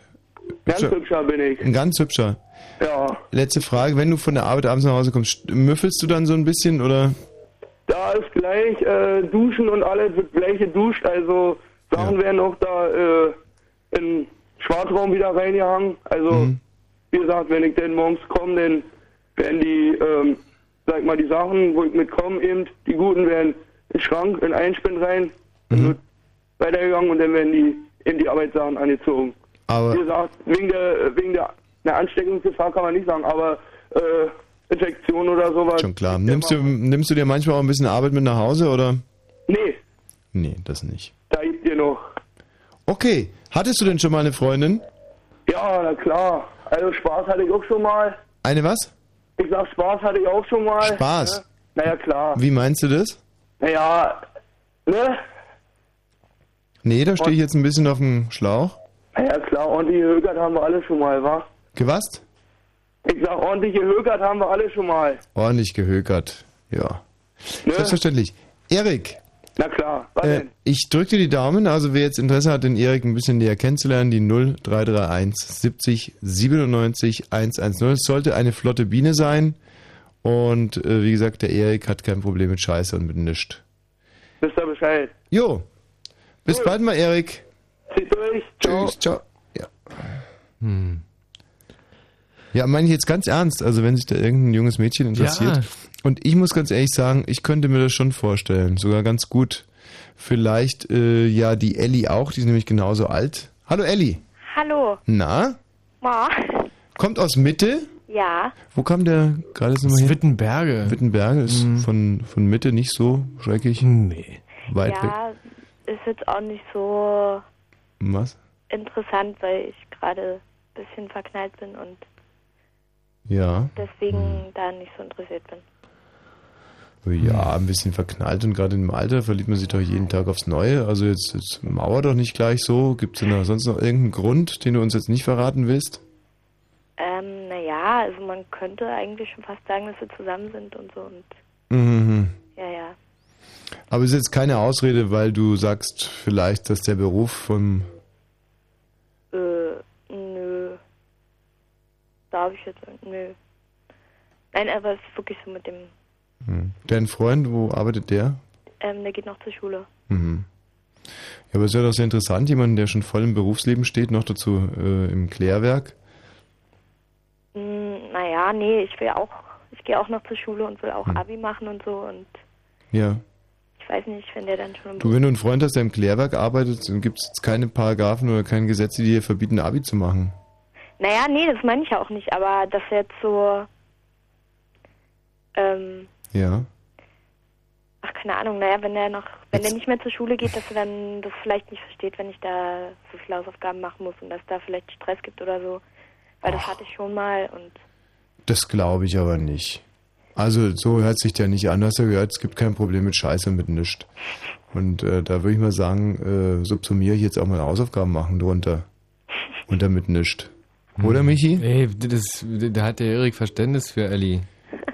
ganz hübscher bin ich. ein ganz hübscher. Ja, Letzte Frage, wenn du von der Arbeit abends nach Hause kommst, st- müffelst du dann so ein bisschen oder? da ist gleich äh, Duschen und alles wird gleich geduscht, also Sachen werden auch da äh, in Schwarzraum wieder reingehangen. Also Mhm. wie gesagt, wenn ich dann morgens komme, dann werden die, ähm, sag mal, die Sachen, wo ich mitkomme, eben, die guten werden in den Schrank, in einen Spind rein, dann wird weitergegangen und dann werden die eben die Arbeitssachen angezogen. Aber Wie gesagt, wegen der wegen der, der Ansteckungsgefahr kann man nicht sagen, aber äh, Infektion oder sowas. Schon klar. Nimmst du, nimmst du dir manchmal auch ein bisschen Arbeit mit nach Hause oder? Nee, Nee, das nicht. da gibt ihr noch. Okay. Hattest du denn schon mal eine Freundin? Ja, na klar. Also Spaß hatte ich auch schon mal. Eine was? Ich sag, Spaß hatte ich auch schon mal. Spaß? Ne? Naja, klar. Wie meinst du das? Naja, ne? Nee, da stehe ich jetzt ein bisschen auf dem Schlauch. Naja, klar, ordentliche Högert haben wir alle schon mal, wa? Gewasst? Ich sag, ordentliche Högert haben wir alle schon mal. Ordentlich gehökert. Ja. Ne? Selbstverständlich. Erik, Na klar, was äh, denn? ich drücke dir die Daumen. Also wer jetzt Interesse hat, den Erik ein bisschen näher kennenzulernen, die 0331 70 97 110. Es sollte eine flotte Biene sein. Und äh, wie gesagt, der Erik hat kein Problem mit Scheiße und mit nichts. Wisst ihr Bescheid? Jo. Bis bald mal, Erik. Zieht durch. Ciao. Tschüss, ciao. Ja. Hm. Ja, meine ich jetzt ganz ernst. Also wenn sich da irgendein junges Mädchen interessiert. Ja. Und ich muss ganz ehrlich sagen, ich könnte mir das schon vorstellen. Sogar ganz gut. Vielleicht äh, ja die Elli auch, die ist nämlich genauso alt. Hallo Elli. Hallo. Na? Ma. Kommt aus Mitte? Ja. Wo kam der gerade jetzt nochmal her? Wittenberge. Wittenberge ist von, von Mitte nicht so schrecklich. Nee. Weit weg. ja, ist jetzt auch nicht so Was? interessant, weil ich gerade ein bisschen verknallt bin und Ja. deswegen da nicht so interessiert bin. Ja, ein bisschen verknallt und gerade im Alter verliebt man sich doch jeden Tag aufs Neue. Also jetzt, jetzt mauer doch nicht gleich so. Gibt es denn da sonst noch irgendeinen Grund, den du uns jetzt nicht verraten willst? Ähm, naja, also man könnte eigentlich schon fast sagen, dass wir zusammen sind und so und Mhm. ja, ja. Aber ist jetzt keine Ausrede, weil du sagst vielleicht, dass der Beruf vom... Äh, nö. Darf ich jetzt, nö. Nein, aber es ist wirklich so mit dem, Hm. Dein Freund, wo arbeitet der? ähm, der geht noch zur Schule. Mhm. Ja, aber es ist ja doch sehr interessant, jemand, der schon voll im Berufsleben steht, noch dazu äh, im Klärwerk. Hm, naja, nee, ich will auch, ich gehe auch noch zur Schule und will auch Hm. Abi machen und so und Ja. ich weiß nicht, wenn der dann schon im Du, wenn du einen Freund hast, der im Klärwerk arbeitet, dann gibt es jetzt keine Paragraphen oder keine Gesetze, die dir verbieten, Abi zu machen. Naja, nee, das meine ich ja auch nicht, aber dass er jetzt so, ähm, Ja. ach, keine Ahnung, naja, wenn er noch, wenn er nicht mehr zur Schule geht, dass er dann das vielleicht nicht versteht, wenn ich da so viele Hausaufgaben machen muss und dass da vielleicht Stress gibt oder so. Weil das hatte ich schon mal und Das glaube ich aber nicht. Also so hört sich der nicht an. Hast ja gehört, es gibt kein Problem mit Scheiße und mit nichts. Und äh, da würde ich mal sagen, äh, subsumiere ich jetzt auch mal Hausaufgaben machen drunter. Und damit nichts. Oder, Michi? Ey, das, da hat der Erik Verständnis für Elli.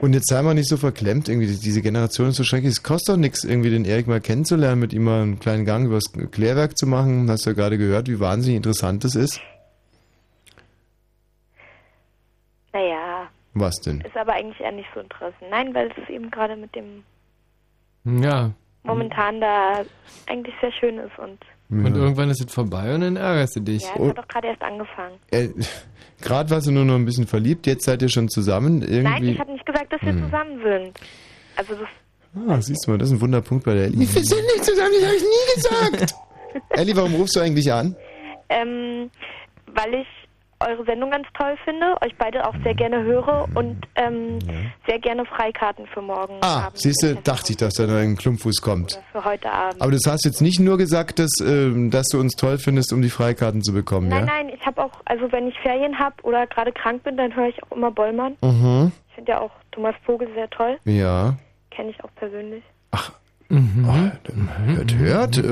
Und jetzt sei mal nicht so verklemmt, irgendwie diese Generation ist so schrecklich. Es kostet doch nichts, irgendwie den Erik mal kennenzulernen, mit ihm mal einen kleinen Gang übers Klärwerk zu machen. Hast du ja gerade gehört, wie wahnsinnig interessant das ist. naja, Was denn? ist aber eigentlich eher nicht so interessant. Nein, weil es eben gerade mit dem Ja. momentan da eigentlich sehr schön ist und Und irgendwann ist es vorbei und dann ärgerst du dich. ja, es hat doch gerade erst angefangen. Äh, Gerade warst du nur noch ein bisschen verliebt, jetzt seid ihr schon zusammen. Irgendwie. Nein, ich habe nicht gesagt, dass wir Hm. zusammen sind. Also das Ah, siehst du mal, das ist ein Wunderpunkt bei der Ellie. Wir sind nicht zusammen, das habe ich nie gesagt. Ellie, warum rufst du eigentlich an? Ähm, weil ich eure Sendung ganz toll finde, euch beide auch sehr gerne höre und ähm, sehr gerne Freikarten für morgen Ah, Abend siehst du, dachte ich, dass da ein Klumpfuß kommt. für heute Abend. Aber das hast jetzt nicht nur gesagt, dass, ähm, dass du uns toll findest, um die Freikarten zu bekommen, nein, ja? nein, ich habe auch, also wenn ich Ferien habe oder gerade krank bin, dann höre ich auch immer Bollmann. Mhm. Ich finde ja auch Thomas Vogel sehr toll. Ja. Kenne ich auch persönlich. Mhm. Hört, hört. Äh,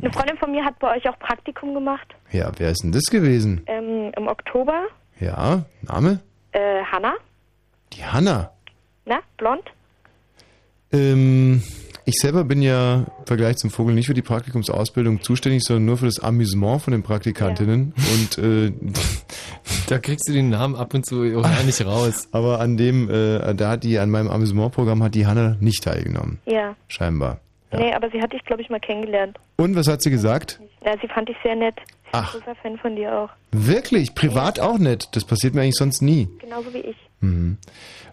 Eine Freundin von mir hat bei euch auch Praktikum gemacht ja, wer ist denn das gewesen? ähm, im Oktober. Ja, Name? Äh, Hanna, Die Hanna. ne? Blond. Ähm, ich selber bin ja im Vergleich zum Vogel nicht für die Praktikumsausbildung zuständig, sondern nur für das Amüsement von den Praktikantinnen. Und äh, da kriegst du den Namen ab und zu auch gar nicht raus. Aber an dem, äh, da hat die, an meinem Amüsementprogramm hat die Hanna nicht teilgenommen. Ja. Scheinbar. Nee, aber sie hat dich, glaube ich, mal kennengelernt. Und was hat sie gesagt? Ja, sie fand dich sehr nett. Sie ist Ach. ein großer Fan von dir auch. Wirklich? Privat auch nicht? Das passiert mir eigentlich sonst nie. Genauso wie ich. Mhm.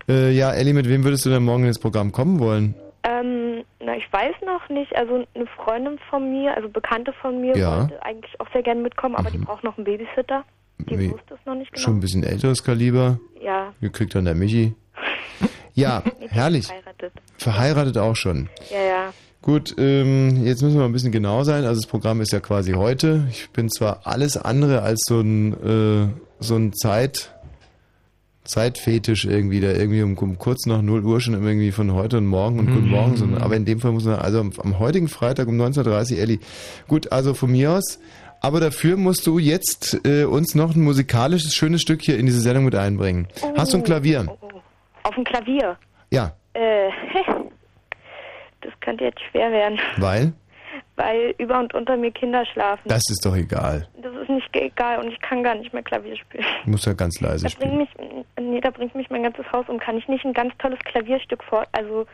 Äh, ja, Elli, mit wem würdest du denn morgen ins Programm kommen wollen? Ähm, na, ich weiß noch nicht. Also eine Freundin von mir, also Bekannte von mir, Ja. wollte eigentlich auch sehr gerne mitkommen, aber die braucht noch einen Babysitter. Die Wie- wusste es noch nicht genau. Schon ein bisschen älteres Kaliber. Ja. Gekriegt dann der Michi. Ja, herrlich. Verheiratet. Verheiratet auch schon. Ja, ja. Gut, ähm, jetzt müssen wir mal ein bisschen genau sein. Also das Programm ist ja quasi heute. Ich bin zwar alles andere als so ein, äh, so ein Zeit, Zeitfetisch irgendwie, der irgendwie um, um kurz nach 0 Uhr schon irgendwie von heute und morgen und guten Mhm. Morgen, sondern, aber in dem Fall muss man, also am, am heutigen Freitag um 19.30 Uhr, Elli. Gut, also von mir aus, aber dafür musst du jetzt äh, uns noch ein musikalisches, schönes Stück hier in diese Sendung mit einbringen. Hast du ein Klavier? Auf dem Klavier. Ja, Äh, das könnte jetzt schwer werden, weil? Weil über und unter mir Kinder schlafen. Das ist doch egal. Das ist nicht egal und ich kann gar nicht mehr Klavier spielen. Du musst ja ganz leise Da spielen. bringt mich, nee, da bringt mich mein ganzes Haus um. Kann ich nicht ein ganz tolles Klavierstück vor, also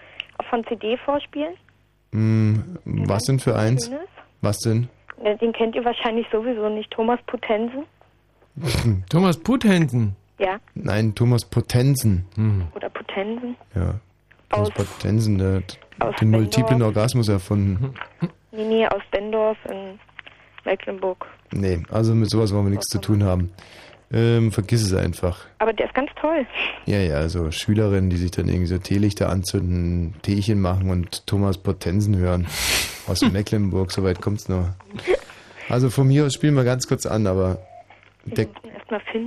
von CD vorspielen? Hm, was denn für eins? Schönes? Was denn? Ja, Den kennt ihr wahrscheinlich sowieso nicht. Thomas Potensen? Thomas Puthänden. Ja. Nein, Thomas Potensen. Oder Potensen? Ja. Thomas Aus- Potensen, der hat den multiplen. Orgasmus erfunden. Nee, nee, aus Bendorf in Mecklenburg. Nee, also mit sowas wollen wir nichts zu tun haben. Ähm, vergiss es einfach. Aber der ist ganz toll. Ja, ja, also Schülerinnen, die sich dann irgendwie so Teelichter anzünden, Teechen machen und Thomas Potensen hören. Aus Mecklenburg, soweit kommt's noch. Also von mir aus spielen wir ganz kurz an, aber der,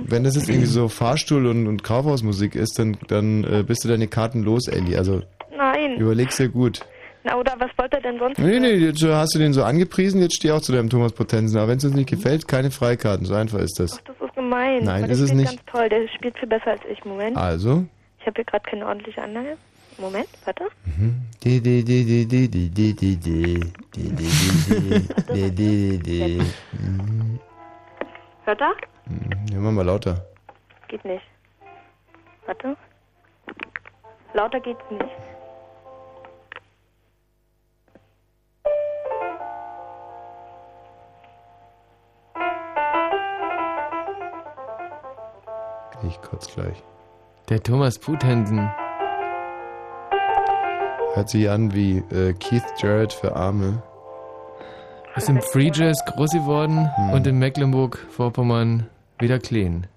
wenn das jetzt irgendwie so Fahrstuhl- und, und Kaufhausmusik ist, dann, dann äh, bist du deine Karten los, Elli. Also Nein. überleg's dir gut. Na, Oder was wollte er denn sonst? Nee, nee, jetzt hast du den so angepriesen, jetzt steh auch zu deinem Thomas Potenzen. Aber wenn es uns nicht gefällt, keine Freikarten, so einfach ist das. Ach, das ist gemein. Nein, Aber ist es nicht. ganz toll, der spielt viel besser als ich. Moment. Also? Ich habe hier gerade keine ordentliche Anlage. Moment, warte. Hört er? Ja, mach mal lauter. Geht nicht. Warte. Lauter geht's nicht. Ich kurz gleich. Der Thomas Puthänden. Hört sich an wie äh, Keith Jarrett für Arme. Ist im Free Jazz groß geworden und in Mecklenburg-Vorpommern wieder clean.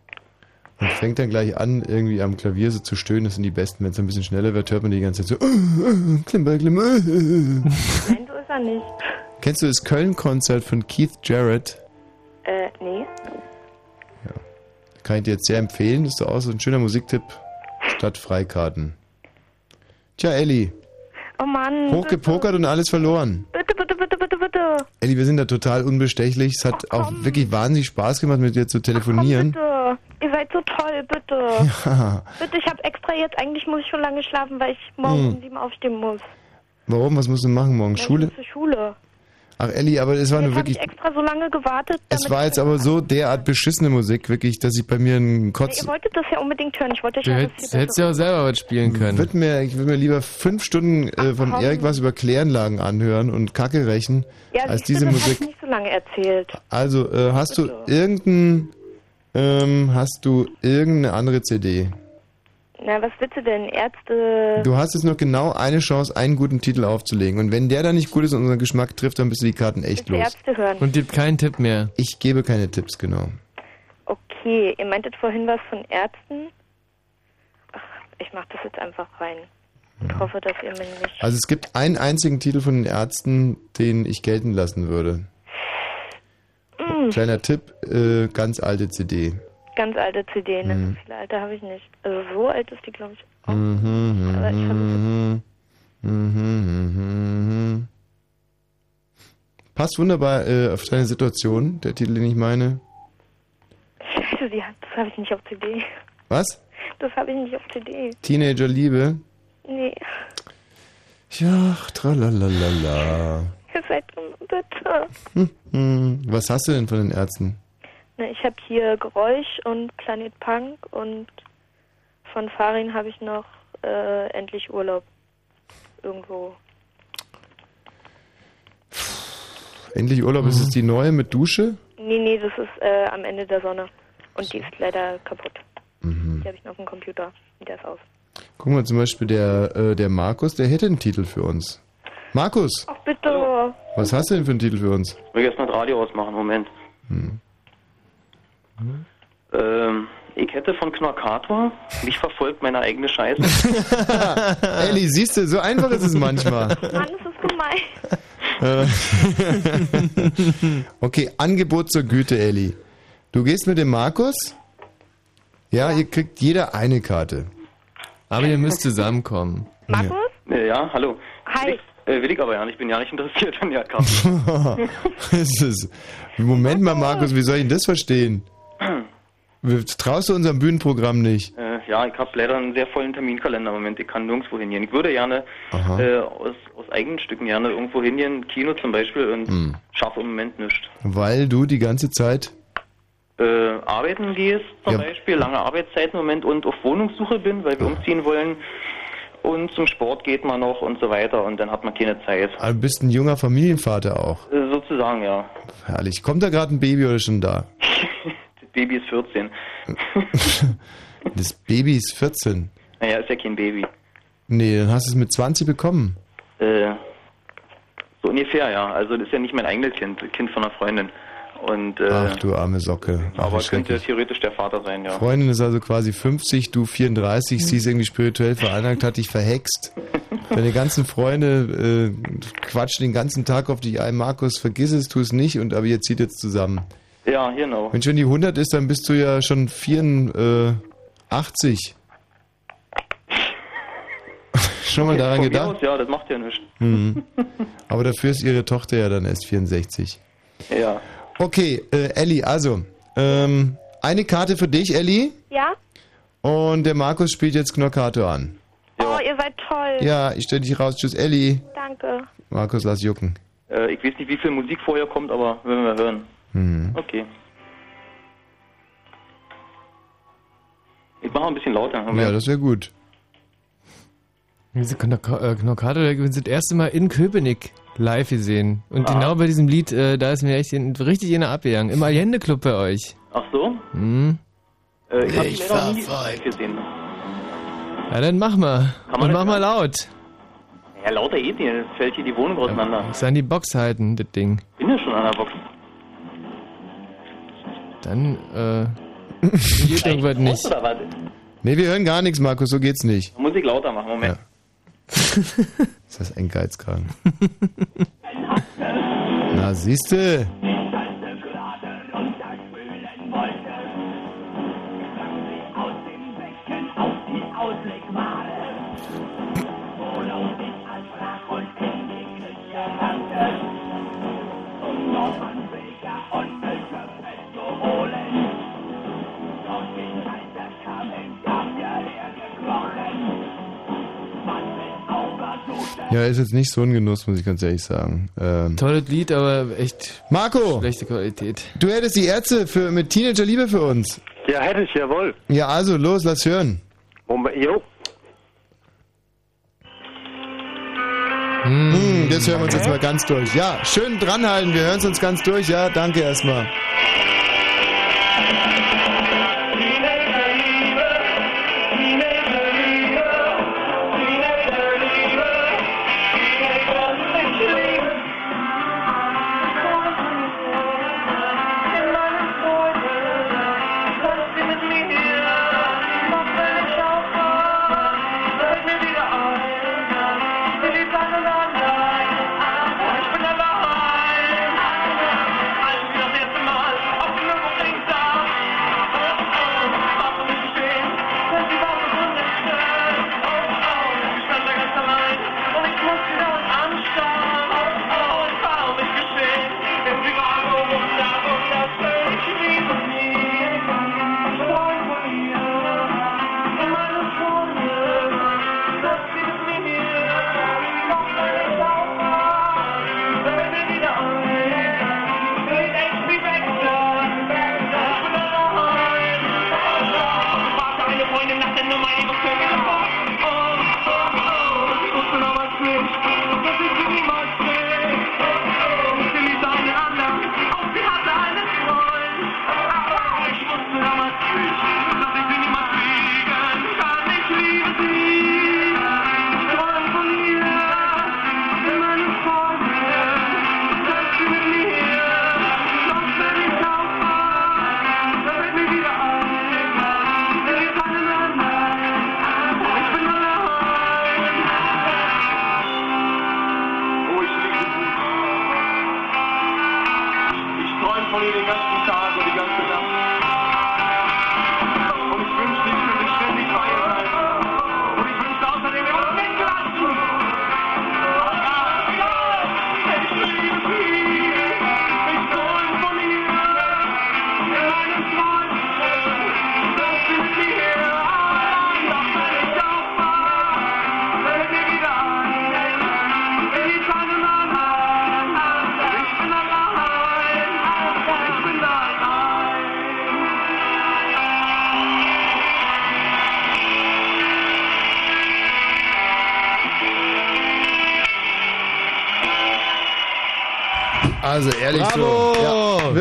Und fängt dann gleich an, irgendwie am Klavier so zu stöhnen. Das sind die Besten. Wenn es ein bisschen schneller wird, hört man die ganze Zeit so. Äh, äh, Klimper, Klimper. Äh. Nein, so ist er nicht. Kennst du das Köln-Konzert von Keith Jarrett? Kann ich dir jetzt sehr empfehlen. Das ist doch auch so ein schöner Musiktipp statt Freikarten. Tja, Elli, Oh Mann. hochgepokert und alles verloren. Bitte, bitte, bitte, bitte, bitte. Elli, wir sind da total unbestechlich. Es hat auch wirklich wahnsinnig Spaß gemacht, mit dir zu telefonieren. Bitte. Ihr seid so toll, bitte. Ja. Bitte, ich habe extra jetzt, eigentlich muss ich schon lange schlafen, weil ich morgen Hm. um sieben aufstehen muss. Warum? Was musst du machen morgen? Ja, ich Schule? muss zur Schule. Ach, Elli, aber es war nur Jetzt habe ich wirklich. extra so lange gewartet. Es war jetzt aber so derart beschissene Musik, wirklich, dass ich bei mir einen Ja, Kotz. ihr wolltet das ja unbedingt hören. Ich wollte euch Du ja das hättest, hättest ja auch selber was spielen können. Würd mir, ich würde mir lieber fünf Stunden äh, von. Erik was über Kläranlagen anhören und Kacke rächen, Ja, als siehst du, diese das Musik. du nicht so lange erzählt. Also, äh, hast du irgendein, ähm, hast du irgendeine andere CD? Na, was willst du denn? Ärzte. Du hast jetzt noch genau eine Chance, einen guten Titel aufzulegen. Und wenn der dann nicht gut ist und unseren Geschmack trifft, dann bist du die Karten echt los. Ärzte hören? Und gibt keinen Tipp mehr. Ich gebe keine Tipps, genau. Okay, ihr meintet vorhin was von Ärzten? Ach, ich mach das jetzt einfach rein. Und hoffe, dass ihr mir nicht. Also es gibt einen einzigen Titel von den Ärzten, den ich gelten lassen würde. Mm, Kleiner Tipp, äh, ganz alte CD. Ganz alte CD, ne? Mhm. So viele alte habe ich nicht. Also so alt ist die, glaube ich. Mhm, Aber ich mhm, mhm, mhm. Passt wunderbar äh, auf deine Situation, der Titel, den ich meine. Scheiße, die das habe ich nicht auf CD. Was? Das habe ich nicht auf CD. Teenager Liebe? Nee. Ja, tralalala. Ihr seid bitte. Hm, hm. Was hast du denn von den Ärzten? Ne, ich habe hier Geräusch und Planet Punk und von Farin habe ich noch äh, Endlich Urlaub. Irgendwo. Endlich Urlaub, ist es die neue mit Dusche? Nee, nee, das ist äh, am Ende der Sonne. Und die ist leider kaputt. Mhm. Die habe ich noch auf dem Computer. Und der ist aus. Guck mal, zum Beispiel der, äh, der Markus, der hätte einen Titel für uns. Markus, Ach bitte. was hast du denn für einen Titel für uns? Ich will jetzt mal das Radio ausmachen, Moment. Hm. Ähm, Ich hätte von Knorkator, mich verfolgt meine eigene Scheiße. Elli, siehst du, so einfach ist es manchmal. Mann, das ist gemein. Äh, okay, Angebot zur Güte, Elli. Du gehst mit dem Markus? Ja, ihr kriegt jeder eine Karte. Aber ihr müsst zusammenkommen. Markus? Äh, ja, hallo. Hi. Äh, will ich aber ja nicht, ich bin ja nicht interessiert an der Karte. Moment mal, Markus, wie soll ich denn das verstehen? Traust du unserem Bühnenprogramm nicht? Äh, ja, ich habe leider einen sehr vollen Terminkalender im Moment. Ich kann nirgendwo hingehen. Ich würde gerne äh, aus, aus eigenen Stücken gerne irgendwo hingehen, Kino zum Beispiel, und Hm. schaffe im Moment nichts. Weil du die ganze Zeit. Äh, arbeiten gehst zum Ja. Beispiel, lange Arbeitszeiten im Moment und auf Wohnungssuche bin, weil wir umziehen wollen. Und zum Sport geht man noch und so weiter und dann hat man keine Zeit. Du bist ein junger Familienvater auch. Äh, sozusagen, ja. Herrlich. Kommt da gerade ein Baby oder schon da? Das Baby ist 14. Das Baby ist 14. Naja, ist ja kein Baby. Nee, dann hast du es mit 20 bekommen. Äh, so ungefähr, ja. Also das ist ja nicht mein eigenes Kind, Kind von einer Freundin. Und äh, Ach du arme Socke. Ach, aber könnte theoretisch der Vater sein, ja. Freundin ist also quasi 50, du 34, sie ist irgendwie spirituell veranlagt, hat dich verhext. Deine ganzen Freunde äh, quatschen den ganzen Tag auf dich ein. Markus, vergiss es, tu es nicht, und aber ihr zieht jetzt zusammen. Ja, genau. Wenn schon die 100 ist, dann bist du ja schon 84. schon mal daran Von mir gedacht? aus, ja, das macht ja nichts. Mhm. Aber dafür ist ihre Tochter ja dann erst 64. Ja. Okay, äh, Elli, also, ähm, eine Karte für dich, Elli. Ja? Und der Markus spielt jetzt Knockato an. Oh, ihr seid toll. Ja, ich stelle dich raus. Tschüss, Elli. Danke. Markus, lass jucken. Äh, ich weiß nicht, wie viel Musik vorher kommt, aber werden wir hören. Mhm. Okay. Ich mache ein bisschen lauter. Ja, das wäre gut. Diese Knockato, wir sind das erste Mal in Köpenick live gesehen. Und genau bei diesem Lied, äh, da ist mir echt in, richtig in der abgegangen. Im Allende Club bei euch. Ach so? Mhm. Äh, ich habe Ich die leider nie verfolg. gesehen. Ja, dann mach mal. Und das mach mal laut. Ja, lauter geht nicht, es fällt hier die Wohnung auseinander. Muss an die Box halten, das Ding. Bin ja schon an der Box. Dann, äh, geht irgendwas nicht. Oder was? Nee, wir hören gar nichts, Markus, so geht's nicht. Muss ich lauter machen, Moment. Ist das ein Geizkragen? Na, siehste. Ja, ist jetzt nicht so ein Genuss, muss ich ganz ehrlich sagen. Ähm, Tolles Lied, aber echt Marco! schlechte Qualität. Du hättest die Ärzte für, mit Teenager Liebe für uns. Ja, hätte ich, jawohl. Ja, also los, lass hören. Moment, jo. Mm, das hören wir uns jetzt mal ganz durch. Ja, schön dranhalten, wir hören es uns ganz durch. Ja, danke erstmal.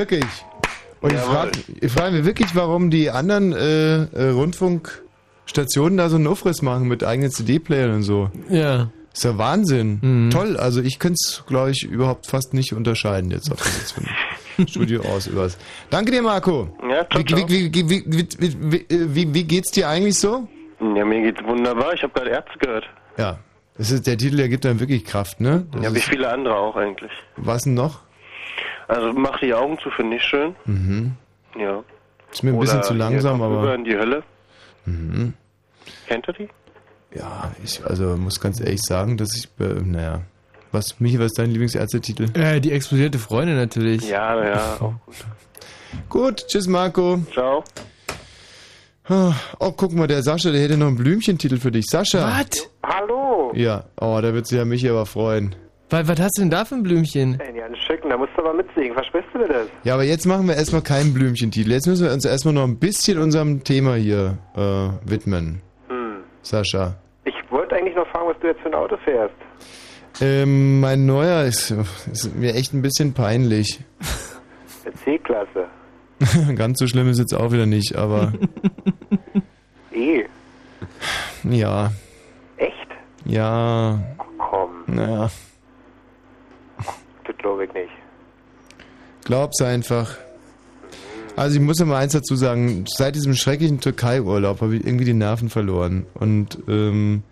Wirklich. Und ja, ich frage mich wirklich, warum die anderen äh, äh, Rundfunkstationen da so einen Aufriss machen mit eigenen CD-Playern und so. Ja. Ist ja Wahnsinn. Mhm. Toll. Also ich könnte es, glaube ich, überhaupt fast nicht unterscheiden jetzt auf das Studio aus übers. Danke dir, Marco. Ja, ciao, ciao. Wie, wie, wie, wie, wie, wie, geht's dir eigentlich so? Ja, mir geht's wunderbar. Ich habe gerade Ärzte gehört. Ja. Das ist der Titel, der gibt dann wirklich Kraft, ne? Das ja, wie viele andere auch eigentlich. Was denn noch? Also mach die Augen zu, finde ich schön. Mhm. Ja. Ist mir ein bisschen Oder zu langsam, aber- Rüber in die Hölle. Mhm. Kennt ihr die? Ja, ich also muss ganz ehrlich sagen, dass ich, äh, naja. Was, Michi, was ist dein Lieblingsärztetitel? Äh, die explodierte Freundin natürlich. Ja, ja. Auch Gut, tschüss Marco. Ciao. Oh, guck mal, der Sascha, der hätte noch einen Blümchentitel für dich. Sascha. Was? Hallo. Ja, oh, da wird sich ja Michi aber freuen. Was, was hast du denn da für ein Blümchen? Ey, ja, ein Schicken, da musst du aber mitsingen. Versprichst du mir das? Ja, aber jetzt machen wir erstmal keinen Blümchentitel. Jetzt müssen wir uns erstmal noch ein bisschen unserem Thema hier äh, widmen. Hm. Sascha. Ich wollte eigentlich noch fragen, was du jetzt für ein Auto fährst. Ähm, mein neuer ist, ist mir echt ein bisschen peinlich. Der C-Klasse. Ganz so schlimm ist jetzt auch wieder nicht, aber E. ja. Echt? Ja. Komm, Naja. Glaube ich nicht. Glaub's einfach. Also ich muss mal eins dazu sagen, seit diesem schrecklichen Türkei-Urlaub habe ich irgendwie die Nerven verloren. Und ähm,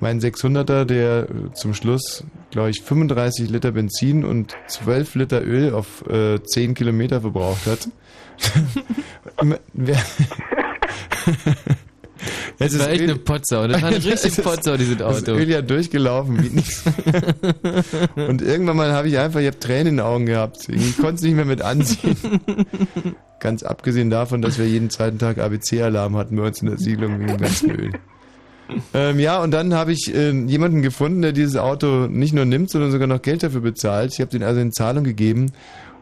mein 600er, der zum Schluss, glaube ich, 35 Liter Benzin und 12 Liter Öl auf äh, 10 Kilometer verbraucht hat. Wer- Das Es war echt eine Potsau. Das war eine Es richtige Potsau, dieses Auto. Öl ja durchgelaufen wie nichts. Und irgendwann mal habe ich einfach, ich habe Tränen in den Augen gehabt. Ich konnte es nicht mehr mit ansehen. Ganz abgesehen davon, dass wir jeden zweiten Tag ABC-Alarm hatten bei uns in der Siedlung wegen dem ganzen Öl. Ähm, ja, und dann habe ich äh, jemanden gefunden, der dieses Auto nicht nur nimmt, sondern sogar noch Geld dafür bezahlt. Ich habe den also in Zahlung gegeben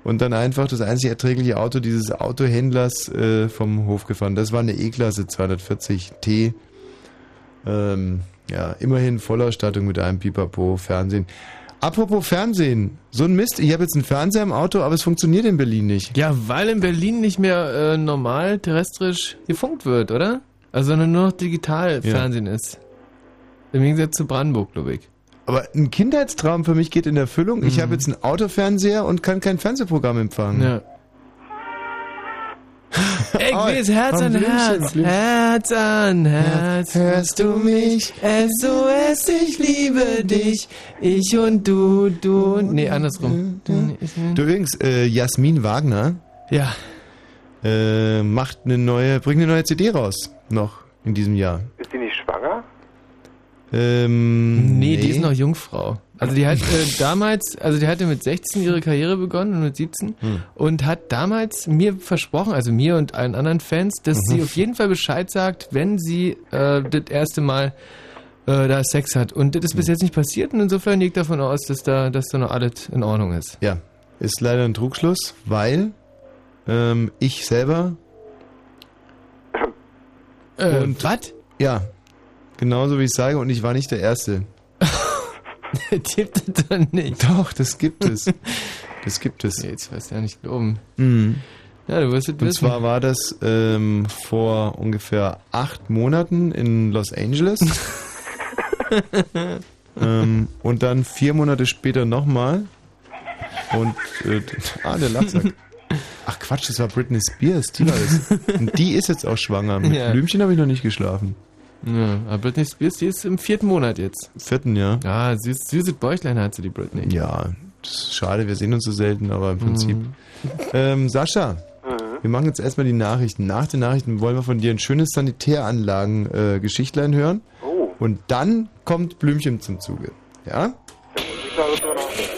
und dann einfach das einzig erträgliche Auto dieses Autohändlers äh, vom Hof gefahren. Das war eine E-Klasse 240T. Ähm, ja, immerhin Vollausstattung mit einem Pipapo, Fernsehen. Apropos Fernsehen, so ein Mist. Ich habe jetzt einen Fernseher im Auto, aber es funktioniert in Berlin nicht. Ja, weil in Berlin nicht mehr äh, normal terrestrisch gefunkt wird, oder? Also sondern nur noch digital Ja. Fernsehen ist. Im Gegensatz zu Brandenburg, glaube ich. Aber ein Kindheitstraum für mich geht in Erfüllung. Ich habe jetzt einen Autofernseher und kann kein Fernsehprogramm empfangen. Ja. Ich Oh, weiß, Herz an Herz. Herz an Herz. Hörst du mich? SOS, ich liebe dich. Ich und du, du. und- Nee, andersrum. Du übrigens, äh, Jasmin Wagner. Ja. Äh, macht eine neue, bringt eine neue CD raus. Noch in diesem Jahr. Ist die nicht schwanger? Ähm, Nee, die ist noch Jungfrau. Also die hat äh, damals, also die hatte mit 16 ihre Karriere begonnen und mit 17 Hm. und hat damals mir versprochen, also mir und allen anderen Fans, dass Mhm. sie auf jeden Fall Bescheid sagt, wenn sie äh, das erste Mal äh, da Sex hat. Und das ist Hm. bis jetzt nicht passiert und insofern gehe ich davon aus, dass da, dass da noch alles in Ordnung ist. Ja, ist leider ein Trugschluss, weil ähm, ich selber Äh, und was? Ja, genauso wie ich sage und ich war nicht der Erste. Gibt es doch nicht. Doch, das gibt es. Das gibt es. Jetzt wirst du ja nicht glauben. Mhm. Ja, du wirst es Und wissen. zwar war das ähm, vor ungefähr acht Monaten in Los Angeles. ähm, und dann vier Monate später nochmal. Und äh, ah, der Lachsack. Ach Quatsch, das war Britney Spears, die war das. Und die ist jetzt auch schwanger. Mit Ja. Blümchen habe ich noch nicht geschlafen. Ja, aber Britney Spears, die ist im vierten Monat jetzt. Vierten, ja. Ja, süß, süßes Bäuchlein hat sie, die Britney. Ja, das ist schade, wir sehen uns so selten, aber im Prinzip. Mhm. Ähm, Sascha, wir machen jetzt erstmal die Nachrichten. Nach den Nachrichten wollen wir von dir ein schönes Sanitäranlagen-Geschichtlein hören. Oh. Und dann kommt Blümchen zum Zuge. Ja?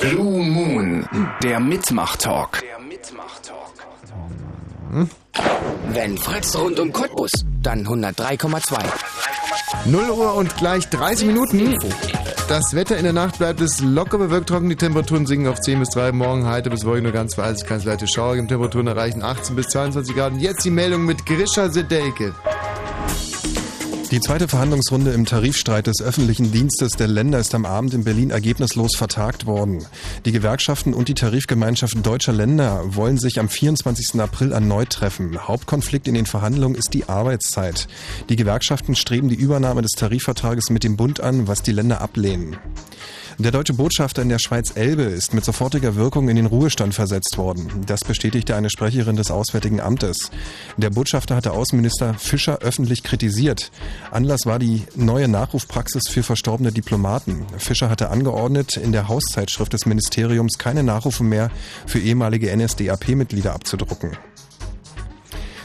Blue Moon, der Mitmach-Talk. Hm? Wenn Fritz rund um Cottbus, dann 103,2. 0 Uhr und gleich 30 Minuten. Das Wetter in der Nacht bleibt es locker bewölkt trocken. Die Temperaturen sinken auf 10 bis 3. Morgen heiter bis morgen nur ganz verhalten. Ganz leichte Schauer. Temperaturen erreichen 18 bis 22 Grad. Und jetzt die Meldung mit Grisha Sedelke. Die zweite Verhandlungsrunde im Tarifstreit des öffentlichen Dienstes der Länder ist am Abend in Berlin ergebnislos vertagt worden. Die Gewerkschaften und die Tarifgemeinschaft deutscher Länder wollen sich am 24. April erneut treffen. Hauptkonflikt in den Verhandlungen ist die Arbeitszeit. Die Gewerkschaften streben die Übernahme des Tarifvertrages mit dem Bund an, was die Länder ablehnen. Der deutsche Botschafter in der Schweiz Elbe ist mit sofortiger Wirkung in den Ruhestand versetzt worden. Das bestätigte eine Sprecherin des Auswärtigen Amtes. Der Botschafter hatte Außenminister Fischer öffentlich kritisiert. Anlass war die neue Nachrufpraxis für verstorbene Diplomaten. Fischer hatte angeordnet, in der Hauszeitschrift des Ministeriums keine Nachrufe mehr für ehemalige NSDAP-Mitglieder abzudrucken.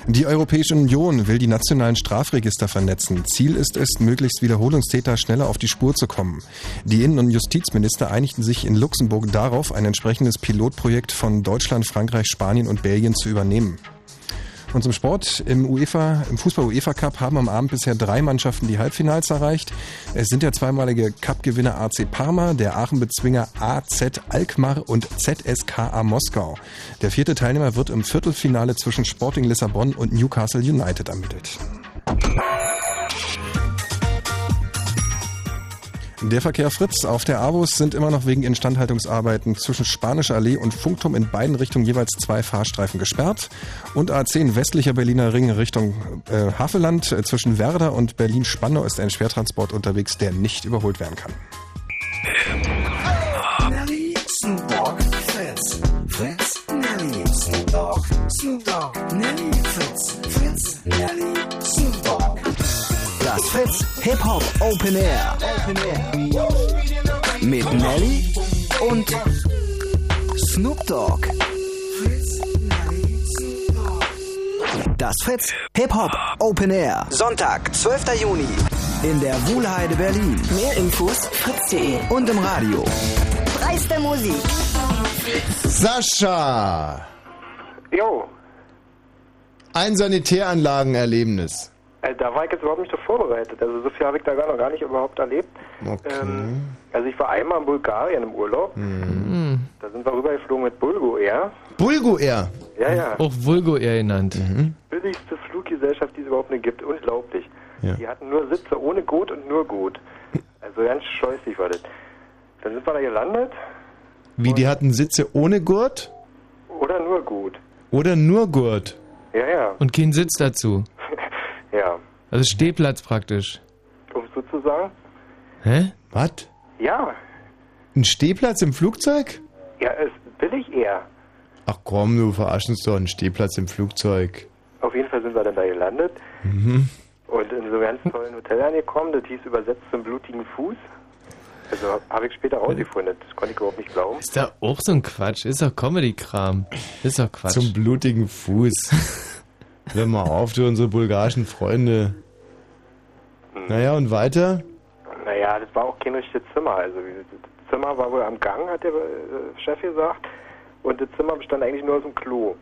Die Europäische Union will die nationalen Strafregister vernetzen. Ziel ist es, möglichst Wiederholungstäter schneller auf die Spur zu kommen. Die Innen- und Justizminister einigten sich in Luxemburg darauf, ein entsprechendes Pilotprojekt von Deutschland, Frankreich, Spanien und Belgien zu übernehmen. Und zum Sport. Im UEFA, im Fußball-UEFA Cup haben am Abend bisher drei Mannschaften die Halbfinals erreicht. Es sind der zweimalige Cup-Gewinner AC Parma, der Aachen-Bezwinger AZ Alkmaar und ZSKA Moskau. Der vierte Teilnehmer wird im Viertelfinale zwischen Sporting Lissabon und Newcastle United ermittelt. Der Verkehr Fritz auf der Avus sind immer noch wegen Instandhaltungsarbeiten zwischen Spanischer Allee und Funkturm in beiden Richtungen jeweils zwei Fahrstreifen gesperrt. Und A10 westlicher Berliner Ring Richtung äh, Havelland äh, zwischen Werder und Berlin-Spandau ist ein Schwertransport unterwegs, der nicht überholt werden kann. Hip Hop Open Air. Mit Nelly und Snoop Dogg. Das Fritz Hip Hop Open Air. Sonntag, 12. Juni. In der Wuhlheide Berlin. Mehr Infos fritz.de Und im Radio. Dreiste Musik. Sascha! Jo, Ein Sanitäranlagenerlebnis. Äh, da war ich jetzt überhaupt nicht so vorbereitet. Also so viel habe ich da gar noch gar nicht überhaupt erlebt. Okay. Ähm, also ich war einmal in Bulgarien im Urlaub. Mhm. Da sind wir rübergeflogen mit Bulgo Air. Bulgo Air. Ja, ja. Auch Vulgo Air genannt. Billigste Fluggesellschaft, die es überhaupt nicht gibt. Unglaublich. Ja. Die hatten nur Sitze ohne Gut und nur Gut. Also ganz scheußlich war das. Dann sind wir da gelandet. Wie, die hatten Sitze ohne Gurt Oder nur Gut. oder nur Gurt? Ja, ja. Und kein Sitz dazu. Ja. Also Stehplatz praktisch. Um so zu sagen. Hä? Was? Ja. Ein Stehplatz im Flugzeug? Ja, ist billig eher. Ach komm, du verarsch uns doch, ein Stehplatz im Flugzeug. Auf jeden Fall sind wir dann da gelandet. Mhm. Und in so einem ganz tollen Hotel angekommen, das hieß übersetzt zum blutigen Fuß. Also habe ich später rausgefunden, das konnte ich überhaupt nicht glauben. Ist da auch so ein Quatsch? Ist doch Comedy-Kram. Ist doch Quatsch. Zum blutigen Fuß. Hör mal auf, du unsere bulgarischen Freunde. Naja, und weiter? Naja, das war auch kein richtiges Zimmer. Also das Zimmer war wohl am Gang, hat der äh, Chef gesagt. Und das Zimmer bestand eigentlich nur aus dem Klo.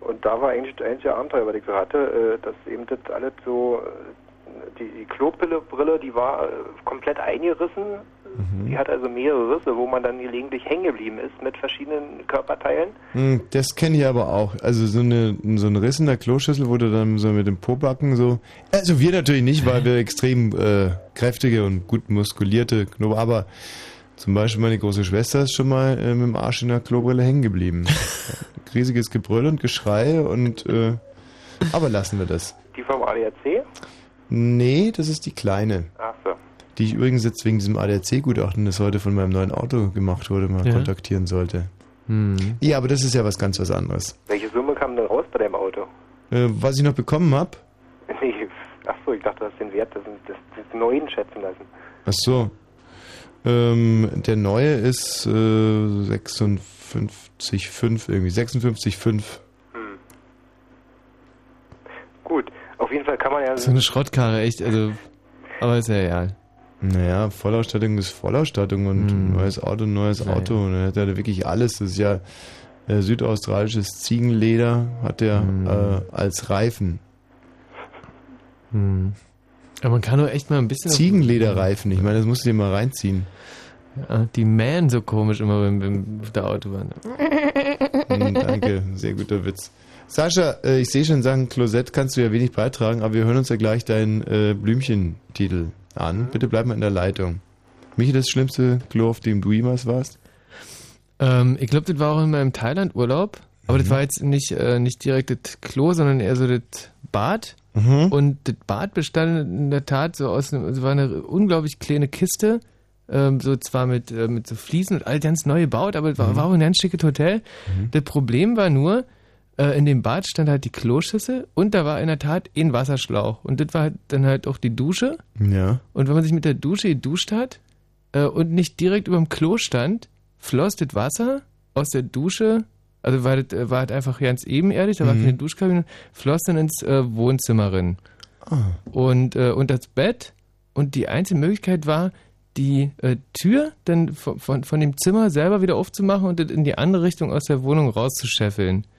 Und da war eigentlich das einzige Abenteuer, was ich so hatte, äh, dass eben das alles so, äh, die, die Klobrille, Brille, die war komplett eingerissen. Die hat also mehrere Risse, wo man dann gelegentlich hängen geblieben ist mit verschiedenen Körperteilen. Hm, das kenne ich aber auch. Also so, eine, so ein Riss in der Kloschüssel, wo du dann so mit dem Pobacken so... Also wir natürlich nicht, weil wir extrem äh, kräftige und gut muskulierte Knoblauch... Aber zum Beispiel meine große Schwester ist schon mal äh, mit dem Arsch in der Klobrille hängen geblieben. Riesiges Gebrüll und Geschrei und... Äh, aber lassen wir das. Die vom ADAC? Nee, das ist die kleine. Ach so. Die ich übrigens jetzt wegen diesem ADAC-Gutachten, das heute von meinem neuen Auto gemacht wurde, mal Ja. kontaktieren sollte. Hm. Ja, aber das ist ja was ganz was anderes. Welche Summe kam denn raus bei deinem Auto? Äh, was ich noch bekommen habe, Nee, ach so, ich dachte, du hast den Wert des, des, des Neuen schätzen lassen. ach so, ähm, der neue ist äh, 56,5 irgendwie, 56,5. Gut, auf jeden Fall kann man ja... So eine Schrottkarre, echt. Also Aber ist ja egal. Naja, Vollausstattung ist Vollausstattung und neues Auto, neues Naja. Auto. Und er hat ja wirklich alles. Das ist ja äh, südaustralisches Ziegenleder, hat er äh, als Reifen. Hm. Aber man kann doch echt mal ein bisschen. Ziegenlederreifen, ich meine, das musst du dir mal reinziehen. Ja, die mähen so komisch immer beim, beim, auf der Autobahn. Hm, danke, sehr guter Witz. Sascha, äh, ich sehe schon, sagen Klosett kannst du ja wenig beitragen, aber wir hören uns ja gleich deinen äh, Blümchentitel an. Bitte bleib mal in der Leitung. Michi, das schlimmste Klo, auf dem du jemals warst? Ähm, ich glaube, das war auch in meinem Thailand-Urlaub. Aber Mhm. das war jetzt nicht, äh, nicht direkt das Klo, sondern eher so das Bad. Mhm. Und das Bad bestand in der Tat so aus einem, es war eine unglaublich kleine Kiste. Ähm, so zwar mit, äh, mit so Fliesen und all ganz neu gebaut, aber es war, Mhm. war auch ein ganz schickes Hotel. Das Problem war nur, äh, in dem Bad stand halt die Kloschüssel und da war in der Tat ein Wasserschlauch. Und das war halt dann halt auch die Dusche. Ja. Und wenn man sich mit der Dusche geduscht hat äh, und nicht direkt über dem Klo stand, floss das Wasser aus der Dusche, also war das äh, war halt einfach ganz ebenerdig, da war Mhm. keine Duschkabine, floss dann ins äh, Wohnzimmer rein. Ah. Und, äh, und das Bett und die einzige Möglichkeit war, die äh, Tür dann von, von, von dem Zimmer selber wieder aufzumachen und das in die andere Richtung aus der Wohnung rauszuscheffeln.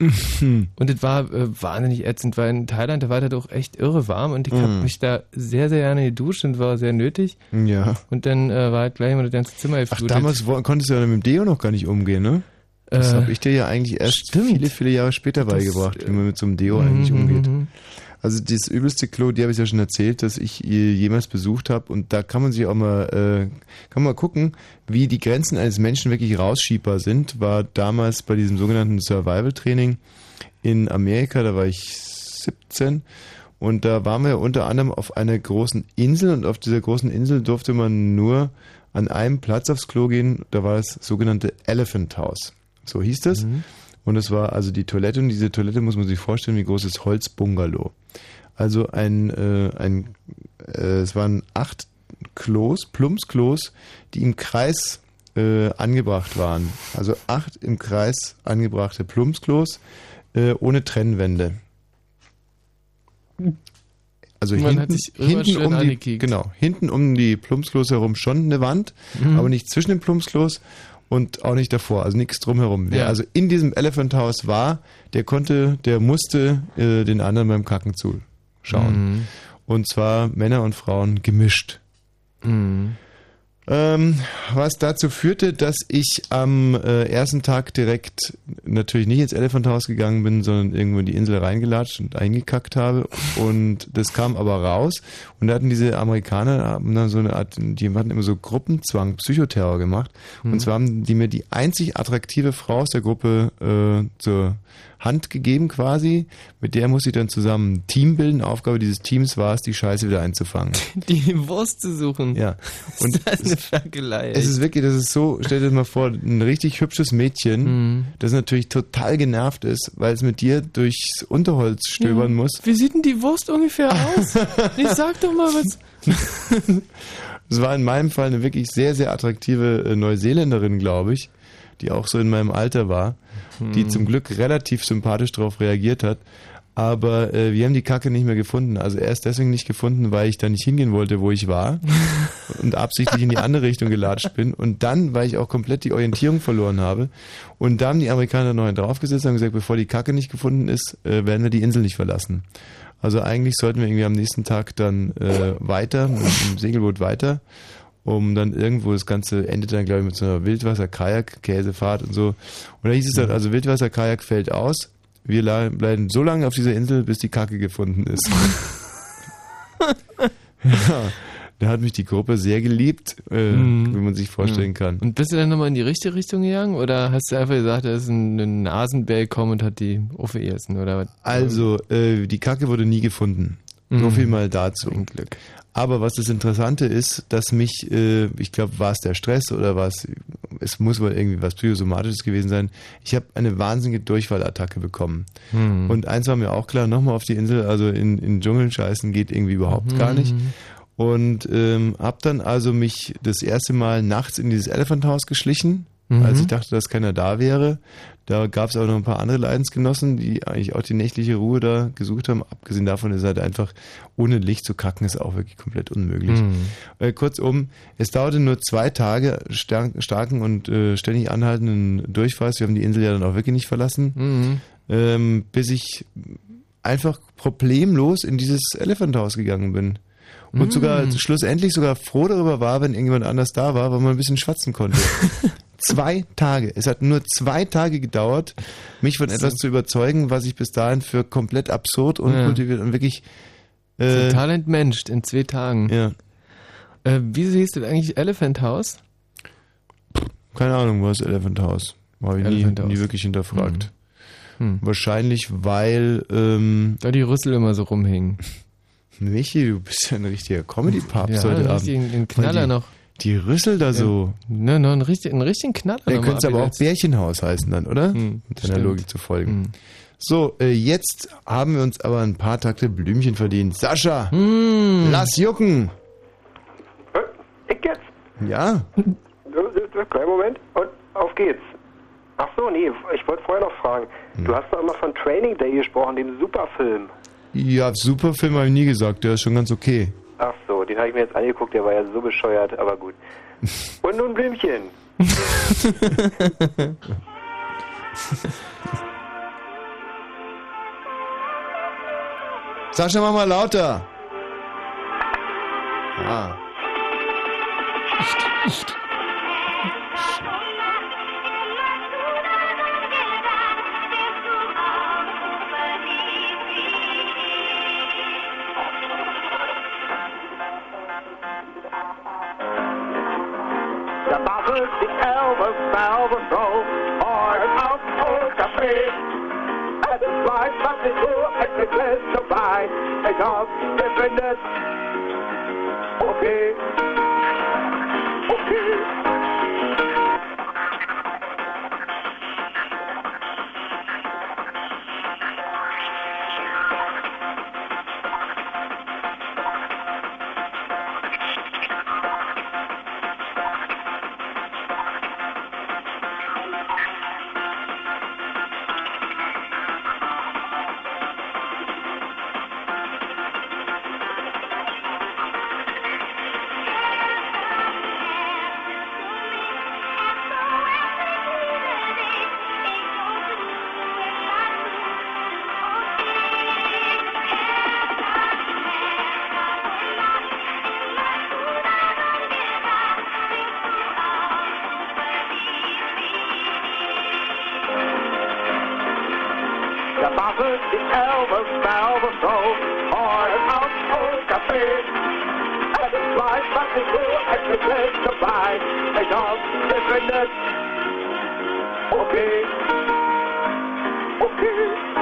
Und das war äh, wahnsinnig ätzend, weil in Thailand, da war das auch echt irre warm und ich habe Mhm. mich da sehr, sehr gerne geduscht und war sehr nötig. Ja. Und dann äh, war halt gleich mal das ganze Zimmer Ach, geflutet. damals wo, konntest du ja mit dem Deo noch gar nicht umgehen, ne? Das Äh, habe ich dir ja eigentlich erst viele, viele Jahre später Das, beigebracht, wie man mit so einem Deo Mhm, eigentlich umgeht. Mhm. Also das übelste Klo, die habe ich ja schon erzählt, dass ich jemals besucht habe und da kann man sich auch mal, äh, kann man mal gucken, wie die Grenzen eines Menschen wirklich rausschiebbar sind, war damals bei diesem sogenannten Survival-Training in Amerika, da war ich 17 und da waren wir unter anderem auf einer großen Insel und auf dieser großen Insel durfte man nur an einem Platz aufs Klo gehen, da war das sogenannte Elephant House. So hieß das. Und es war also die Toilette und diese Toilette muss man sich vorstellen, wie groß ist Holzbungalow. Also ein, äh, ein äh, es waren acht Klos, Plumpsklos, die im Kreis äh, angebracht waren. Also acht im Kreis angebrachte Plumpsklos äh, ohne Trennwände. Also Man hinten, hinten um die, angekickt. genau, hinten um die Plumpsklos herum schon eine Wand, Mhm. aber nicht zwischen den Plumpsklos und auch nicht davor, also nichts drumherum. Wer Ja. also in diesem Elephant House war, der konnte, der musste äh, den anderen beim Kacken zuschauen. Mhm. Und zwar Männer und Frauen gemischt. Mhm. Ähm, was dazu führte, dass ich am äh, ersten Tag direkt natürlich nicht ins Elephant House gegangen bin, sondern irgendwo in die Insel reingelatscht und eingekackt habe. Und das kam aber raus. Und da hatten diese Amerikaner haben dann so eine Art, die hatten immer so Gruppenzwang, Psychoterror gemacht. Mhm. Und zwar haben die mir die einzig attraktive Frau aus der Gruppe äh, zur Hand gegeben quasi. Mit der musste ich dann zusammen ein Team bilden. Aufgabe dieses Teams war es, die Scheiße wieder einzufangen. Die Wurst zu suchen. Ja. Und das ist eine Ferkelei. Es ist wirklich, das ist so, stell dir das mal vor, ein richtig hübsches Mädchen, Mhm. das natürlich total genervt ist, weil es mit dir durchs Unterholz stöbern Ja. muss. Wie sieht denn die Wurst ungefähr aus? ich sag doch mal was. Es war in meinem Fall eine wirklich sehr, sehr attraktive äh, Neuseeländerin, glaube ich, die auch so in meinem Alter war, die Hm. zum Glück relativ sympathisch darauf reagiert hat. Aber äh, wir haben die Kacke nicht mehr gefunden. Also erst deswegen nicht gefunden, weil ich da nicht hingehen wollte, wo ich war und absichtlich in die andere Richtung gelatscht bin. Und dann, weil ich auch komplett die Orientierung verloren habe. Und da haben die Amerikaner noch einen draufgesetzt und haben gesagt, bevor die Kacke nicht gefunden ist, äh, werden wir die Insel nicht verlassen. Also eigentlich sollten wir irgendwie am nächsten Tag dann äh, weiter, mit dem Segelboot weiter, um dann irgendwo, das Ganze endet dann, glaube ich, mit so einer Wildwasser-Kajak-Käsefahrt und so. Und da hieß es dann, also Wildwasser-Kajak fällt aus, wir bleiben so lange auf dieser Insel, bis die Kacke gefunden ist. ja, da hat mich die Gruppe sehr geliebt, äh, Mhm. wie man sich vorstellen kann. Und bist du dann nochmal in die richtige Richtung gegangen? Oder hast du einfach gesagt, da ist ein, ein Nasenbär gekommen und hat die aufgegessen? Oder was? Also, äh, die Kacke wurde nie gefunden. So Mhm. viel mal dazu. Aber was das Interessante ist, dass mich, äh, ich glaube, war es der Stress oder war es, es muss wohl irgendwie was Psychosomatisches gewesen sein. Ich habe eine wahnsinnige Durchfallattacke bekommen. Mhm. Und eins war mir auch klar, nochmal auf die Insel, also in, in Dschungeln scheißen geht irgendwie überhaupt gar nicht. Mhm. Und ähm, habe dann also mich das erste Mal nachts in dieses Elephant House geschlichen, Mhm. als ich dachte, dass keiner da wäre. Da gab es auch noch ein paar andere Leidensgenossen, die eigentlich auch die nächtliche Ruhe da gesucht haben. Abgesehen davon ist halt einfach ohne Licht zu kacken, ist auch wirklich komplett unmöglich. Mhm. Äh, kurzum, es dauerte nur zwei Tage stark, starken und äh, ständig anhaltenden Durchfalls. Wir haben die Insel ja dann auch wirklich nicht verlassen, Mhm. ähm, bis ich einfach problemlos in dieses Elephant House gegangen bin. Und Mm. sogar schlussendlich sogar froh darüber war, wenn irgendjemand anders da war, weil man ein bisschen schwatzen konnte. zwei Tage. Es hat nur zwei Tage gedauert, mich von etwas zu überzeugen, was ich bis dahin für komplett absurd und Ja. kultiviert und wirklich äh, Total entmenscht in zwei Tagen. Ja. Äh, wieso hieß das eigentlich Elephant House? keine Ahnung, ist Elephant House? Habe ich nie, House. nie wirklich hinterfragt. Hm. Wahrscheinlich, weil ähm, da die Rüssel immer so rumhängen. Michi, du bist ja ein richtiger Comedy-Papst Ja, heute Abend. Weil Knaller die, noch. Die Rüssel da so. Ne, noch einen richtigen, einen richtigen Knaller. Der könnte aber auch. Bärchenhaus heißen dann, oder? Hm, Mit deiner. Logik zu folgen. So, äh, jetzt haben wir uns aber ein paar Takte Blümchen verdient. Sascha, Hm. lass jucken. Ich jetzt. Ja. Kleinen Moment und auf geht's. Ach so, nee, ich wollte vorher noch fragen. Hm. Du hast doch immer von Training Day gesprochen, dem Superfilm. Ja, super Film habe ich nie gesagt, der ist schon ganz okay. Ach so, den habe ich mir jetzt angeguckt, der war ja so bescheuert, aber gut. Und nun Blümchen. Sascha, mach mal lauter. Ah. Der Bachel, die Elbe, Salve, so, heute auf Old Café. Es ist 22 Uhr, es ist längst vorbei. Ich hoffe, ihr findet okay. Okay. Der Bachel, die Elbe, Salve, so, heute auf Old Café. Es ist 22 Uhr, es ist längst vorbei. Ich hoffe, ihr findet okay. Okay.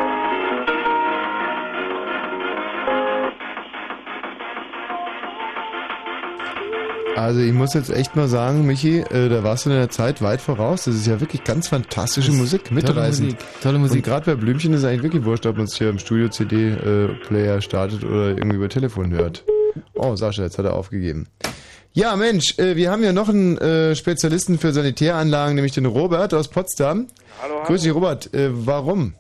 Also ich muss jetzt echt mal sagen, Michi, äh, da warst du in der Zeit weit voraus. Das ist ja wirklich ganz fantastische Musik, mitreißend. Musik, tolle Musik. Und gerade bei Blümchen ist es eigentlich wirklich wurscht, ob man es hier im Studio CD-Player startet oder irgendwie über Telefon hört. Oh, Sascha, jetzt hat er aufgegeben. Ja, Mensch, äh, wir haben ja noch einen äh, Spezialisten für Sanitäranlagen, nämlich den Robert aus Potsdam. Hallo, hallo. Grüß dich, Robert. Äh, warum?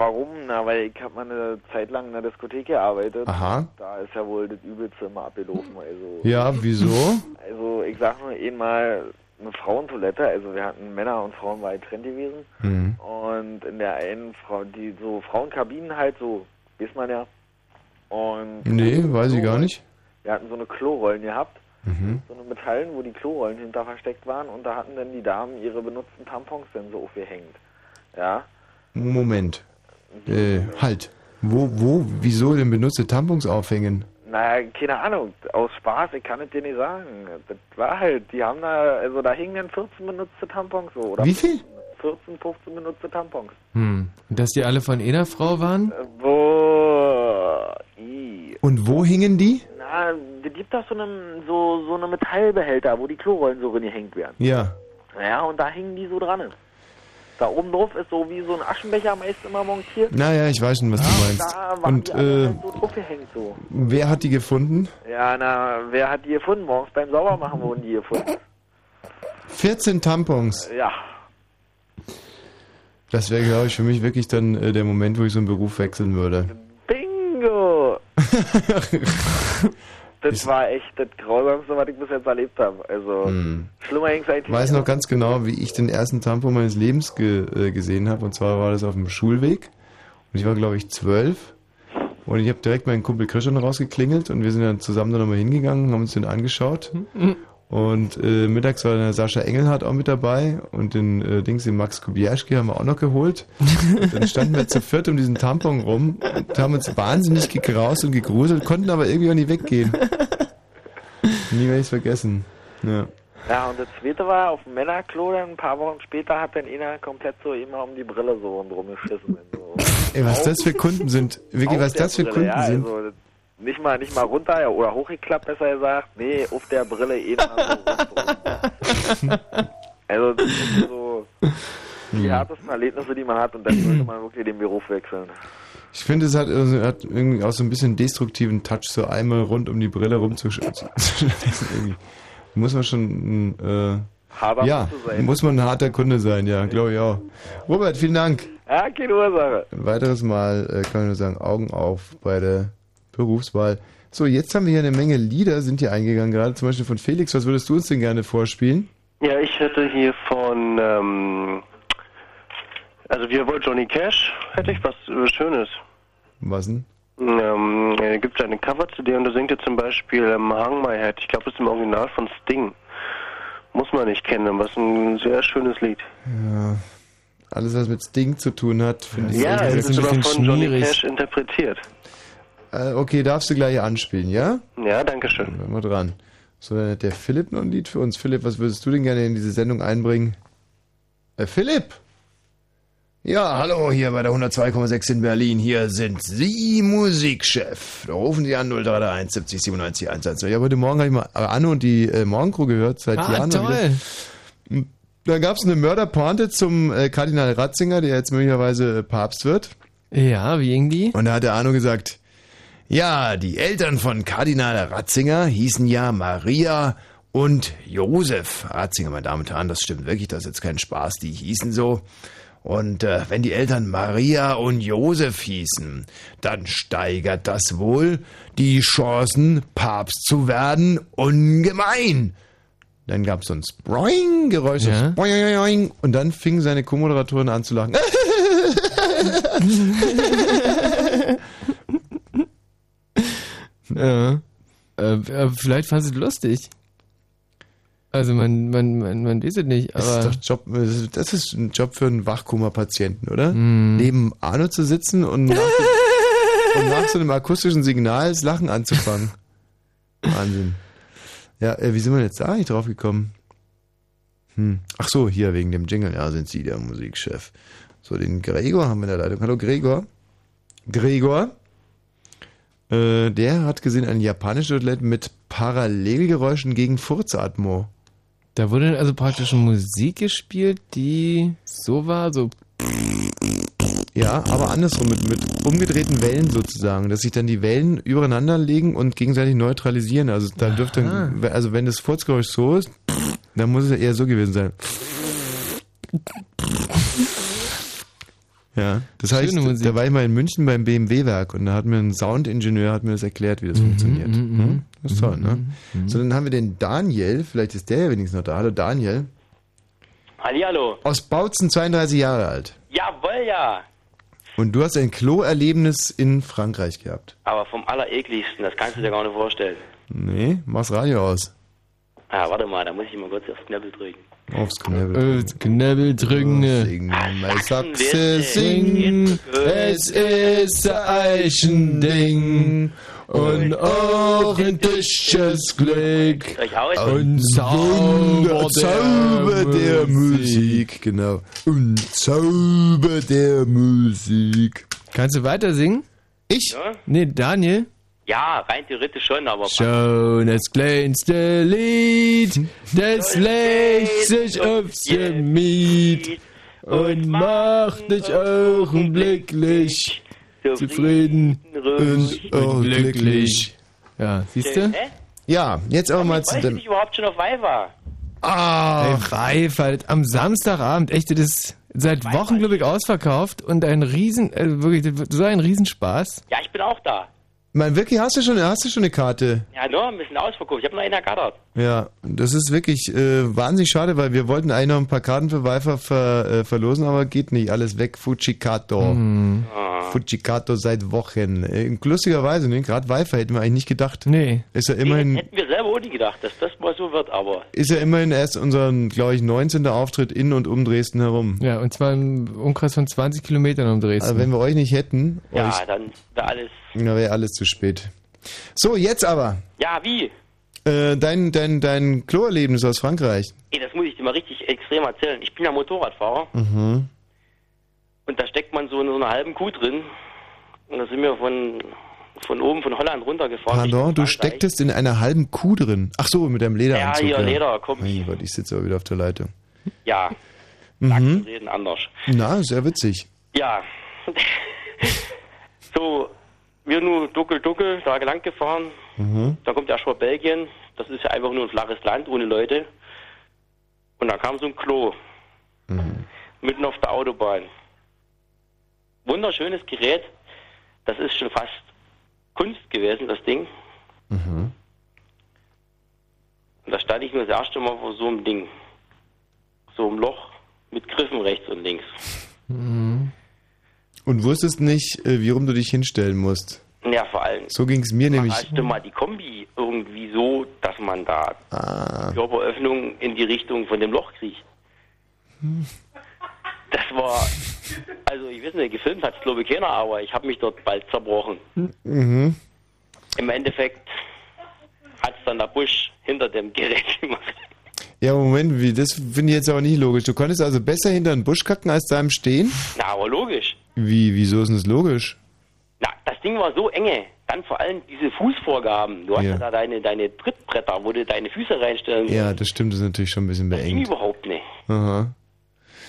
Warum? Na, weil ich habe mal eine Zeit lang in der Diskothek gearbeitet. Aha. Da ist ja wohl das Übelste immer abgelaufen. Also, Ja, wieso? Also ich sag nur einmal eine Frauentoilette. Also wir hatten Männer und Frauen war getrennt gewesen. Mhm. Und in der einen Frau, die so Frauenkabinen halt so, weiß man ja. Und Nee, weiß ich gar nicht. wir hatten so eine Klorollen gehabt. Mhm. So eine Metallen, wo die Klorollen hinter versteckt waren und da hatten dann die Damen ihre benutzten Tampons dann so aufgehängt. Ja. Moment. Äh, halt. Wo, wo, wieso denn benutzte Tampons aufhängen? Naja, keine Ahnung, aus Spaß, ich kann es dir nicht sagen. Das war halt, die haben da, also da hingen dann 14 benutzte Tampons so, oder? Wie viel? 14, 15 benutzte Tampons. Hm. Und Dass die alle von einer Frau waren? Wo, i. Und wo hingen die? Na, da gibt da so einen, so, so eine Metallbehälter, wo die Klorollen so drin gehängt werden. Ja. Ja, und da hingen die so dran. Da oben drauf ist so wie so ein Aschenbecher meist immer montiert. Naja, ich weiß schon, was du meinst. Da waren Und die äh, halt so draufgehängt so. wer hat die gefunden? Ja, na, wer hat die gefunden? Morgens beim Saubermachen wurden die gefunden. 14 Tampons. Ja. Das wäre, glaube ich, für mich wirklich dann äh, der Moment, wo ich so einen Beruf wechseln würde. Bingo! das war echt das Grausamste, was ich bis jetzt erlebt habe. Also, Hm. schlimmer ging's eigentlich Ich weiß noch ganz genau, wie ich den ersten Tampon meines Lebens ge äh, gesehen habe. Und zwar war das auf dem Schulweg. Und ich war, glaube ich, zwölf. Und ich habe direkt meinen Kumpel Christian rausgeklingelt und wir sind dann zusammen da nochmal hingegangen, haben uns den angeschaut. Und äh, mittags war der Sascha Engelhardt auch mit dabei und den äh, Dings, den Max Kubierski haben wir auch noch geholt. Und dann standen wir zu viert um diesen Tampon rum und haben uns wahnsinnig gegraust und gegruselt, konnten aber irgendwie auch nicht weggehen. Nie werde ich vergessen. Ja. Ja, und das zweite war auf dem Männerklo, dann ein paar Wochen später hat dann einer komplett so immer um die Brille so rundherum geschissen. So. Ey, was das für Kunden sind. Wirklich, was das für Brille, Kunden ja, sind. Also, nicht mal, nicht mal runter oder hochgeklappt, besser gesagt. Nee, auf der Brille eh mal so. Also, das sind so die härtesten Erlebnisse, die man hat und dann sollte man wirklich den Beruf wechseln. Ich finde, es hat, also, hat irgendwie auch so ein bisschen destruktiven Touch, so einmal rund um die Brille rumzuschleißen. Muss man schon, äh, Harter ja, muss man ein harter Kunde sein, ja, glaube ich auch. Robert, vielen Dank. Ja, keine Ursache. Ein weiteres Mal äh, kann ich nur sagen, Augen auf bei der Berufswahl. So, jetzt haben wir hier eine Menge Lieder, sind hier eingegangen, gerade zum Beispiel von Felix. Was würdest du uns denn gerne vorspielen? Ja, ich hätte hier von, ähm, also wir wollen Johnny Cash, hätte ich was äh, Schönes. Was denn? Ähm, er gibt eine Cover-CD und da singt er zum Beispiel ähm, Hang My Head. Ich glaube, das ist im Original von Sting. Muss man nicht kennen, was ein sehr schönes Lied. Ja, alles, was mit Sting zu tun hat, finde ich Ja, es ist aber von Johnny Cash interpretiert. Äh, okay, darfst du gleich anspielen, ja? Ja, danke schön. Bleiben wir dran. So, dann hat der Philipp noch ein Lied für uns. Philipp, was würdest du denn gerne in diese Sendung einbringen? Äh, Philipp! Ja, hallo, hier bei der 102,6 in Berlin. Hier sind Sie Musikchef. Da rufen Sie an 0331 70 97 110. Ja, heute Morgen habe ich mal Anne und die äh, Morgencrew gehört, seit Ah, Jahren. toll. wieder. Da gab es eine Mörderpointe zum äh, Kardinal Ratzinger, der jetzt möglicherweise äh, Papst wird. Ja, wie irgendwie? Und da hat der Arno gesagt, ja, die Eltern von Kardinal Ratzinger hießen ja Maria und Josef Ratzinger, meine Damen und Herren, das stimmt wirklich, das ist jetzt kein Spaß, die hießen so. Und äh, wenn die Eltern Maria und Josef hießen, dann steigert das wohl die Chancen, Papst zu werden, ungemein. Dann gab es so ein Sproing-Geräusch, Ja. Und dann fing seine Co-Moderatorin an zu lachen. Ja. Äh, äh, vielleicht fand sie es lustig. Also man, man, man, man weiß es nicht, Das aber. ist doch Job, das ist- das ein Job für einen Wachkoma-Patienten, oder? Hm. Neben Arno zu sitzen und nach, und nach so einem akustischen Signal das Lachen anzufangen. Wahnsinn. Ja, äh, wie sind wir jetzt da eigentlich drauf gekommen? Hm. Ach so, hier wegen dem Jingle. Ja, sind Sie der Musikchef. So, den Gregor haben wir in der Leitung. Hallo Gregor. Gregor. Äh, der hat gesehen ein japanisches Toilette mit Parallelgeräuschen gegen Furzatmo. Da wurde also praktisch Musik gespielt, die so war, so. Ja, aber andersrum, mit, mit umgedrehten Wellen sozusagen, dass sich dann die Wellen übereinander legen und gegenseitig neutralisieren. Also da dürfte, also wenn das Furzgeräusch so ist, dann muss es ja eher so gewesen sein. Ja, das heißt, Musik. da war ich mal in München beim BMW-Werk und da hat mir ein Soundingenieur hat mir das erklärt, wie das funktioniert. mhm, Hm? Das ist toll, ne? mhm. So, dann haben wir den Daniel, vielleicht ist der ja wenigstens noch da. Hallo Daniel. Hallihallo. Aus Bautzen, 32 Jahre alt. Jawohl, ja. Und du hast ein Klo-Erlebnis in Frankreich gehabt. Aber vom Allerekligsten, das kannst du dir gar nicht vorstellen. Nee, mach's Radio aus. Ah, warte mal, da muss ich mal kurz aufs Knöppel drücken. Aufs Knöbel. Äh, Knöbel drücken. Sachse, sing. Es ist ein Eichending und auch ein Tisches Glück und Zauber Zauber der Musik, genau. Und Zauber der Musik. Kannst du weiter singen? Ich? Ja? Nee, Daniel. Ja, rein theoretisch schon, aber Schon das kleinste Lied, das legt sich aufs Gemüt und macht dich augenblicklich zufrieden und, glücklich. Ja, siehst du? Ja, jetzt aber mal Ich zu weiß dem. nicht überhaupt schon auf Weih war. Ah, Weifert, am Samstagabend, echt, das ist seit Wochen, glaube ich, ausverkauft und ein Riesen, äh, wirklich, so ein Riesenspaß. Ja, ich bin auch da. Man, wirklich, hast du schon, hast du schon eine Karte? Ja, nur ein bisschen ausverkauft. Ich habe noch einen ergattert. Ja, das ist wirklich äh, wahnsinnig schade, weil wir wollten eigentlich noch ein paar Karten für Weifer ver, äh, verlosen, aber geht nicht. Alles weg. Fujikato. Mhm. Fujikato seit Wochen. Äh, lustigerweise, ne? gerade Weifer hätten wir eigentlich nicht gedacht. Nee. Ist ja immerhin, Hätten wir selber auch nie gedacht, dass das mal so wird, aber ist ja immerhin erst unser, glaube ich, 19. Auftritt in und um Dresden herum. Ja, und zwar im Umkreis von 20 Kilometern um Dresden. Also wenn wir euch nicht hätten, ja, euch, dann wäre alles. Dann wäre alles zu spät. So, jetzt aber. Ja, wie? Äh, dein, dein, dein Kloerlebnis aus Frankreich. Ey, das muss ich dir mal richtig extrem erzählen. Ich bin ja Motorradfahrer Mhm. und da steckt man so in so einer halben Kuh drin. Und da sind wir von, von oben von Holland runtergefahren. Pardon, du stecktest in einer halben Kuh drin. Ach so, mit deinem Lederanzug. Ja, hier, Leder, komm. Mein Gott, ich sitze aber wieder auf der Leitung. Ja, Mhm. Reden anders. Na, sehr witzig. Ja. so, wir nur duckel, da lang gefahren. Mhm. Dann kommt erst mal Belgien. Das ist ja einfach nur ein flaches Land ohne Leute. Und da kam so ein Klo. Mitten auf der Autobahn. Wunderschönes Gerät. Das ist schon fast Kunst gewesen, das Ding. Mhm. Und da stand ich nur das erste Mal vor so einem Ding. So einem Loch mit Griffen rechts und links. Mhm. Und wusstest nicht, äh, wie rum du dich hinstellen musst. Ja, vor allem. So ging es mir nämlich. Hast du mal die Kombi irgendwie so, dass man da Ah. Körperöffnung in die Richtung von dem Loch kriegt? Das war, also ich weiß nicht, gefilmt hat es glaube ich keiner, aber ich habe mich dort bald zerbrochen. Mhm. Im Endeffekt hat es dann der Busch hinter dem Gerät gemacht. Ja, Moment, wie, das finde ich jetzt aber nicht logisch. Du konntest also besser hinter einen Busch kacken als da im Stehen? Na, aber logisch. Wie, wieso ist denn das logisch? Na, das Ding war so enge. Dann vor allem diese Fußvorgaben. Du hast Ja. ja da deine, deine Trittbretter, wo du deine Füße reinstellen musst. Ja, das stimmt, das ist natürlich schon ein bisschen Ging beengt. überhaupt nicht. Aha.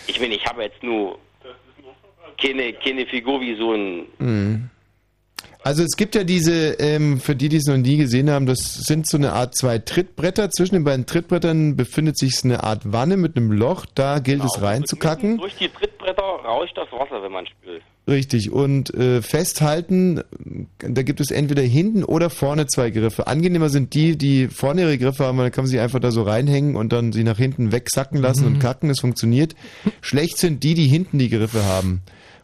Ich meine, ich habe jetzt nur keine, keine Figur wie so ein. Mhm. Also es gibt ja diese, ähm, für die, die es noch nie gesehen haben, das sind so eine Art zwei Trittbretter. Zwischen den beiden Trittbrettern befindet sich eine Art Wanne mit einem Loch. Da gilt es reinzukacken. Durch die Trittbretter rauscht das Wasser, wenn man spült. Richtig. Und äh, festhalten, da gibt es entweder hinten oder vorne zwei Griffe. Angenehmer sind die, die vorne ihre Griffe haben, weil dann kann man sie einfach da so reinhängen und dann sie nach hinten wegsacken lassen Mhm. und kacken. Das funktioniert. Schlecht sind die, die hinten die Griffe haben.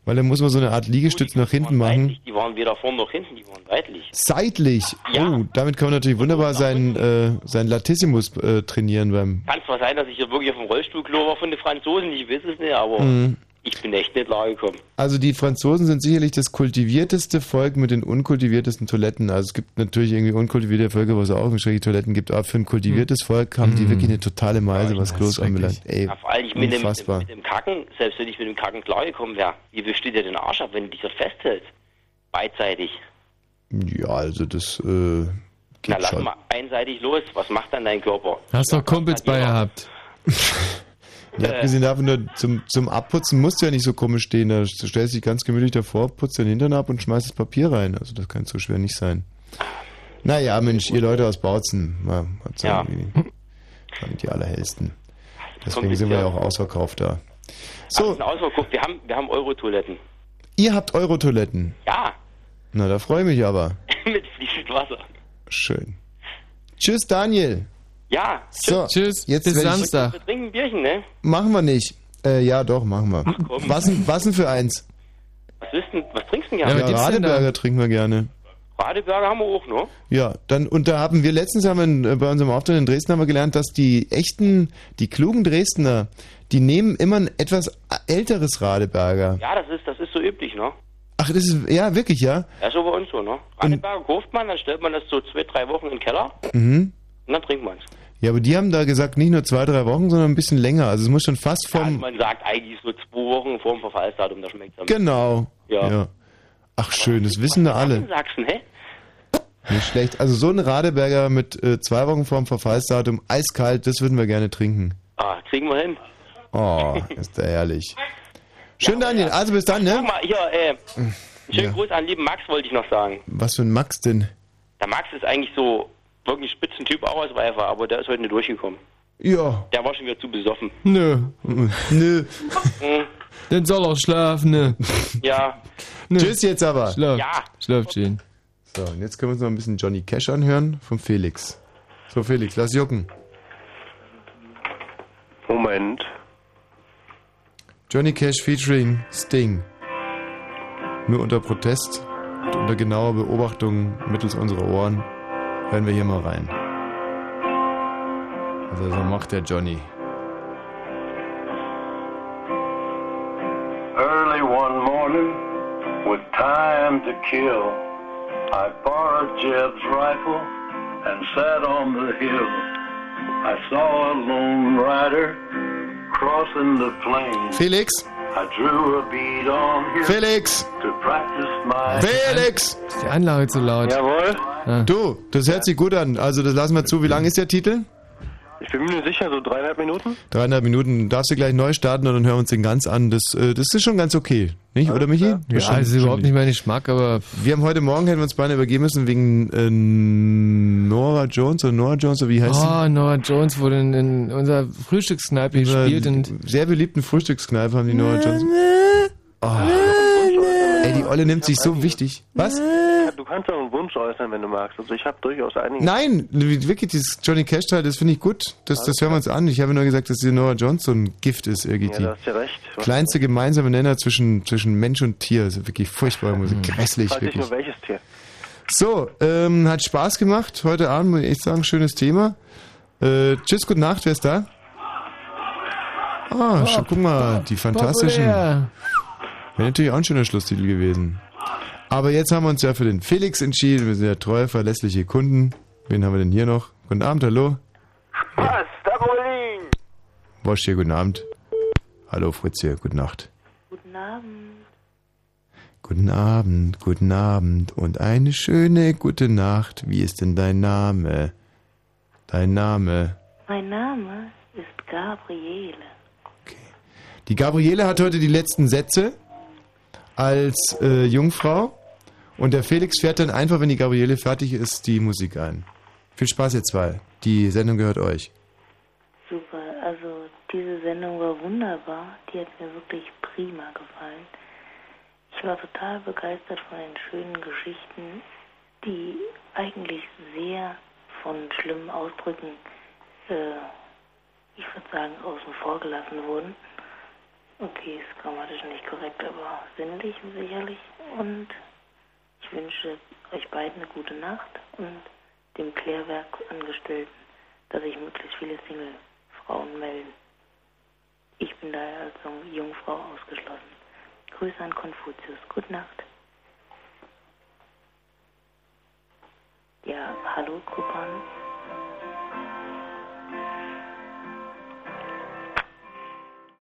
Weil dann muss man so eine Art Liegestütz nach hinten machen. Die waren weder vorne noch hinten, die waren seitlich. Seitlich. Oh, damit kann man natürlich wunderbar seinen, äh, seinen Latissimus äh, trainieren beim. Kann zwar sein, dass ich hier wirklich auf dem Rollstuhlklo war von den Franzosen, ich weiß es nicht, aber Mhm. Ich bin echt nicht klar gekommen. Also die Franzosen sind sicherlich das kultivierteste Volk mit den unkultiviertesten Toiletten. Also es gibt natürlich irgendwie unkultivierte Völker, wo es auch schreckliche Toiletten gibt, aber für ein kultiviertes Volk haben die wirklich eine totale Meise, was Klos anbelangt. Ey, Ja, vor allem ich mit dem, mit dem Kacken, selbst wenn ich mit dem Kacken klargekommen wäre, wie wischst du dir den Arsch ab, wenn du dich so festhältst? Beidseitig. Ja, also das äh, Na, geht lass schon. mal einseitig los. Was macht dann dein Körper? Hast doch Kumpels bei gehabt. Ja, abgesehen davon, nur zum, zum Abputzen musst du ja nicht so komisch stehen. Da stellst du dich ganz gemütlich davor, putzt den Hintern ab und schmeißt das Papier rein. Also das kann so schwer nicht sein. Naja, Mensch, ihr Leute aus Bautzen, Gott sei Ja. Waren die allerhellsten. Deswegen sind wir ja auch ausverkauft da. So. Ausverkauft. Wir haben, wir haben Eurotoiletten. Ihr habt Eurotoiletten. Ja, Na, da freue ich mich aber. mit fließend Wasser. Schön. Tschüss, Daniel. Ja, So, Tschüss, jetzt bis Samstag. wir trinken ein Bierchen, ne? Machen wir nicht. Äh, ja, doch, machen wir. komm. Was denn, was denn für eins? Was, ist denn, was trinkst du denn Ja, gerne? Radeberger trinken wir gerne. Radeberger haben wir auch, ne? Ja, dann, und da haben wir letztens haben wir in, äh, bei unserem Auftritt in Dresden haben wir gelernt, dass die echten, die klugen Dresdner, die nehmen immer ein etwas älteres Radeberger. Ja, das ist, das ist so üblich, ne? Ach, das ist, ja, wirklich, ja? Ja, so bei uns so, ne? Radeberger kauft man, dann stellt man das so zwei, drei Wochen in den Keller Mhm. und dann trinkt man es. Ja, aber die haben da gesagt, nicht nur zwei, drei Wochen, sondern ein bisschen länger. Also es muss schon fast Also vom, man sagt eigentlich so zwei Wochen vor dem Verfallsdatum, da schmeckt es genau. Ja. Ach, schön, das wissen da alle. In Sachsen, hä? Nicht schlecht. Also so ein Radeberger mit äh, zwei Wochen vorm Verfallsdatum, eiskalt, das würden wir gerne trinken. Ah, kriegen wir hin. Oh, ist der herrlich. Schön, Daniel. Also bis dann, Guck ne? mal, hier, äh, schönen Ja. Gruß an lieben Max wollte ich noch sagen. Was für ein Max denn? Der Max ist eigentlich so wirklich Spitzentyp auch als Weifer, aber der ist heute nicht durchgekommen. Ja. Der war schon wieder zu besoffen. Nö. Nö. Hm, Dann soll er schlafen, ne? Ja. Tschüss jetzt aber. Schlaf. Ja. Schlaf schön. So, und jetzt können wir uns noch ein bisschen Johnny Cash anhören vom Felix. So, Felix, lass jucken. Moment. Johnny Cash featuring Sting. Nur unter Protest und unter genauer Beobachtung mittels unserer Ohren hören wir hier mal rein. Also so macht der Johnny. Early one morning, with time to kill, I borrowed Jeb's rifle and sat on the hill. I saw a lone rider crossing the plains. Felix? I drew a bead on him Felix! to practice my Felix! Ist die Anlage zu laut? Jawohl. Du, das hört sich gut an. Also das lassen wir zu. Wie lang ist der Titel? Ich bin mir sicher, so dreieinhalb Minuten? Dreieinhalb Minuten. Darfst du gleich neu starten und dann hören wir uns den ganz an. Das, äh, das ist schon ganz okay. Nicht, oder Michi? Ja, schon- also schon überhaupt nicht mein Geschmack, aber Wir haben heute Morgen, hätten wir uns beinahe übergeben müssen, wegen äh, Nora Jones oder Nora Jones, oder wie heißt sie? Oh, Noah Jones wurde in, in unserer Frühstückskneipe gespielt und sehr beliebten Frühstückskneipe haben die Nora Jones. Oh. Ey, die Olle nimmt sich so wichtig. Was? Du kannst doch einen Wunsch äußern, wenn du magst. Also ich habe durchaus einige. Nein, wirklich, dieses Johnny Cash Teil, das finde ich gut. Das, das hören wir uns an. Ich habe nur gesagt, dass die Nora Jones so ein Gift ist irgendwie. Ja, da hast du ja recht. Was- Kleinste gemeinsame Nenner zwischen, zwischen Mensch und Tier. Das ist wirklich furchtbare Musik. Grässlich, Weiß ich wirklich. nur welches Tier. So, ähm, hat Spaß gemacht. Heute Abend muss ich echt sagen, schönes Thema. Äh, tschüss, gute Nacht, wer ist da? Ah, schon, guck mal, die fantastischen. populär. Wäre natürlich auch ein schöner Schlusstitel gewesen. Aber jetzt haben wir uns ja für den Felix entschieden. Wir sind ja treue, verlässliche Kunden. Wen haben wir denn hier noch? Guten Abend, hallo. Was? Da Berlin! Wosch hier, guten Abend. Hallo, Fritz hier, gute Nacht. Guten Abend. Guten Abend, guten Abend und eine schöne gute Nacht. Wie ist denn dein Name? Dein Name? Mein Name ist Gabriele. Die Gabriele hat heute die letzten Sätze als äh, Jungfrau und der Felix fährt dann einfach, wenn die Gabriele fertig ist, die Musik ein. Viel Spaß ihr zwei. Die Sendung gehört euch. Super, also diese Sendung war wunderbar. Die hat mir wirklich prima gefallen. Ich war total begeistert von den schönen Geschichten, die eigentlich sehr von schlimmen Ausdrücken, äh, ich würde sagen, außen vor gelassen wurden. Okay, ist grammatisch nicht korrekt, aber sinnlich sicherlich. Und ich wünsche euch beiden eine gute Nacht und dem Klärwerkangestellten, dass sich möglichst viele Single-Frauen melden. Ich bin daher als Jungfrau ausgeschlossen. Grüße an Konfuzius. Gute Nacht. Ja, hallo Kupan.